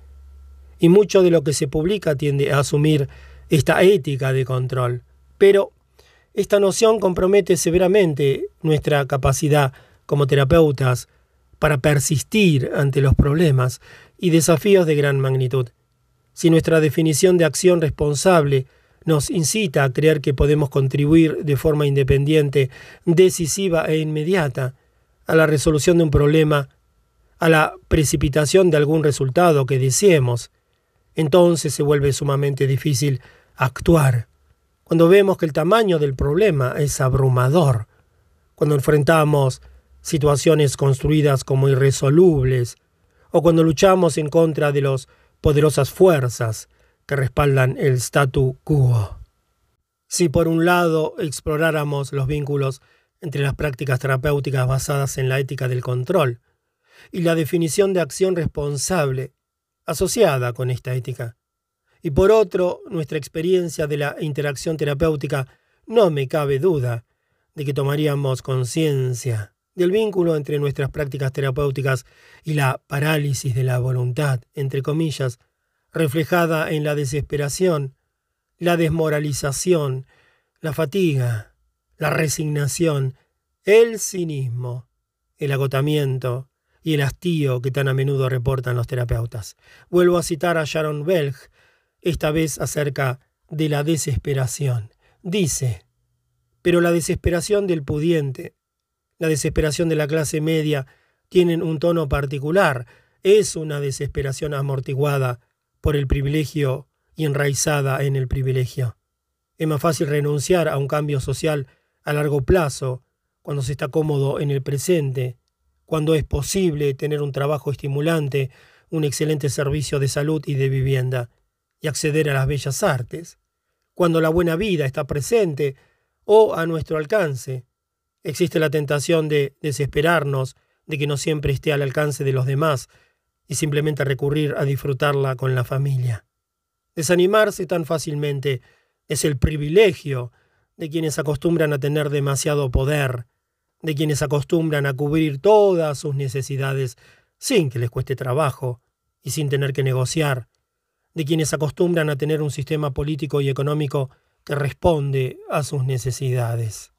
Speaker 1: y mucho de lo que se publica tiende a asumir esta ética de control. Pero esta noción compromete severamente nuestra capacidad como terapeutas para persistir ante los problemas y desafíos de gran magnitud. Si nuestra definición de acción responsable nos incita a creer que podemos contribuir de forma independiente, decisiva e inmediata a la resolución de un problema, a la precipitación de algún resultado que deseemos, entonces se vuelve sumamente difícil actuar. Cuando vemos que el tamaño del problema es abrumador, cuando enfrentamos situaciones construidas como irresolubles, o cuando luchamos en contra de las poderosas fuerzas que respaldan el statu quo. Si por un lado exploráramos los vínculos entre las prácticas terapéuticas basadas en la ética del control y la definición de acción responsable asociada con esta ética, y por otro nuestra experiencia de la interacción terapéutica, no me cabe duda de que tomaríamos conciencia del vínculo entre nuestras prácticas terapéuticas y la parálisis de la voluntad, entre comillas, reflejada en la desesperación, la desmoralización, la fatiga, la resignación, el cinismo, el agotamiento y el hastío que tan a menudo reportan los terapeutas. Vuelvo a citar a Sharon Belg, esta vez acerca de la desesperación. Dice, pero la desesperación del pudiente la desesperación de la clase media tienen un tono particular. Es una desesperación amortiguada por el privilegio y enraizada en el privilegio. Es más fácil renunciar a un cambio social a largo plazo cuando se está cómodo en el presente, cuando es posible tener un trabajo estimulante, un excelente servicio de salud y de vivienda, y acceder a las bellas artes, cuando la buena vida está presente o a nuestro alcance, Existe la tentación de desesperarnos, de que no siempre esté al alcance de los demás y simplemente recurrir a disfrutarla con la familia. Desanimarse tan fácilmente es el privilegio de quienes acostumbran a tener demasiado poder, de quienes acostumbran a cubrir todas sus necesidades sin que les cueste trabajo y sin tener que negociar, de quienes acostumbran a tener un sistema político y económico que responde a sus necesidades.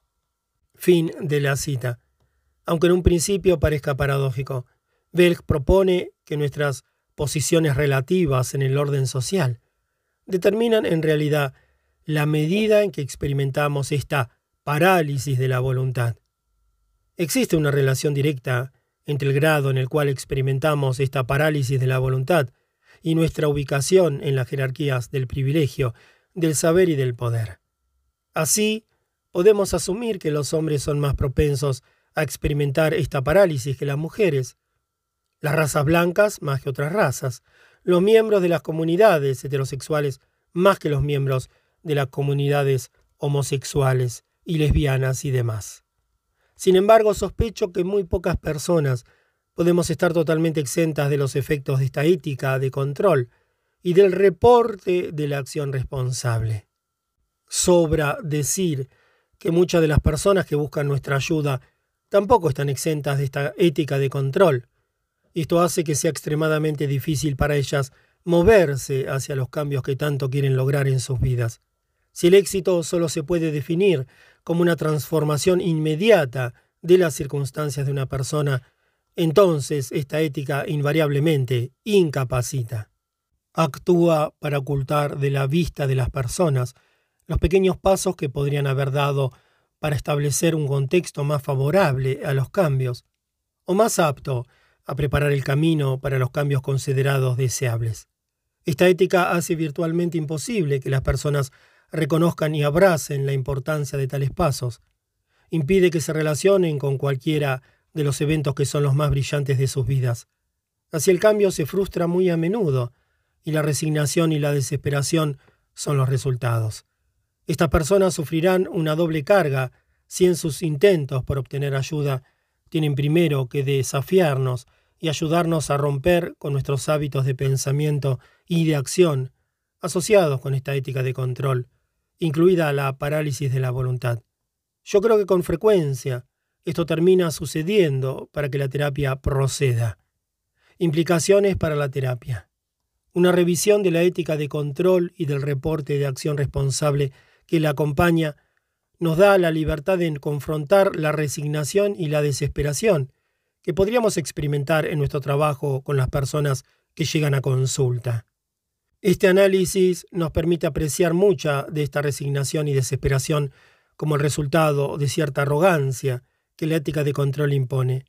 Speaker 1: Fin de la cita. Aunque en un principio parezca paradójico, Belg propone que nuestras posiciones relativas en el orden social determinan en realidad la medida en que experimentamos esta parálisis de la voluntad. Existe una relación directa entre el grado en el cual experimentamos esta parálisis de la voluntad y nuestra ubicación en las jerarquías del privilegio, del saber y del poder. Así, podemos asumir que los hombres son más propensos a experimentar esta parálisis que las mujeres. Las razas blancas más que otras razas. Los miembros de las comunidades heterosexuales más que los miembros de las comunidades homosexuales y lesbianas y demás. Sin embargo, sospecho que muy pocas personas podemos estar totalmente exentas de los efectos de esta ética de control y del reporte de la acción responsable. Sobra decir que muchas de las personas que buscan nuestra ayuda tampoco están exentas de esta ética de control. Esto hace que sea extremadamente difícil para ellas moverse hacia los cambios que tanto quieren lograr en sus vidas. Si el éxito solo se puede definir como una transformación inmediata de las circunstancias de una persona, entonces esta ética invariablemente incapacita. Actúa para ocultar de la vista de las personas los pequeños pasos que podrían haber dado para establecer un contexto más favorable a los cambios, o más apto a preparar el camino para los cambios considerados deseables. Esta ética hace virtualmente imposible que las personas reconozcan y abracen la importancia de tales pasos. Impide que se relacionen con cualquiera de los eventos que son los más brillantes de sus vidas. Así el cambio se frustra muy a menudo, y la resignación y la desesperación son los resultados. Estas personas sufrirán una doble carga si en sus intentos por obtener ayuda tienen primero que desafiarnos y ayudarnos a romper con nuestros hábitos de pensamiento y de acción asociados con esta ética de control, incluida la parálisis de la voluntad. Yo creo que con frecuencia esto termina sucediendo para que la terapia proceda. Implicaciones para la terapia. Una revisión de la ética de control y del reporte de acción responsable que la acompaña nos da la libertad de confrontar la resignación y la desesperación que podríamos experimentar en nuestro trabajo con las personas que llegan a consulta. Este análisis nos permite apreciar mucha de esta resignación y desesperación como el resultado de cierta arrogancia que la ética de control impone.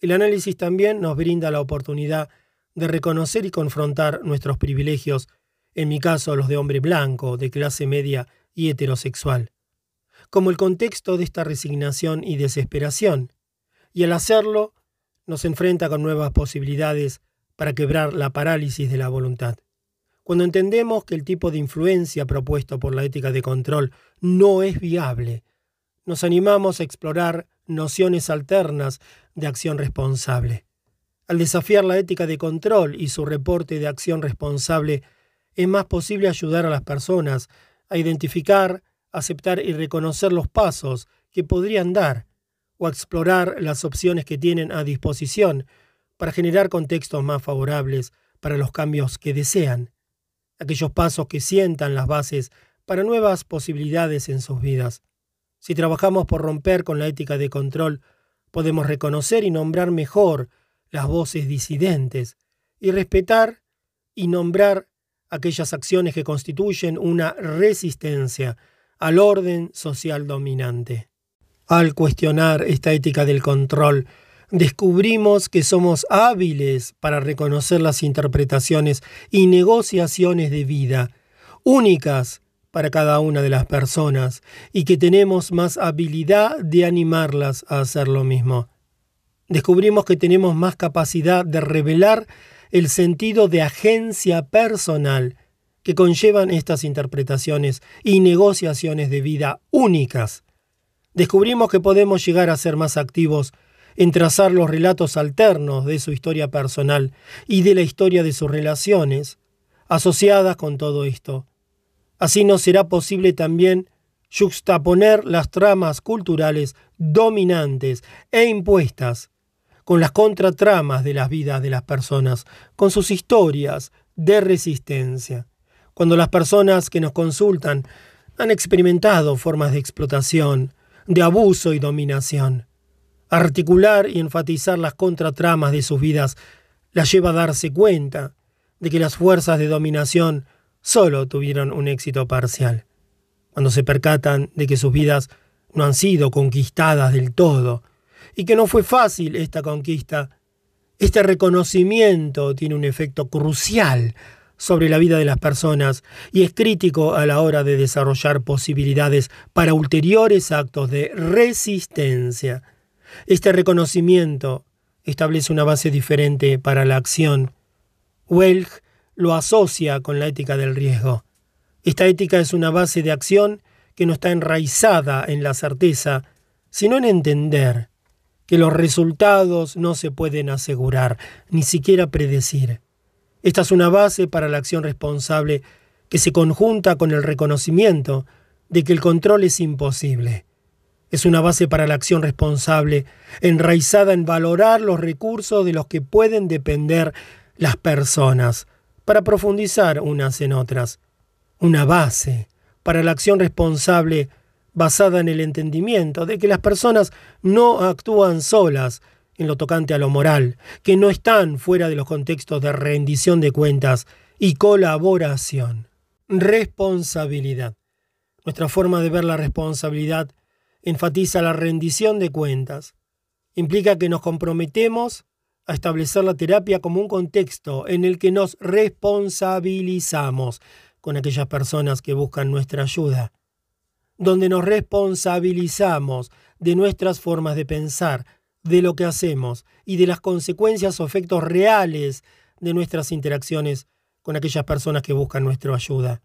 Speaker 1: El análisis también nos brinda la oportunidad de reconocer y confrontar nuestros privilegios, en mi caso los de hombre blanco, de clase media y heterosexual, como el contexto de esta resignación y desesperación, y al hacerlo nos enfrenta con nuevas posibilidades para quebrar la parálisis de la voluntad. Cuando entendemos que el tipo de influencia propuesto por la ética de control no es viable, nos animamos a explorar nociones alternas de acción responsable. Al desafiar la ética de control y su reporte de acción responsable, es más posible ayudar a las personas a identificar, aceptar y reconocer los pasos que podrían dar o a explorar las opciones que tienen a disposición para generar contextos más favorables para los cambios que desean aquellos pasos que sientan las bases para nuevas posibilidades en sus vidas. Si trabajamos por romper con la ética de control, podemos reconocer y nombrar mejor las voces disidentes y respetar y nombrar aquellas acciones que constituyen una resistencia al orden social dominante. Al cuestionar esta ética del control, descubrimos que somos hábiles para reconocer las interpretaciones y negociaciones de vida, únicas para cada una de las personas, y que tenemos más habilidad de animarlas a hacer lo mismo. Descubrimos que tenemos más capacidad de revelar el sentido de agencia personal que conllevan estas interpretaciones y negociaciones de vida únicas. Descubrimos que podemos llegar a ser más activos en trazar los relatos alternos de su historia personal y de la historia de sus relaciones, asociadas con todo esto. Así nos será posible también juxtaponer las tramas culturales dominantes e impuestas con las contratramas de las vidas de las personas, con sus historias de resistencia. Cuando las personas que nos consultan han experimentado formas de explotación, de abuso y dominación, Articular y enfatizar las contratramas de sus vidas las lleva a darse cuenta de que las fuerzas de dominación solo tuvieron un éxito parcial. Cuando se percatan de que sus vidas no han sido conquistadas del todo y que no fue fácil esta conquista, este reconocimiento tiene un efecto crucial sobre la vida de las personas y es crítico a la hora de desarrollar posibilidades para ulteriores actos de resistencia. Este reconocimiento establece una base diferente para la acción. Welch lo asocia con la ética del riesgo. Esta ética es una base de acción que no está enraizada en la certeza, sino en entender que los resultados no se pueden asegurar, ni siquiera predecir. Esta es una base para la acción responsable que se conjunta con el reconocimiento de que el control es imposible. Es una base para la acción responsable, enraizada en valorar los recursos de los que pueden depender las personas, para profundizar unas en otras. Una base para la acción responsable basada en el entendimiento de que las personas no actúan solas en lo tocante a lo moral, que no están fuera de los contextos de rendición de cuentas y colaboración. Responsabilidad. Nuestra forma de ver la responsabilidad enfatiza la rendición de cuentas. Implica que nos comprometemos a establecer la terapia como un contexto en el que nos responsabilizamos con aquellas personas que buscan nuestra ayuda, donde nos responsabilizamos de nuestras formas de pensar, de lo que hacemos y de las consecuencias o efectos reales de nuestras interacciones con aquellas personas que buscan nuestra ayuda.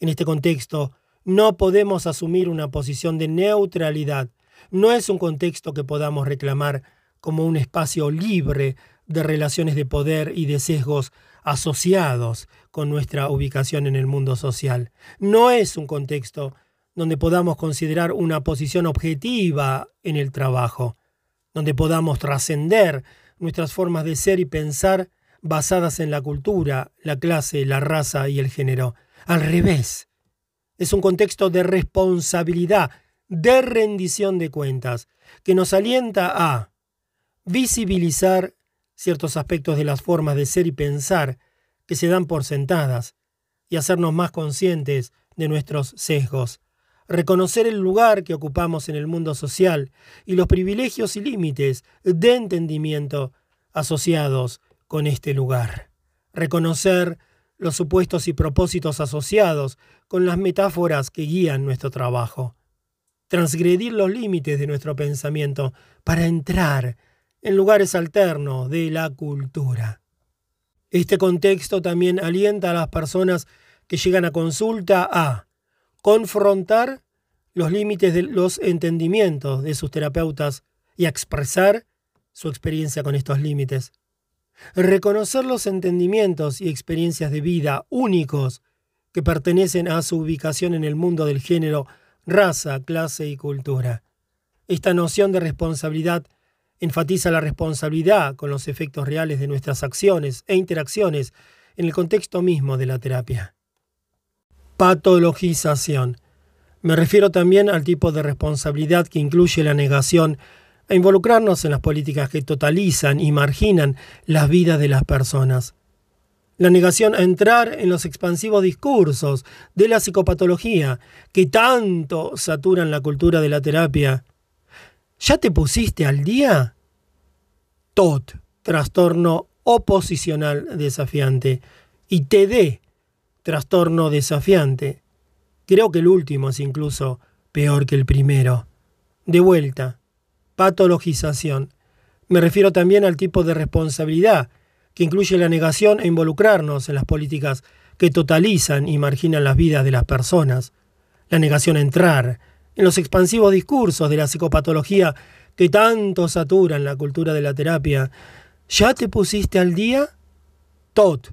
Speaker 1: En este contexto, no podemos asumir una posición de neutralidad. No es un contexto que podamos reclamar como un espacio libre de relaciones de poder y de sesgos asociados con nuestra ubicación en el mundo social. No es un contexto donde podamos considerar una posición objetiva en el trabajo, donde podamos trascender nuestras formas de ser y pensar basadas en la cultura, la clase, la raza y el género. Al revés, es un contexto de responsabilidad, de rendición de cuentas, que nos alienta a visibilizar ciertos aspectos de las formas de ser y pensar que se dan por sentadas y hacernos más conscientes de nuestros sesgos, reconocer el lugar que ocupamos en el mundo social y los privilegios y límites de entendimiento asociados con este lugar, reconocer los supuestos y propósitos asociados con las metáforas que guían nuestro trabajo, transgredir los límites de nuestro pensamiento para entrar en lugares alternos de la cultura. Este contexto también alienta a las personas que llegan a consulta a confrontar los límites de los entendimientos de sus terapeutas y expresar su experiencia con estos límites. Reconocer los entendimientos y experiencias de vida únicos que pertenecen a su ubicación en el mundo del género, raza, clase y cultura. Esta noción de responsabilidad enfatiza la responsabilidad con los efectos reales de nuestras acciones e interacciones en el contexto mismo de la terapia. Patologización. Me refiero también al tipo de responsabilidad que incluye la negación a involucrarnos en las políticas que totalizan y marginan las vidas de las personas. La negación a entrar en los expansivos discursos de la psicopatología que tanto saturan la cultura de la terapia ¿Ya te pusiste al día? TOT, trastorno oposicional desafiante. Y TD, trastorno desafiante. Creo que el último es incluso peor que el primero. De vuelta, patologización. Me refiero también al tipo de responsabilidad que incluye la negación e involucrarnos en las políticas que totalizan y marginan las vidas de las personas. La negación a entrar en los expansivos discursos de la psicopatología que tanto saturan la cultura de la terapia. ¿Ya te pusiste al día? TOT,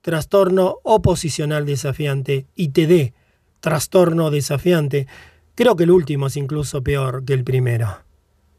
Speaker 1: trastorno oposicional desafiante, y TD, trastorno desafiante. Creo que el último es incluso peor que el primero.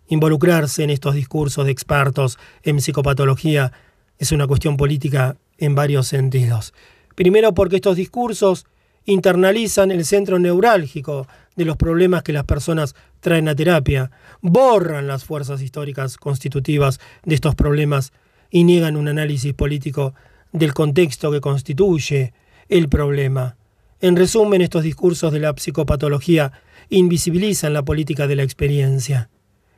Speaker 1: Involucrarse en estos discursos de expertos en psicopatología es una cuestión política en varios sentidos. Primero porque estos discursos internalizan el centro neurálgico de los problemas que las personas traen a terapia, borran las fuerzas históricas constitutivas de estos problemas y niegan un análisis político del contexto que constituye el problema. En resumen, estos discursos de la psicopatología invisibilizan la política de la experiencia.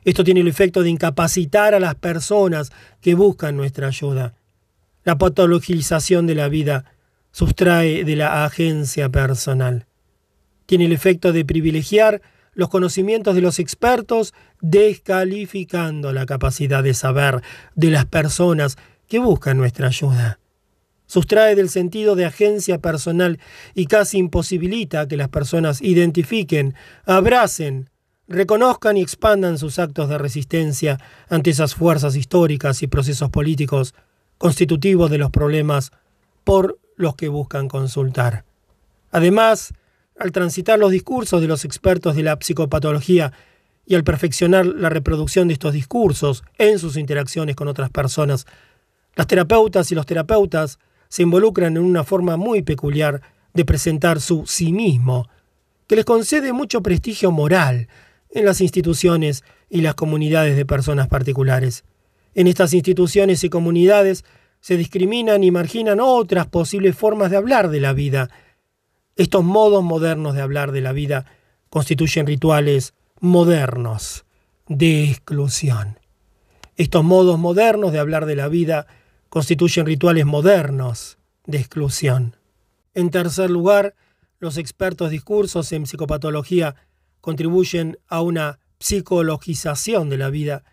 Speaker 1: Esto tiene el efecto de incapacitar a las personas que buscan nuestra ayuda. La patologización de la vida sustrae de la agencia personal. Tiene el efecto de privilegiar los conocimientos de los expertos, descalificando la capacidad de saber de las personas que buscan nuestra ayuda. Sustrae del sentido de agencia personal y casi imposibilita que las personas identifiquen, abracen, reconozcan y expandan sus actos de resistencia ante esas fuerzas históricas y procesos políticos constitutivos de los problemas por los que buscan consultar. Además, al transitar los discursos de los expertos de la psicopatología y al perfeccionar la reproducción de estos discursos en sus interacciones con otras personas, las terapeutas y los terapeutas se involucran en una forma muy peculiar de presentar su sí mismo, que les concede mucho prestigio moral en las instituciones y las comunidades de personas particulares. En estas instituciones y comunidades se discriminan y marginan otras posibles formas de hablar de la vida. Estos modos modernos de hablar de la vida constituyen rituales modernos de exclusión. Estos modos modernos de hablar de la vida constituyen rituales modernos de exclusión. En tercer lugar, los expertos discursos en psicopatología contribuyen a una psicologización de la vida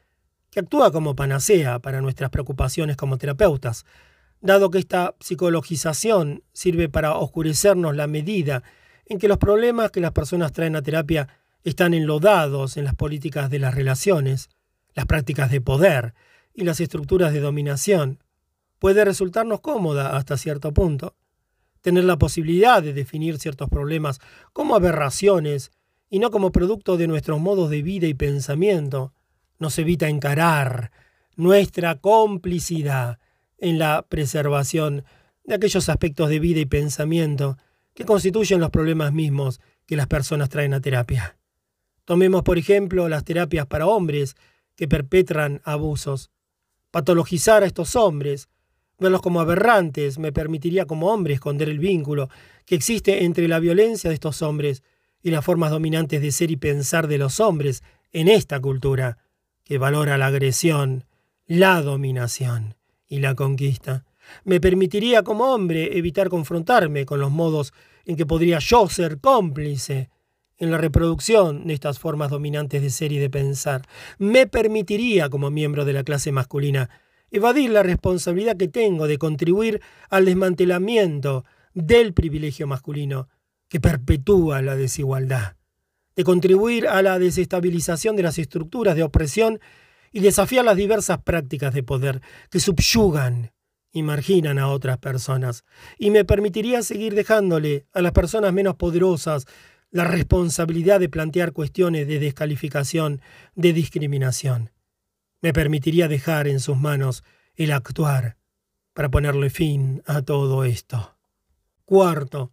Speaker 1: que actúa como panacea para nuestras preocupaciones como terapeutas, dado que esta psicologización sirve para oscurecernos la medida en que los problemas que las personas traen a terapia están enlodados en las políticas de las relaciones, las prácticas de poder y las estructuras de dominación. Puede resultarnos cómoda hasta cierto punto. Tener la posibilidad de definir ciertos problemas como aberraciones y no como producto de nuestros modos de vida y pensamiento nos evita encarar nuestra complicidad en la preservación de aquellos aspectos de vida y pensamiento que constituyen los problemas mismos que las personas traen a terapia. Tomemos, por ejemplo, las terapias para hombres que perpetran abusos. Patologizar a estos hombres, verlos como aberrantes, me permitiría como hombre esconder el vínculo que existe entre la violencia de estos hombres y las formas dominantes de ser y pensar de los hombres en esta cultura, que valora la agresión, la dominación y la conquista. Me permitiría como hombre evitar confrontarme con los modos en que podría yo ser cómplice en la reproducción de estas formas dominantes de ser y de pensar, me permitiría, como miembro de la clase masculina, evadir la responsabilidad que tengo de contribuir al desmantelamiento del privilegio masculino que perpetúa la desigualdad, de contribuir a la desestabilización de las estructuras de opresión y desafiar las diversas prácticas de poder que subyugan y marginan a otras personas, y me permitiría seguir dejándole a las personas menos poderosas la responsabilidad de plantear cuestiones de descalificación, de discriminación. Me permitiría dejar en sus manos el actuar para ponerle fin a todo esto. Cuarto,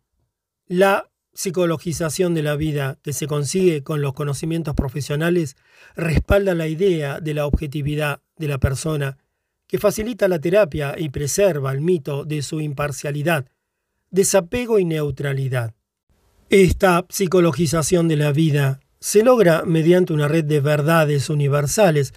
Speaker 1: la psicologización de la vida que se consigue con los conocimientos profesionales respalda la idea de la objetividad de la persona, que facilita la terapia y preserva el mito de su imparcialidad, desapego y neutralidad. Esta psicologización de la vida se logra mediante una red de verdades universales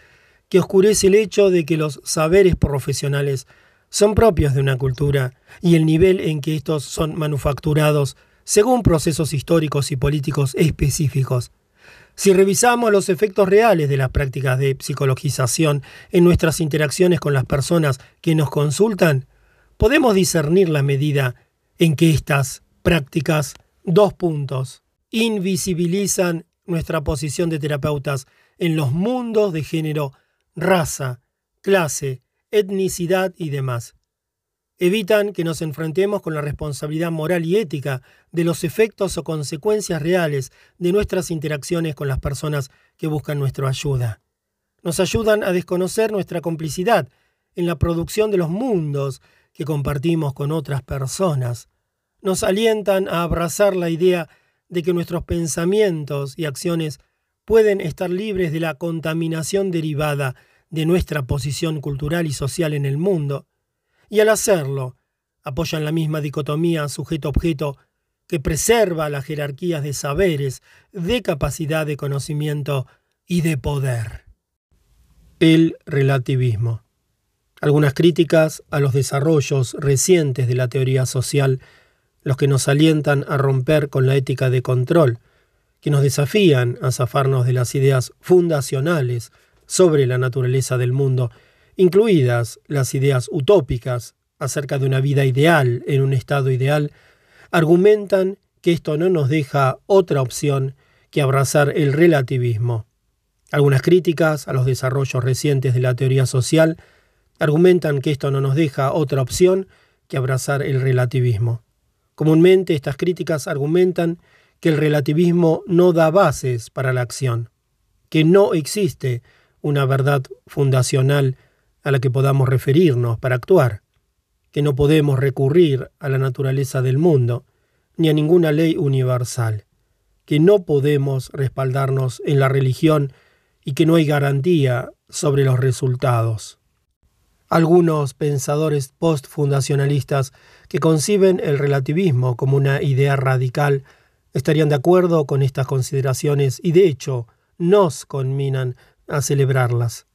Speaker 1: que oscurece el hecho de que los saberes profesionales son propios de una cultura y el nivel en que estos son manufacturados según procesos históricos y políticos específicos. Si revisamos los efectos reales de las prácticas de psicologización en nuestras interacciones con las personas que nos consultan, podemos discernir la medida en que estas prácticas Dos puntos. Invisibilizan nuestra posición de terapeutas en los mundos de género, raza, clase, etnicidad y demás. Evitan que nos enfrentemos con la responsabilidad moral y ética de los efectos o consecuencias reales de nuestras interacciones con las personas que buscan nuestra ayuda. Nos ayudan a desconocer nuestra complicidad en la producción de los mundos que compartimos con otras personas nos alientan a abrazar la idea de que nuestros pensamientos y acciones pueden estar libres de la contaminación derivada de nuestra posición cultural y social en el mundo, y al hacerlo, apoyan la misma dicotomía sujeto-objeto que preserva las jerarquías de saberes, de capacidad de conocimiento y de poder. El relativismo. Algunas críticas a los desarrollos recientes de la teoría social los que nos alientan a romper con la ética de control, que nos desafían a zafarnos de las ideas fundacionales sobre la naturaleza del mundo, incluidas las ideas utópicas acerca de una vida ideal en un estado ideal, argumentan que esto no nos deja otra opción que abrazar el relativismo. Algunas críticas a los desarrollos recientes de la teoría social argumentan que esto no nos deja otra opción que abrazar el relativismo. Comúnmente estas críticas argumentan que el relativismo no da bases para la acción, que no existe una verdad fundacional a la que podamos referirnos para actuar, que no podemos recurrir a la naturaleza del mundo ni a ninguna ley universal, que no podemos respaldarnos en la religión y que no hay garantía sobre los resultados. Algunos pensadores postfundacionalistas que conciben el relativismo como una idea radical estarían de acuerdo con estas consideraciones y de hecho nos conminan a celebrarlas.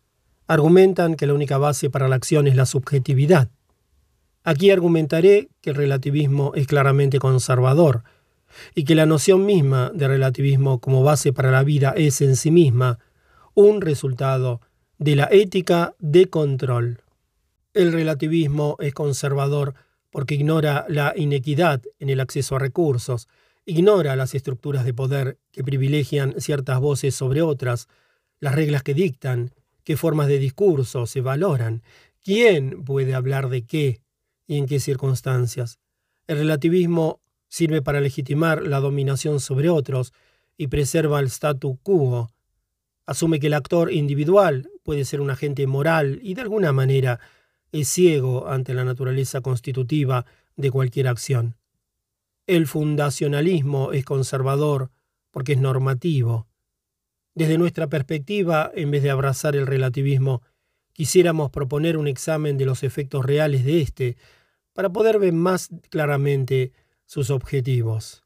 Speaker 1: Argumentan que la única base para la acción es la subjetividad. Aquí argumentaré que el relativismo es claramente conservador y que la noción misma de relativismo como base para la vida es en sí misma un resultado de la ética de control. El relativismo es conservador porque ignora la inequidad en el acceso a recursos, ignora las estructuras de poder que privilegian ciertas voces sobre otras, las reglas que dictan qué formas de discurso se valoran, quién puede hablar de qué y en qué circunstancias. El relativismo sirve para legitimar la dominación sobre otros y preserva el statu quo. Asume que el actor individual puede ser un agente moral y de alguna manera es ciego ante la naturaleza constitutiva de cualquier acción. El fundacionalismo es conservador porque es normativo. Desde nuestra perspectiva, en vez de abrazar el relativismo, quisiéramos proponer un examen de los efectos reales de éste para poder ver más claramente sus objetivos.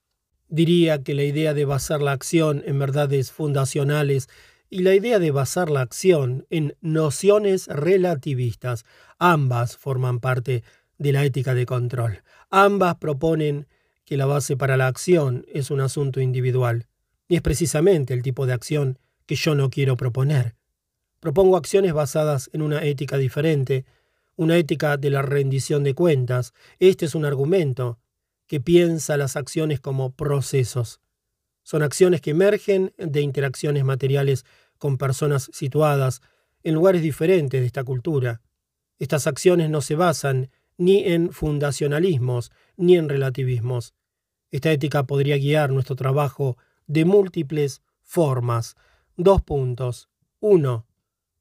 Speaker 1: Diría que la idea de basar la acción en verdades fundacionales y la idea de basar la acción en nociones relativistas, ambas forman parte de la ética de control. Ambas proponen que la base para la acción es un asunto individual. Y es precisamente el tipo de acción que yo no quiero proponer. Propongo acciones basadas en una ética diferente, una ética de la rendición de cuentas. Este es un argumento que piensa las acciones como procesos. Son acciones que emergen de interacciones materiales con personas situadas en lugares diferentes de esta cultura. Estas acciones no se basan ni en fundacionalismos ni en relativismos. Esta ética podría guiar nuestro trabajo de múltiples formas. Dos puntos. Uno,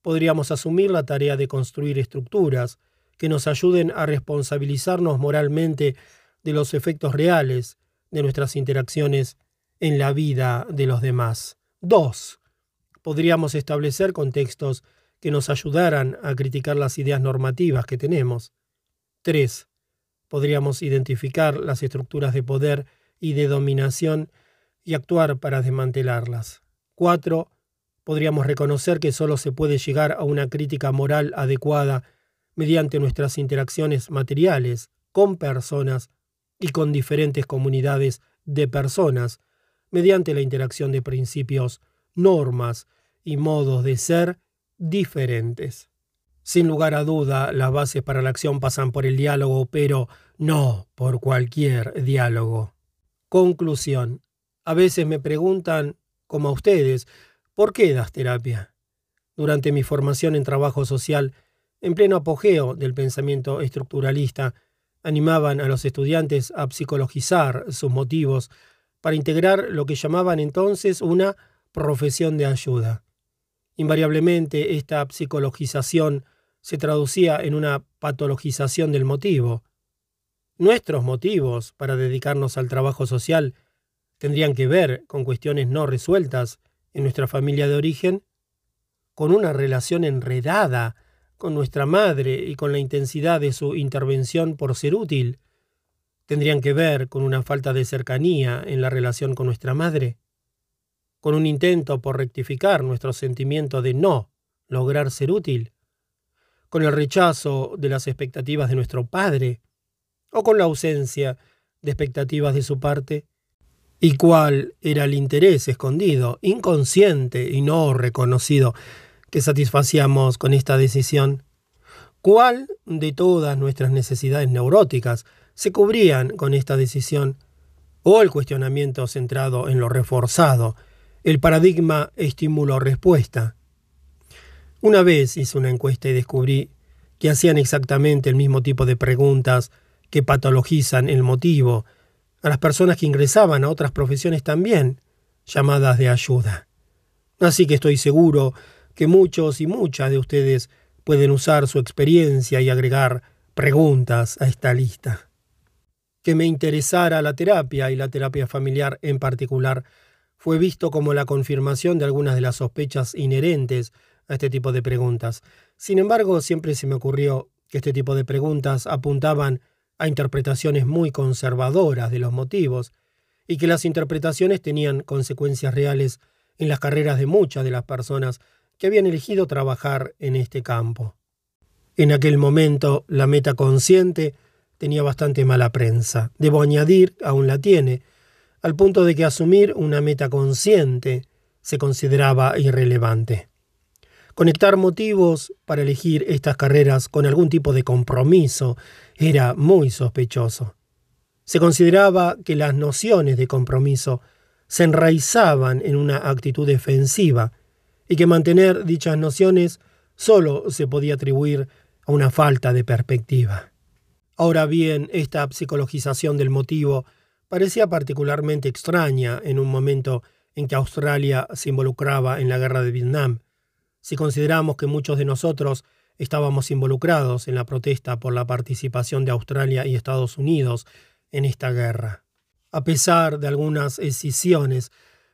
Speaker 1: podríamos asumir la tarea de construir estructuras que nos ayuden a responsabilizarnos moralmente de los efectos reales de nuestras interacciones en la vida de los demás. Dos, podríamos establecer contextos que nos ayudaran a criticar las ideas normativas que tenemos. Tres, podríamos identificar las estructuras de poder y de dominación y actuar para desmantelarlas. 4. Podríamos reconocer que solo se puede llegar a una crítica moral adecuada mediante nuestras interacciones materiales con personas y con diferentes comunidades de personas, mediante la interacción de principios, normas y modos de ser diferentes. Sin lugar a duda, las bases para la acción pasan por el diálogo, pero no por cualquier diálogo. Conclusión. A veces me preguntan, como a ustedes, ¿por qué das terapia? Durante mi formación en trabajo social, en pleno apogeo del pensamiento estructuralista, animaban a los estudiantes a psicologizar sus motivos para integrar lo que llamaban entonces una profesión de ayuda. Invariablemente esta psicologización se traducía en una patologización del motivo. Nuestros motivos para dedicarnos al trabajo social tendrían que ver con cuestiones no resueltas en nuestra familia de origen, con una relación enredada con nuestra madre y con la intensidad de su intervención por ser útil, tendrían que ver con una falta de cercanía en la relación con nuestra madre, con un intento por rectificar nuestro sentimiento de no lograr ser útil, con el rechazo de las expectativas de nuestro padre, o con la ausencia de expectativas de su parte, y cuál era el interés escondido, inconsciente y no reconocido que satisfacíamos con esta decisión. ¿Cuál de todas nuestras necesidades neuróticas se cubrían con esta decisión? ¿O el cuestionamiento centrado en lo reforzado, el paradigma estímulo-respuesta? Una vez hice una encuesta y descubrí que hacían exactamente el mismo tipo de preguntas que patologizan el motivo a las personas que ingresaban a otras profesiones también, llamadas de ayuda. Así que estoy seguro que muchos y muchas de ustedes pueden usar su experiencia y agregar preguntas a esta lista. Que me interesara la terapia y la terapia familiar en particular fue visto como la confirmación de algunas de las sospechas inherentes a este tipo de preguntas. Sin embargo, siempre se me ocurrió que este tipo de preguntas apuntaban a interpretaciones muy conservadoras de los motivos y que las interpretaciones tenían consecuencias reales en las carreras de muchas de las personas que habían elegido trabajar en este campo. En aquel momento la meta consciente tenía bastante mala prensa. Debo añadir, aún la tiene, al punto de que asumir una meta consciente se consideraba irrelevante. Conectar motivos para elegir estas carreras con algún tipo de compromiso era muy sospechoso. Se consideraba que las nociones de compromiso se enraizaban en una actitud defensiva y que mantener dichas nociones solo se podía atribuir a una falta de perspectiva. Ahora bien, esta psicologización del motivo parecía particularmente extraña en un momento en que Australia se involucraba en la guerra de Vietnam, si consideramos que muchos de nosotros estábamos involucrados en la protesta por la participación de Australia y Estados Unidos en esta guerra. A pesar de algunas escisiones,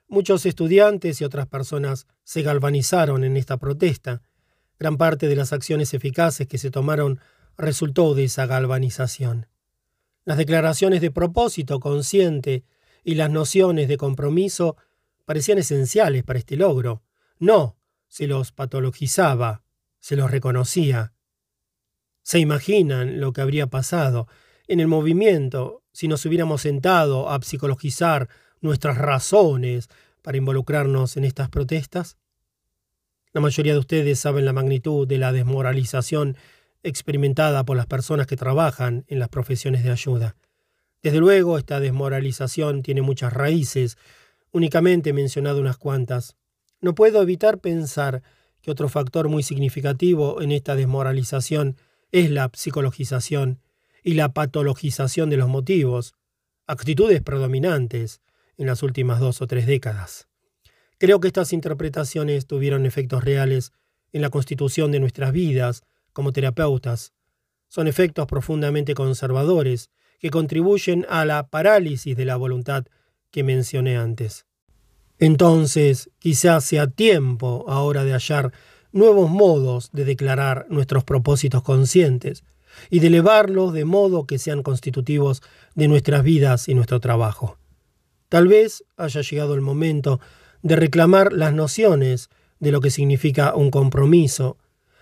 Speaker 1: muchos estudiantes y otras personas se galvanizaron en esta protesta. Gran parte de las acciones eficaces que se tomaron resultó de esa galvanización. Las declaraciones de propósito consciente y las nociones de compromiso parecían esenciales para este logro. No se los patologizaba, se los reconocía. ¿Se imaginan lo que habría pasado en el movimiento si nos hubiéramos sentado a psicologizar nuestras razones para involucrarnos en estas protestas? La mayoría de ustedes saben la magnitud de la desmoralización experimentada por las personas que trabajan en las profesiones de ayuda. Desde luego, esta desmoralización tiene muchas raíces, únicamente he mencionado unas cuantas. No puedo evitar pensar que otro factor muy significativo en esta desmoralización es la psicologización y la patologización de los motivos, actitudes predominantes en las últimas dos o tres décadas. Creo que estas interpretaciones tuvieron efectos reales en la constitución de nuestras vidas como terapeutas. Son efectos profundamente conservadores que contribuyen a la parálisis de la voluntad que mencioné antes. Entonces, quizás sea tiempo ahora de hallar nuevos modos de declarar nuestros propósitos conscientes y de elevarlos de modo que sean constitutivos de nuestras vidas y nuestro trabajo. Tal vez haya llegado el momento de reclamar las nociones de lo que significa un compromiso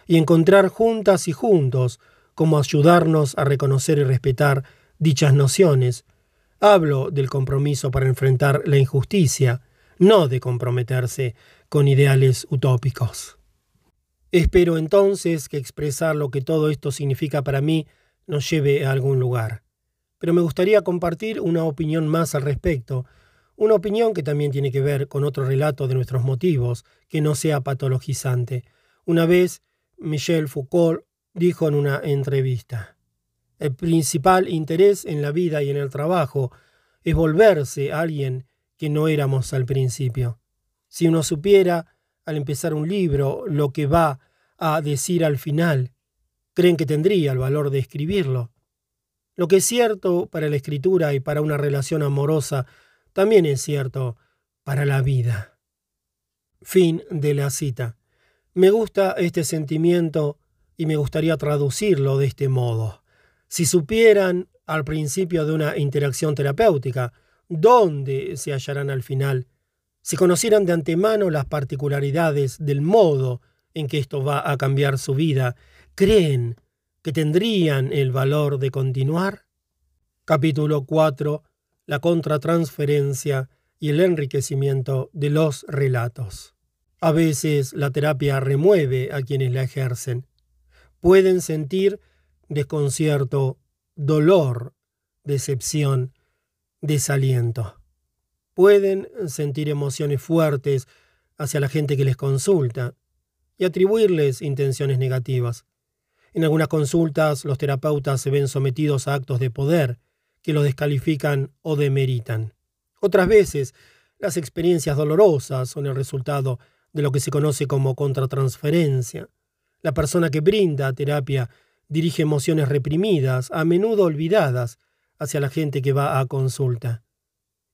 Speaker 1: y encontrar juntas y juntos cómo ayudarnos a reconocer y respetar dichas nociones. Hablo del compromiso para enfrentar la injusticia, no de comprometerse con ideales utópicos. Espero entonces que expresar lo que todo esto significa para mí nos lleve a algún lugar. Pero me gustaría compartir una opinión más al respecto, una opinión que también tiene que ver con otro relato de nuestros motivos, que no sea patologizante. Una vez Michel Foucault dijo en una entrevista, el principal interés en la vida y en el trabajo es volverse alguien que no éramos al principio. Si uno supiera al empezar un libro lo que va a decir al final, creen que tendría el valor de escribirlo. Lo que es cierto para la escritura y para una relación amorosa también es cierto para la vida. Fin de la cita. Me gusta este sentimiento y me gustaría traducirlo de este modo. Si supieran al principio de una interacción terapéutica dónde se hallarán al final, si conocieran de antemano las particularidades del modo en que esto va a cambiar su vida, ¿creen que tendrían el valor de continuar? Capítulo 4. La contratransferencia y el enriquecimiento de los relatos. A veces la terapia remueve a quienes la ejercen. Pueden sentir desconcierto, dolor, decepción, desaliento. Pueden sentir emociones fuertes hacia la gente que les consulta y atribuirles intenciones negativas. En algunas consultas los terapeutas se ven sometidos a actos de poder que los descalifican o demeritan. Otras veces, las experiencias dolorosas son el resultado de lo que se conoce como contratransferencia. La persona que brinda terapia dirige emociones reprimidas, a menudo olvidadas, hacia la gente que va a consulta.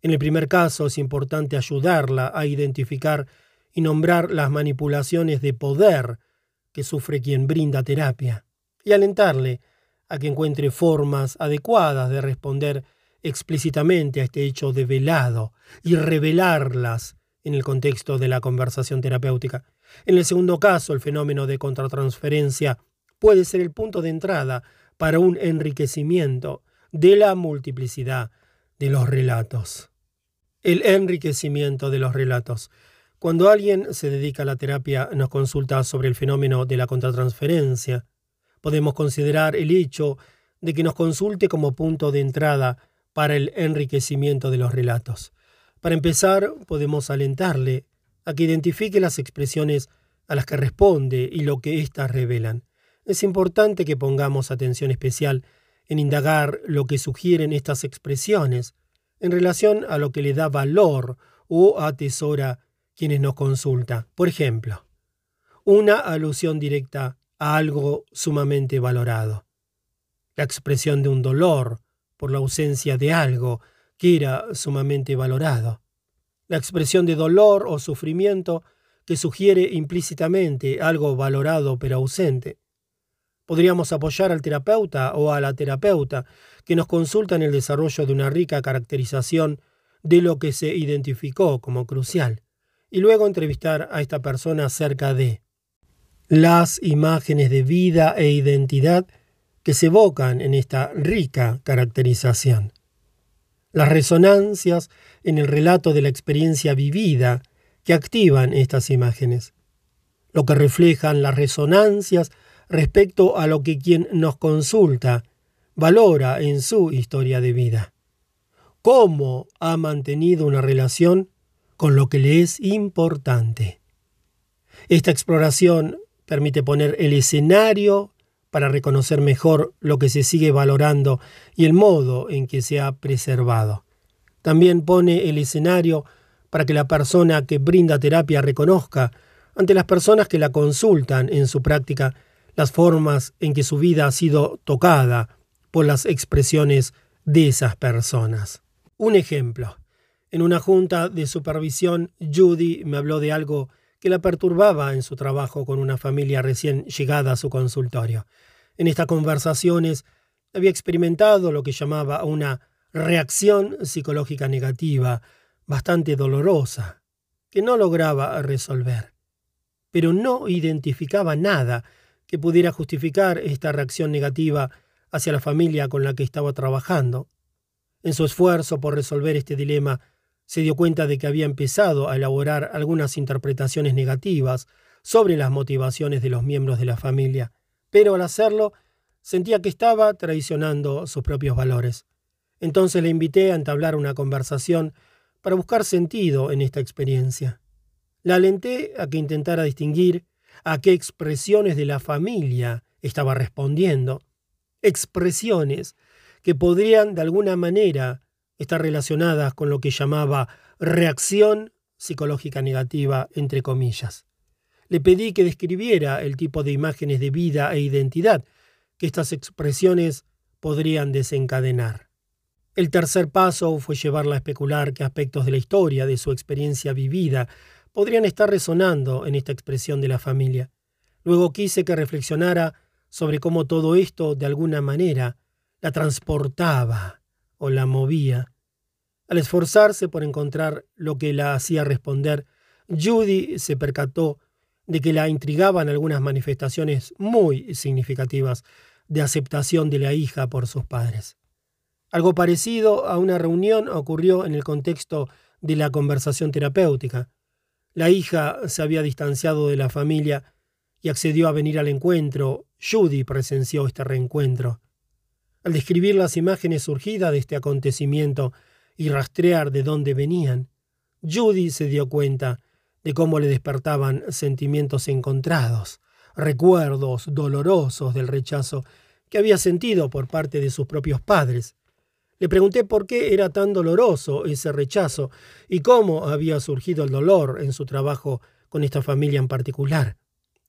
Speaker 1: En el primer caso es importante ayudarla a identificar y nombrar las manipulaciones de poder que sufre quien brinda terapia y alentarle a que encuentre formas adecuadas de responder explícitamente a este hecho de velado y revelarlas en el contexto de la conversación terapéutica. En el segundo caso, el fenómeno de contratransferencia puede ser el punto de entrada para un enriquecimiento de la multiplicidad de los relatos. El enriquecimiento de los relatos. Cuando alguien se dedica a la terapia nos consulta sobre el fenómeno de la contratransferencia, podemos considerar el hecho de que nos consulte como punto de entrada para el enriquecimiento de los relatos. Para empezar, podemos alentarle a que identifique las expresiones a las que responde y lo que éstas revelan. Es importante que pongamos atención especial en indagar lo que sugieren estas expresiones en relación a lo que le da valor o atesora quienes nos consulta. Por ejemplo, una alusión directa a algo sumamente valorado. La expresión de un dolor por la ausencia de algo que era sumamente valorado. La expresión de dolor o sufrimiento que sugiere implícitamente algo valorado pero ausente. Podríamos apoyar al terapeuta o a la terapeuta que nos consulta en el desarrollo de una rica caracterización de lo que se identificó como crucial, y luego entrevistar a esta persona acerca de las imágenes de vida e identidad que se evocan en esta rica caracterización. Las resonancias en el relato de la experiencia vivida que activan estas imágenes. Lo que reflejan las resonancias respecto a lo que quien nos consulta valora en su historia de vida. Cómo ha mantenido una relación con lo que le es importante. Esta exploración permite poner el escenario para reconocer mejor lo que se sigue valorando y el modo en que se ha preservado. También pone el escenario para que la persona que brinda terapia reconozca ante las personas que la consultan en su práctica las formas en que su vida ha sido tocada por las expresiones de esas personas. Un ejemplo. En una junta de supervisión, Judy me habló de algo que la perturbaba en su trabajo con una familia recién llegada a su consultorio. En estas conversaciones había experimentado lo que llamaba una reacción psicológica negativa, bastante dolorosa, que no lograba resolver. Pero no identificaba nada que pudiera justificar esta reacción negativa hacia la familia con la que estaba trabajando. En su esfuerzo por resolver este dilema, se dio cuenta de que había empezado a elaborar algunas interpretaciones negativas sobre las motivaciones de los miembros de la familia, pero al hacerlo sentía que estaba traicionando sus propios valores. Entonces le invité a entablar una conversación para buscar sentido en esta experiencia. La alenté a que intentara distinguir a qué expresiones de la familia estaba respondiendo, expresiones que podrían de alguna manera estar relacionadas con lo que llamaba reacción psicológica negativa, entre comillas. Le pedí que describiera el tipo de imágenes de vida e identidad que estas expresiones podrían desencadenar. El tercer paso fue llevarla a especular qué aspectos de la historia, de su experiencia vivida, podrían estar resonando en esta expresión de la familia. Luego quise que reflexionara sobre cómo todo esto, de alguna manera, la transportaba o la movía. Al esforzarse por encontrar lo que la hacía responder, Judy se percató de que la intrigaban algunas manifestaciones muy significativas de aceptación de la hija por sus padres. Algo parecido a una reunión ocurrió en el contexto de la conversación terapéutica. La hija se había distanciado de la familia y accedió a venir al encuentro. Judy presenció este reencuentro. Al describir las imágenes surgidas de este acontecimiento y rastrear de dónde venían, Judy se dio cuenta de cómo le despertaban sentimientos encontrados, recuerdos dolorosos del rechazo que había sentido por parte de sus propios padres le pregunté por qué era tan doloroso ese rechazo y cómo había surgido el dolor en su trabajo con esta familia en particular.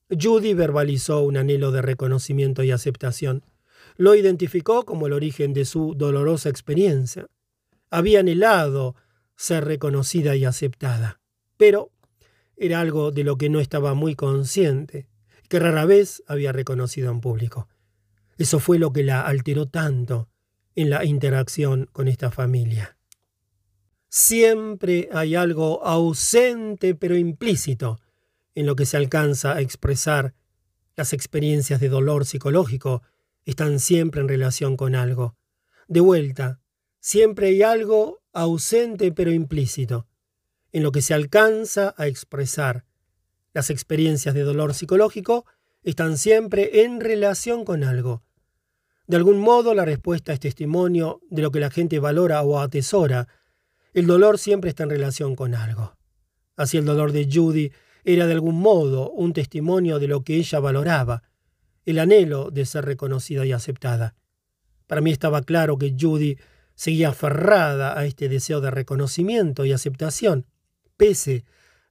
Speaker 1: Judy verbalizó un anhelo de reconocimiento y aceptación. Lo identificó como el origen de su dolorosa experiencia. Había anhelado ser reconocida y aceptada, pero era algo de lo que no estaba muy consciente, que rara vez había reconocido en público. Eso fue lo que la alteró tanto en la interacción con esta familia. Siempre hay algo ausente pero implícito en lo que se alcanza a expresar. Las experiencias de dolor psicológico están siempre en relación con algo. De vuelta, siempre hay algo ausente pero implícito en lo que se alcanza a expresar. Las experiencias de dolor psicológico están siempre en relación con algo. De algún modo la respuesta es testimonio de lo que la gente valora o atesora. El dolor siempre está en relación con algo. Así el dolor de Judy era de algún modo un testimonio de lo que ella valoraba, el anhelo de ser reconocida y aceptada. Para mí estaba claro que Judy seguía aferrada a este deseo de reconocimiento y aceptación, pese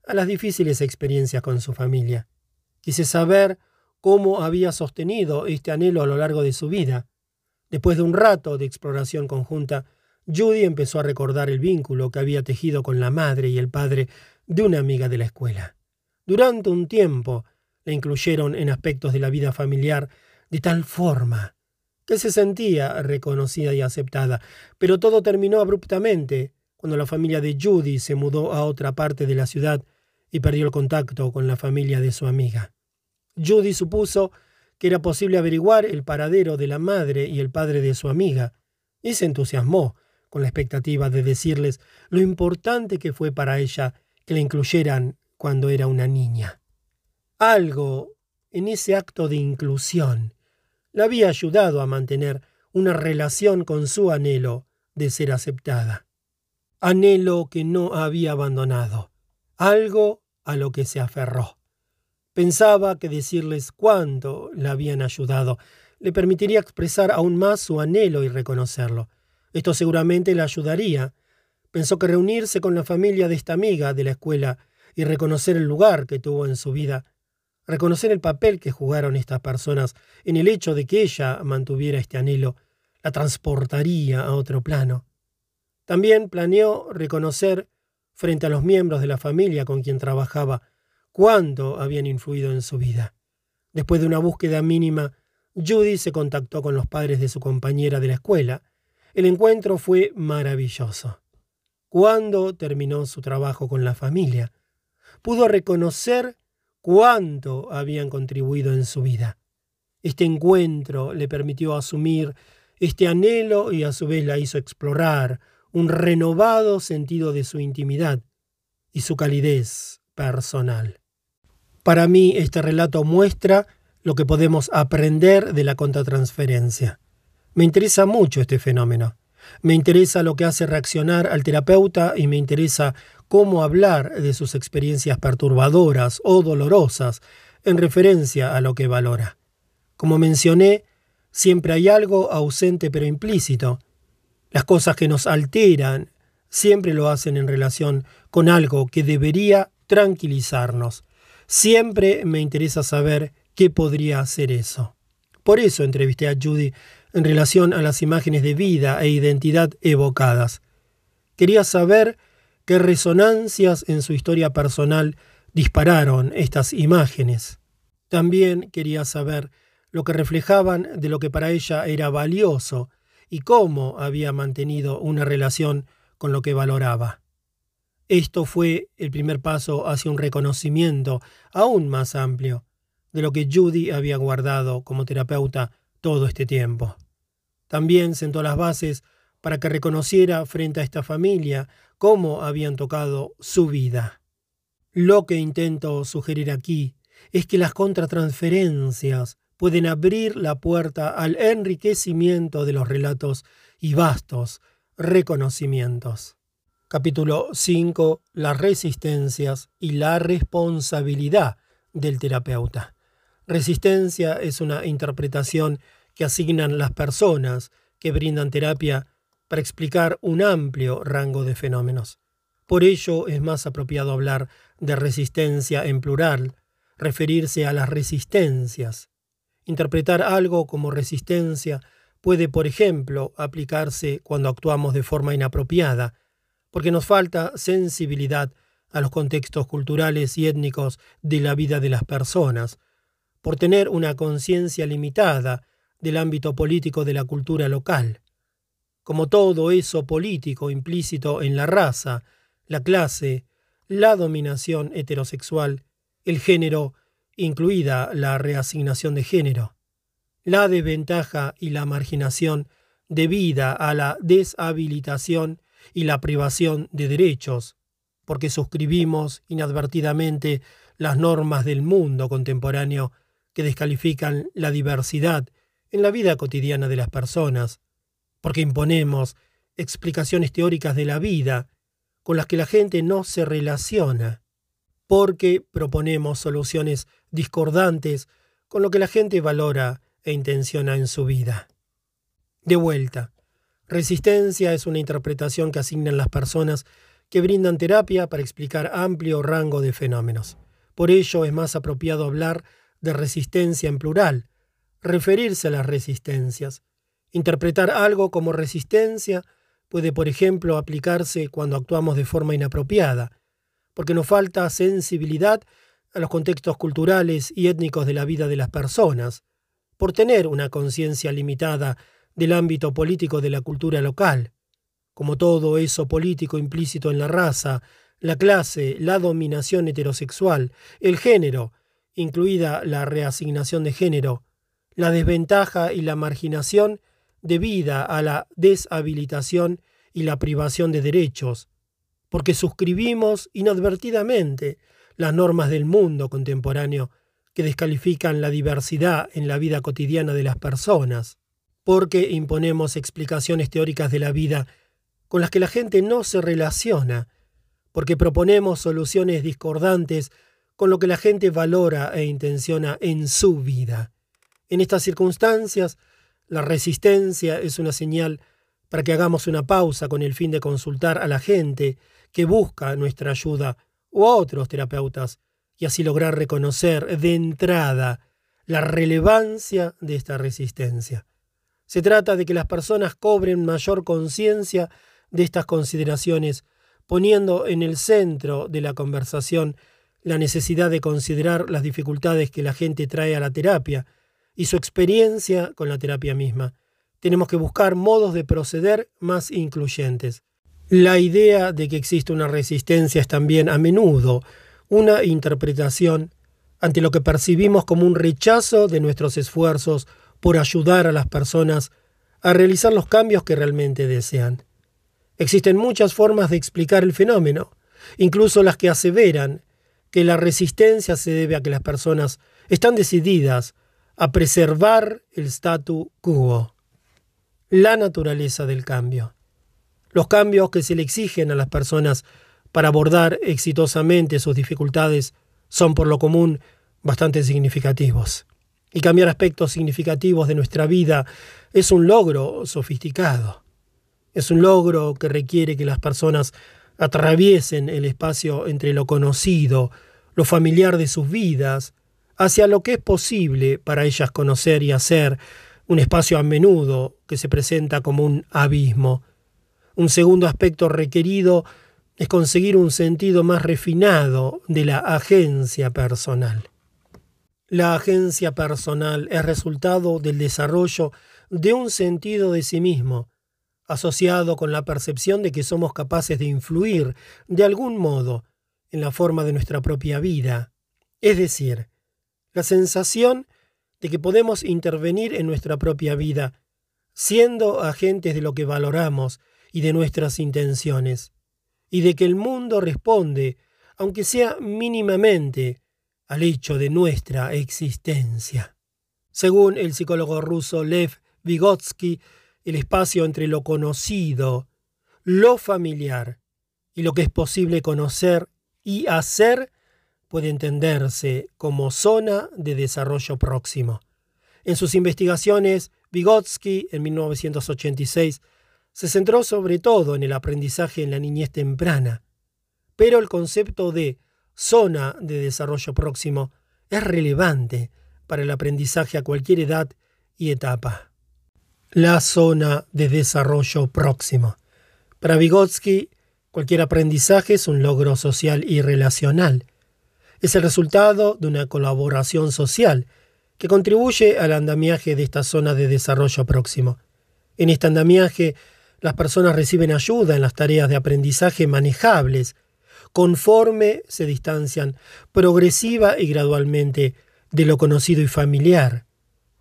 Speaker 1: a las difíciles experiencias con su familia. Quise saber cómo había sostenido este anhelo a lo largo de su vida. Después de un rato de exploración conjunta, Judy empezó a recordar el vínculo que había tejido con la madre y el padre de una amiga de la escuela. Durante un tiempo la incluyeron en aspectos de la vida familiar de tal forma que se sentía reconocida y aceptada, pero todo terminó abruptamente cuando la familia de Judy se mudó a otra parte de la ciudad y perdió el contacto con la familia de su amiga. Judy supuso que era posible averiguar el paradero de la madre y el padre de su amiga, y se entusiasmó con la expectativa de decirles lo importante que fue para ella que la incluyeran cuando era una niña. Algo en ese acto de inclusión la había ayudado a mantener una relación con su anhelo de ser aceptada. Anhelo que no había abandonado, algo a lo que se aferró. Pensaba que decirles cuánto la habían ayudado le permitiría expresar aún más su anhelo y reconocerlo. Esto seguramente le ayudaría. Pensó que reunirse con la familia de esta amiga de la escuela y reconocer el lugar que tuvo en su vida reconocer el papel que jugaron estas personas en el hecho de que ella mantuviera este anhelo, la transportaría a otro plano. También planeó reconocer, frente a los miembros de la familia con quien trabajaba, cuánto habían influido en su vida. Después de una búsqueda mínima, Judy se contactó con los padres de su compañera de la escuela. El encuentro fue maravilloso. Cuando terminó su trabajo con la familia, pudo reconocer cuánto habían contribuido en su vida. Este encuentro le permitió asumir este anhelo y a su vez la hizo explorar un renovado sentido de su intimidad y su calidez personal. Para mí este relato muestra lo que podemos aprender de la contratransferencia. Me interesa mucho este fenómeno. Me interesa lo que hace reaccionar al terapeuta y me interesa cómo hablar de sus experiencias perturbadoras o dolorosas en referencia a lo que valora. Como mencioné, siempre hay algo ausente pero implícito. Las cosas que nos alteran siempre lo hacen en relación con algo que debería tranquilizarnos. Siempre me interesa saber qué podría hacer eso. Por eso entrevisté a Judy en relación a las imágenes de vida e identidad evocadas. Quería saber qué resonancias en su historia personal dispararon estas imágenes. También quería saber lo que reflejaban de lo que para ella era valioso y cómo había mantenido una relación con lo que valoraba. Esto fue el primer paso hacia un reconocimiento aún más amplio de lo que Judy había guardado como terapeuta todo este tiempo. También sentó las bases para que reconociera frente a esta familia cómo habían tocado su vida. Lo que intento sugerir aquí es que las contratransferencias pueden abrir la puerta al enriquecimiento de los relatos y vastos reconocimientos. Capítulo 5. Las resistencias y la responsabilidad del terapeuta. Resistencia es una interpretación que asignan las personas que brindan terapia para explicar un amplio rango de fenómenos. Por ello es más apropiado hablar de resistencia en plural, referirse a las resistencias. Interpretar algo como resistencia puede, por ejemplo, aplicarse cuando actuamos de forma inapropiada, porque nos falta sensibilidad a los contextos culturales y étnicos de la vida de las personas, por tener una conciencia limitada del ámbito político de la cultura local. Como todo eso político implícito en la raza, la clase, la dominación heterosexual, el género, incluida la reasignación de género, la desventaja y la marginación debida a la deshabilitación y la privación de derechos, porque suscribimos inadvertidamente las normas del mundo contemporáneo que descalifican la diversidad en la vida cotidiana de las personas, porque imponemos explicaciones teóricas de la vida con las que la gente no se relaciona. porque proponemos soluciones discordantes con lo que la gente valora e intenciona en su vida. De vuelta, resistencia es una interpretación que asignan las personas que brindan terapia para explicar amplio rango de fenómenos. Por ello es más apropiado hablar de resistencia en plural, referirse a las resistencias. Interpretar algo como resistencia puede, por ejemplo, aplicarse cuando actuamos de forma inapropiada, porque nos falta sensibilidad a los contextos culturales y étnicos de la vida de las personas, por tener una conciencia limitada del ámbito político de la cultura local, como todo eso político implícito en la raza, la clase, la dominación heterosexual, el género, incluida la reasignación de género, la desventaja y la marginación debida a la deshabilitación y la privación de derechos, porque suscribimos inadvertidamente las normas del mundo contemporáneo que descalifican la diversidad en la vida cotidiana de las personas, porque imponemos explicaciones teóricas de la vida con las que la gente no se relaciona, porque proponemos soluciones discordantes con lo que la gente valora e intenciona en su vida. En estas circunstancias, la resistencia es una señal para que hagamos una pausa con el fin de consultar a la gente que busca nuestra ayuda o a otros terapeutas y así lograr reconocer de entrada la relevancia de esta resistencia. Se trata de que las personas cobren mayor conciencia de estas consideraciones, poniendo en el centro de la conversación la necesidad de considerar las dificultades que la gente trae a la terapia y su experiencia con la terapia misma. Tenemos que buscar modos de proceder más incluyentes. La idea de que existe una resistencia es también a menudo una interpretación ante lo que percibimos como un rechazo de nuestros esfuerzos por ayudar a las personas a realizar los cambios que realmente desean. Existen muchas formas de explicar el fenómeno, incluso las que aseveran que la resistencia se debe a que las personas están decididas a preservar el statu quo, la naturaleza del cambio. Los cambios que se le exigen a las personas para abordar exitosamente sus dificultades son por lo común bastante significativos. Y cambiar aspectos significativos de nuestra vida es un logro sofisticado. Es un logro que requiere que las personas atraviesen el espacio entre lo conocido, lo familiar de sus vidas, hacia lo que es posible para ellas conocer y hacer, un espacio a menudo que se presenta como un abismo, un segundo aspecto requerido es conseguir un sentido más refinado de la agencia personal. La agencia personal es resultado del desarrollo de un sentido de sí mismo, asociado con la percepción de que somos capaces de influir de algún modo en la forma de nuestra propia vida, es decir, la sensación de que podemos intervenir en nuestra propia vida, siendo agentes de lo que valoramos y de nuestras intenciones, y de que el mundo responde, aunque sea mínimamente, al hecho de nuestra existencia. Según el psicólogo ruso Lev Vygotsky, el espacio entre lo conocido, lo familiar y lo que es posible conocer y hacer puede entenderse como zona de desarrollo próximo. En sus investigaciones, Vygotsky, en 1986, se centró sobre todo en el aprendizaje en la niñez temprana, pero el concepto de zona de desarrollo próximo es relevante para el aprendizaje a cualquier edad y etapa. La zona de desarrollo próximo. Para Vygotsky, cualquier aprendizaje es un logro social y relacional. Es el resultado de una colaboración social que contribuye al andamiaje de esta zona de desarrollo próximo. En este andamiaje las personas reciben ayuda en las tareas de aprendizaje manejables, conforme se distancian progresiva y gradualmente de lo conocido y familiar,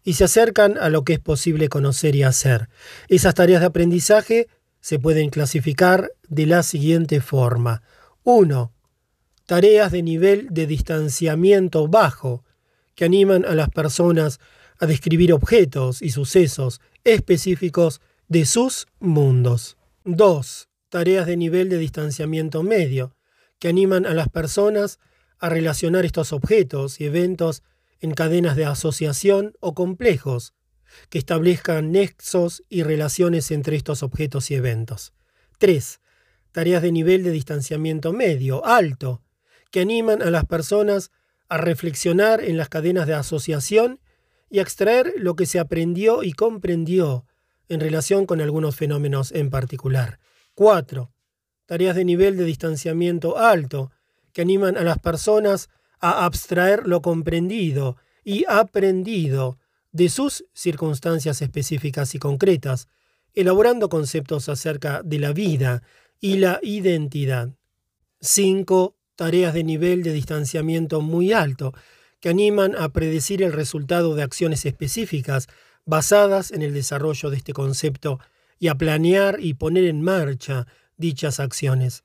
Speaker 1: y se acercan a lo que es posible conocer y hacer. Esas tareas de aprendizaje se pueden clasificar de la siguiente forma. 1. Tareas de nivel de distanciamiento bajo, que animan a las personas a describir objetos y sucesos específicos de sus mundos. 2. Tareas de nivel de distanciamiento medio, que animan a las personas a relacionar estos objetos y eventos en cadenas de asociación o complejos que establezcan nexos y relaciones entre estos objetos y eventos. 3. Tareas de nivel de distanciamiento medio, alto, que animan a las personas a reflexionar en las cadenas de asociación y a extraer lo que se aprendió y comprendió en relación con algunos fenómenos en particular. 4. Tareas de nivel de distanciamiento alto, que animan a las personas a abstraer lo comprendido y aprendido de sus circunstancias específicas y concretas, elaborando conceptos acerca de la vida y la identidad. 5. Tareas de nivel de distanciamiento muy alto, que animan a predecir el resultado de acciones específicas basadas en el desarrollo de este concepto y a planear y poner en marcha dichas acciones.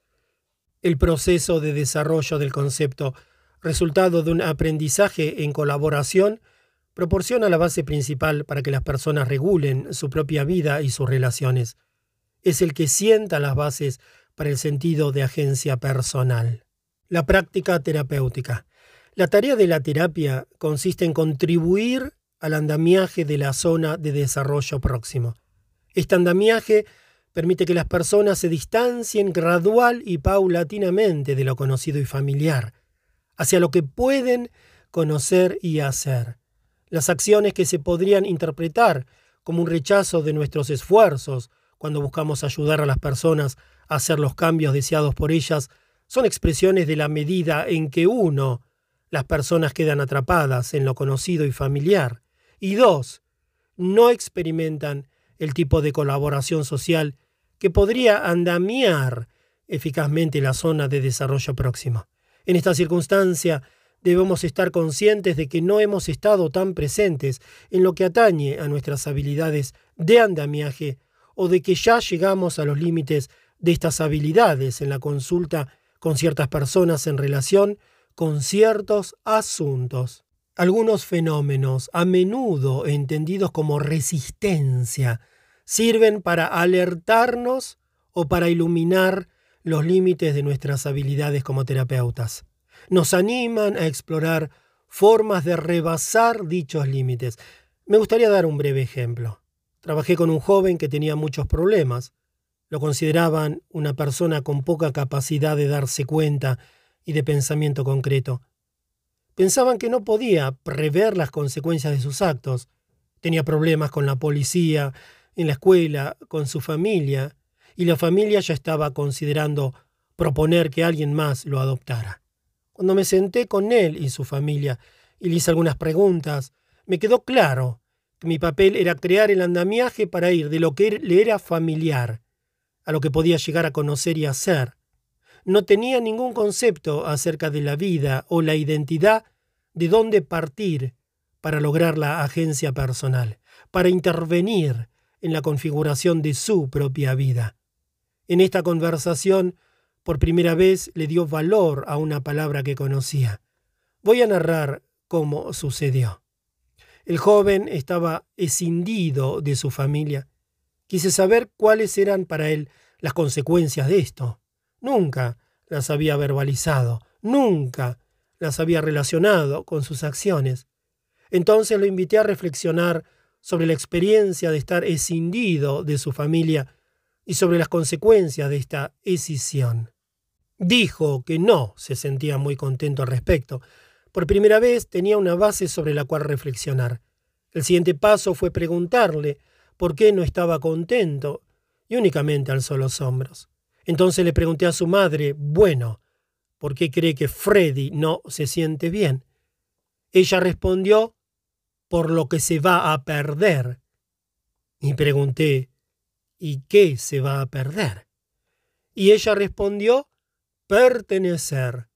Speaker 1: El proceso de desarrollo del concepto, resultado de un aprendizaje en colaboración, proporciona la base principal para que las personas regulen su propia vida y sus relaciones. Es el que sienta las bases para el sentido de agencia personal. La práctica terapéutica. La tarea de la terapia consiste en contribuir al andamiaje de la zona de desarrollo próximo. Este andamiaje permite que las personas se distancien gradual y paulatinamente de lo conocido y familiar, hacia lo que pueden conocer y hacer. Las acciones que se podrían interpretar como un rechazo de nuestros esfuerzos cuando buscamos ayudar a las personas a hacer los cambios deseados por ellas son expresiones de la medida en que uno, las personas quedan atrapadas en lo conocido y familiar, y dos, no experimentan el tipo de colaboración social que podría andamiar eficazmente la zona de desarrollo próximo. En esta circunstancia, debemos estar conscientes de que no hemos estado tan presentes en lo que atañe a nuestras habilidades de andamiaje o de que ya llegamos a los límites de estas habilidades en la consulta con ciertas personas en relación con ciertos asuntos. Algunos fenómenos, a menudo entendidos como resistencia, sirven para alertarnos o para iluminar los límites de nuestras habilidades como terapeutas. Nos animan a explorar formas de rebasar dichos límites. Me gustaría dar un breve ejemplo. Trabajé con un joven que tenía muchos problemas. Lo consideraban una persona con poca capacidad de darse cuenta y de pensamiento concreto. Pensaban que no podía prever las consecuencias de sus actos. Tenía problemas con la policía, en la escuela, con su familia, y la familia ya estaba considerando proponer que alguien más lo adoptara. Cuando me senté con él y su familia y le hice algunas preguntas, me quedó claro que mi papel era crear el andamiaje para ir de lo que le era familiar a lo que podía llegar a conocer y hacer. No tenía ningún concepto acerca de la vida o la identidad de dónde partir para lograr la agencia personal, para intervenir en la configuración de su propia vida. En esta conversación, por primera vez le dio valor a una palabra que conocía. Voy a narrar cómo sucedió. El joven estaba escindido de su familia. Quise saber cuáles eran para él las consecuencias de esto. Nunca las había verbalizado, nunca las había relacionado con sus acciones. Entonces lo invité a reflexionar sobre la experiencia de estar escindido de su familia y sobre las consecuencias de esta escisión. Dijo que no se sentía muy contento al respecto. Por primera vez tenía una base sobre la cual reflexionar. El siguiente paso fue preguntarle por qué no estaba contento y únicamente alzó los hombros. Entonces le pregunté a su madre, bueno, ¿por qué cree que Freddy no se siente bien? Ella respondió por lo que se va a perder. Y pregunté, ¿y qué se va a perder? Y ella respondió, pertenecer.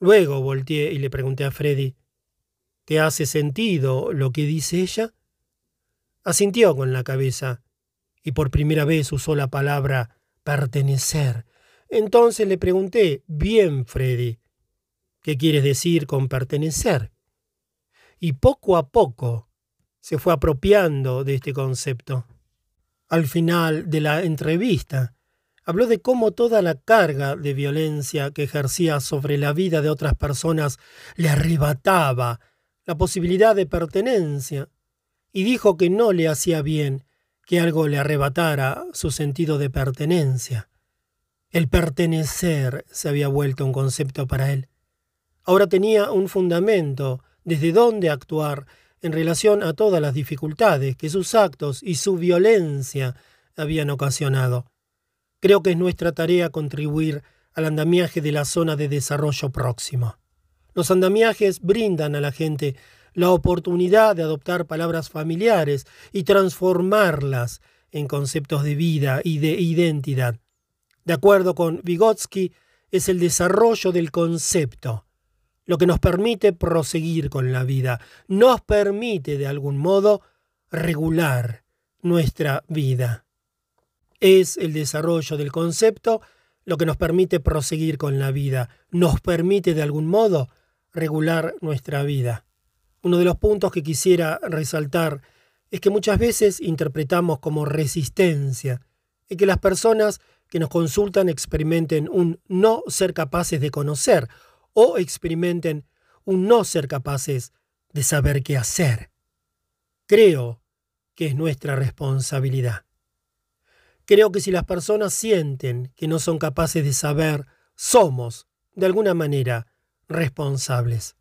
Speaker 1: Luego volteé y le pregunté a Freddy, ¿te hace sentido lo que dice ella? Asintió con la cabeza y por primera vez usó la palabra pertenecer. Entonces le pregunté, bien, Freddy, ¿qué quieres decir con pertenecer? Y poco a poco se fue apropiando de este concepto. Al final de la entrevista, habló de cómo toda la carga de violencia que ejercía sobre la vida de otras personas le arrebataba la posibilidad de pertenencia, y dijo que no le hacía bien que algo le arrebatara su sentido de pertenencia. El pertenecer se había vuelto un concepto para él. Ahora tenía un fundamento desde dónde actuar en relación a todas las dificultades que sus actos y su violencia habían ocasionado. Creo que es nuestra tarea contribuir al andamiaje de la zona de desarrollo próximo. Los andamiajes brindan a la gente la oportunidad de adoptar palabras familiares y transformarlas en conceptos de vida y de identidad. De acuerdo con Vygotsky, es el desarrollo del concepto lo que nos permite proseguir con la vida, nos permite de algún modo regular nuestra vida. Es el desarrollo del concepto lo que nos permite proseguir con la vida, nos permite de algún modo regular nuestra vida. Uno de los puntos que quisiera resaltar es que muchas veces interpretamos como resistencia y que las personas que nos consultan experimenten un no ser capaces de conocer o experimenten un no ser capaces de saber qué hacer. Creo que es nuestra responsabilidad. Creo que si las personas sienten que no son capaces de saber, somos, de alguna manera, responsables.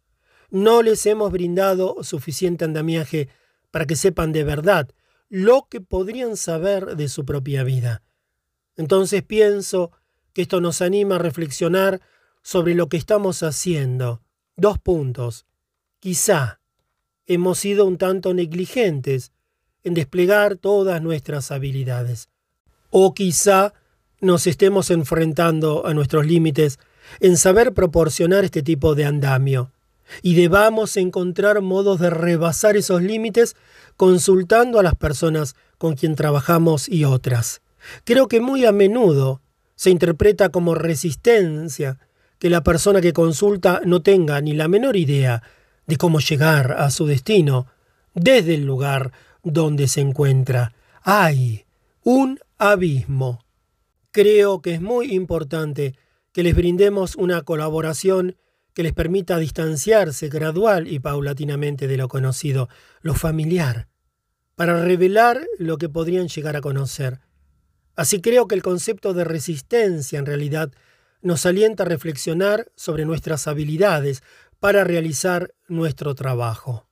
Speaker 1: No les hemos brindado suficiente andamiaje para que sepan de verdad lo que podrían saber de su propia vida. Entonces pienso que esto nos anima a reflexionar sobre lo que estamos haciendo. Dos puntos. Quizá hemos sido un tanto negligentes en desplegar todas nuestras habilidades. O quizá nos estemos enfrentando a nuestros límites en saber proporcionar este tipo de andamio, y debamos encontrar modos de rebasar esos límites consultando a las personas con quien trabajamos y otras. Creo que muy a menudo se interpreta como resistencia que la persona que consulta no tenga ni la menor idea de cómo llegar a su destino desde el lugar donde se encuentra. Hay un abismo. Creo que es muy importante que les brindemos una colaboración que les permita distanciarse gradual y paulatinamente de lo conocido, lo familiar, para revelar lo que podrían llegar a conocer. Así creo que el concepto de resistencia en realidad nos alienta a reflexionar sobre nuestras habilidades para realizar nuestro trabajo.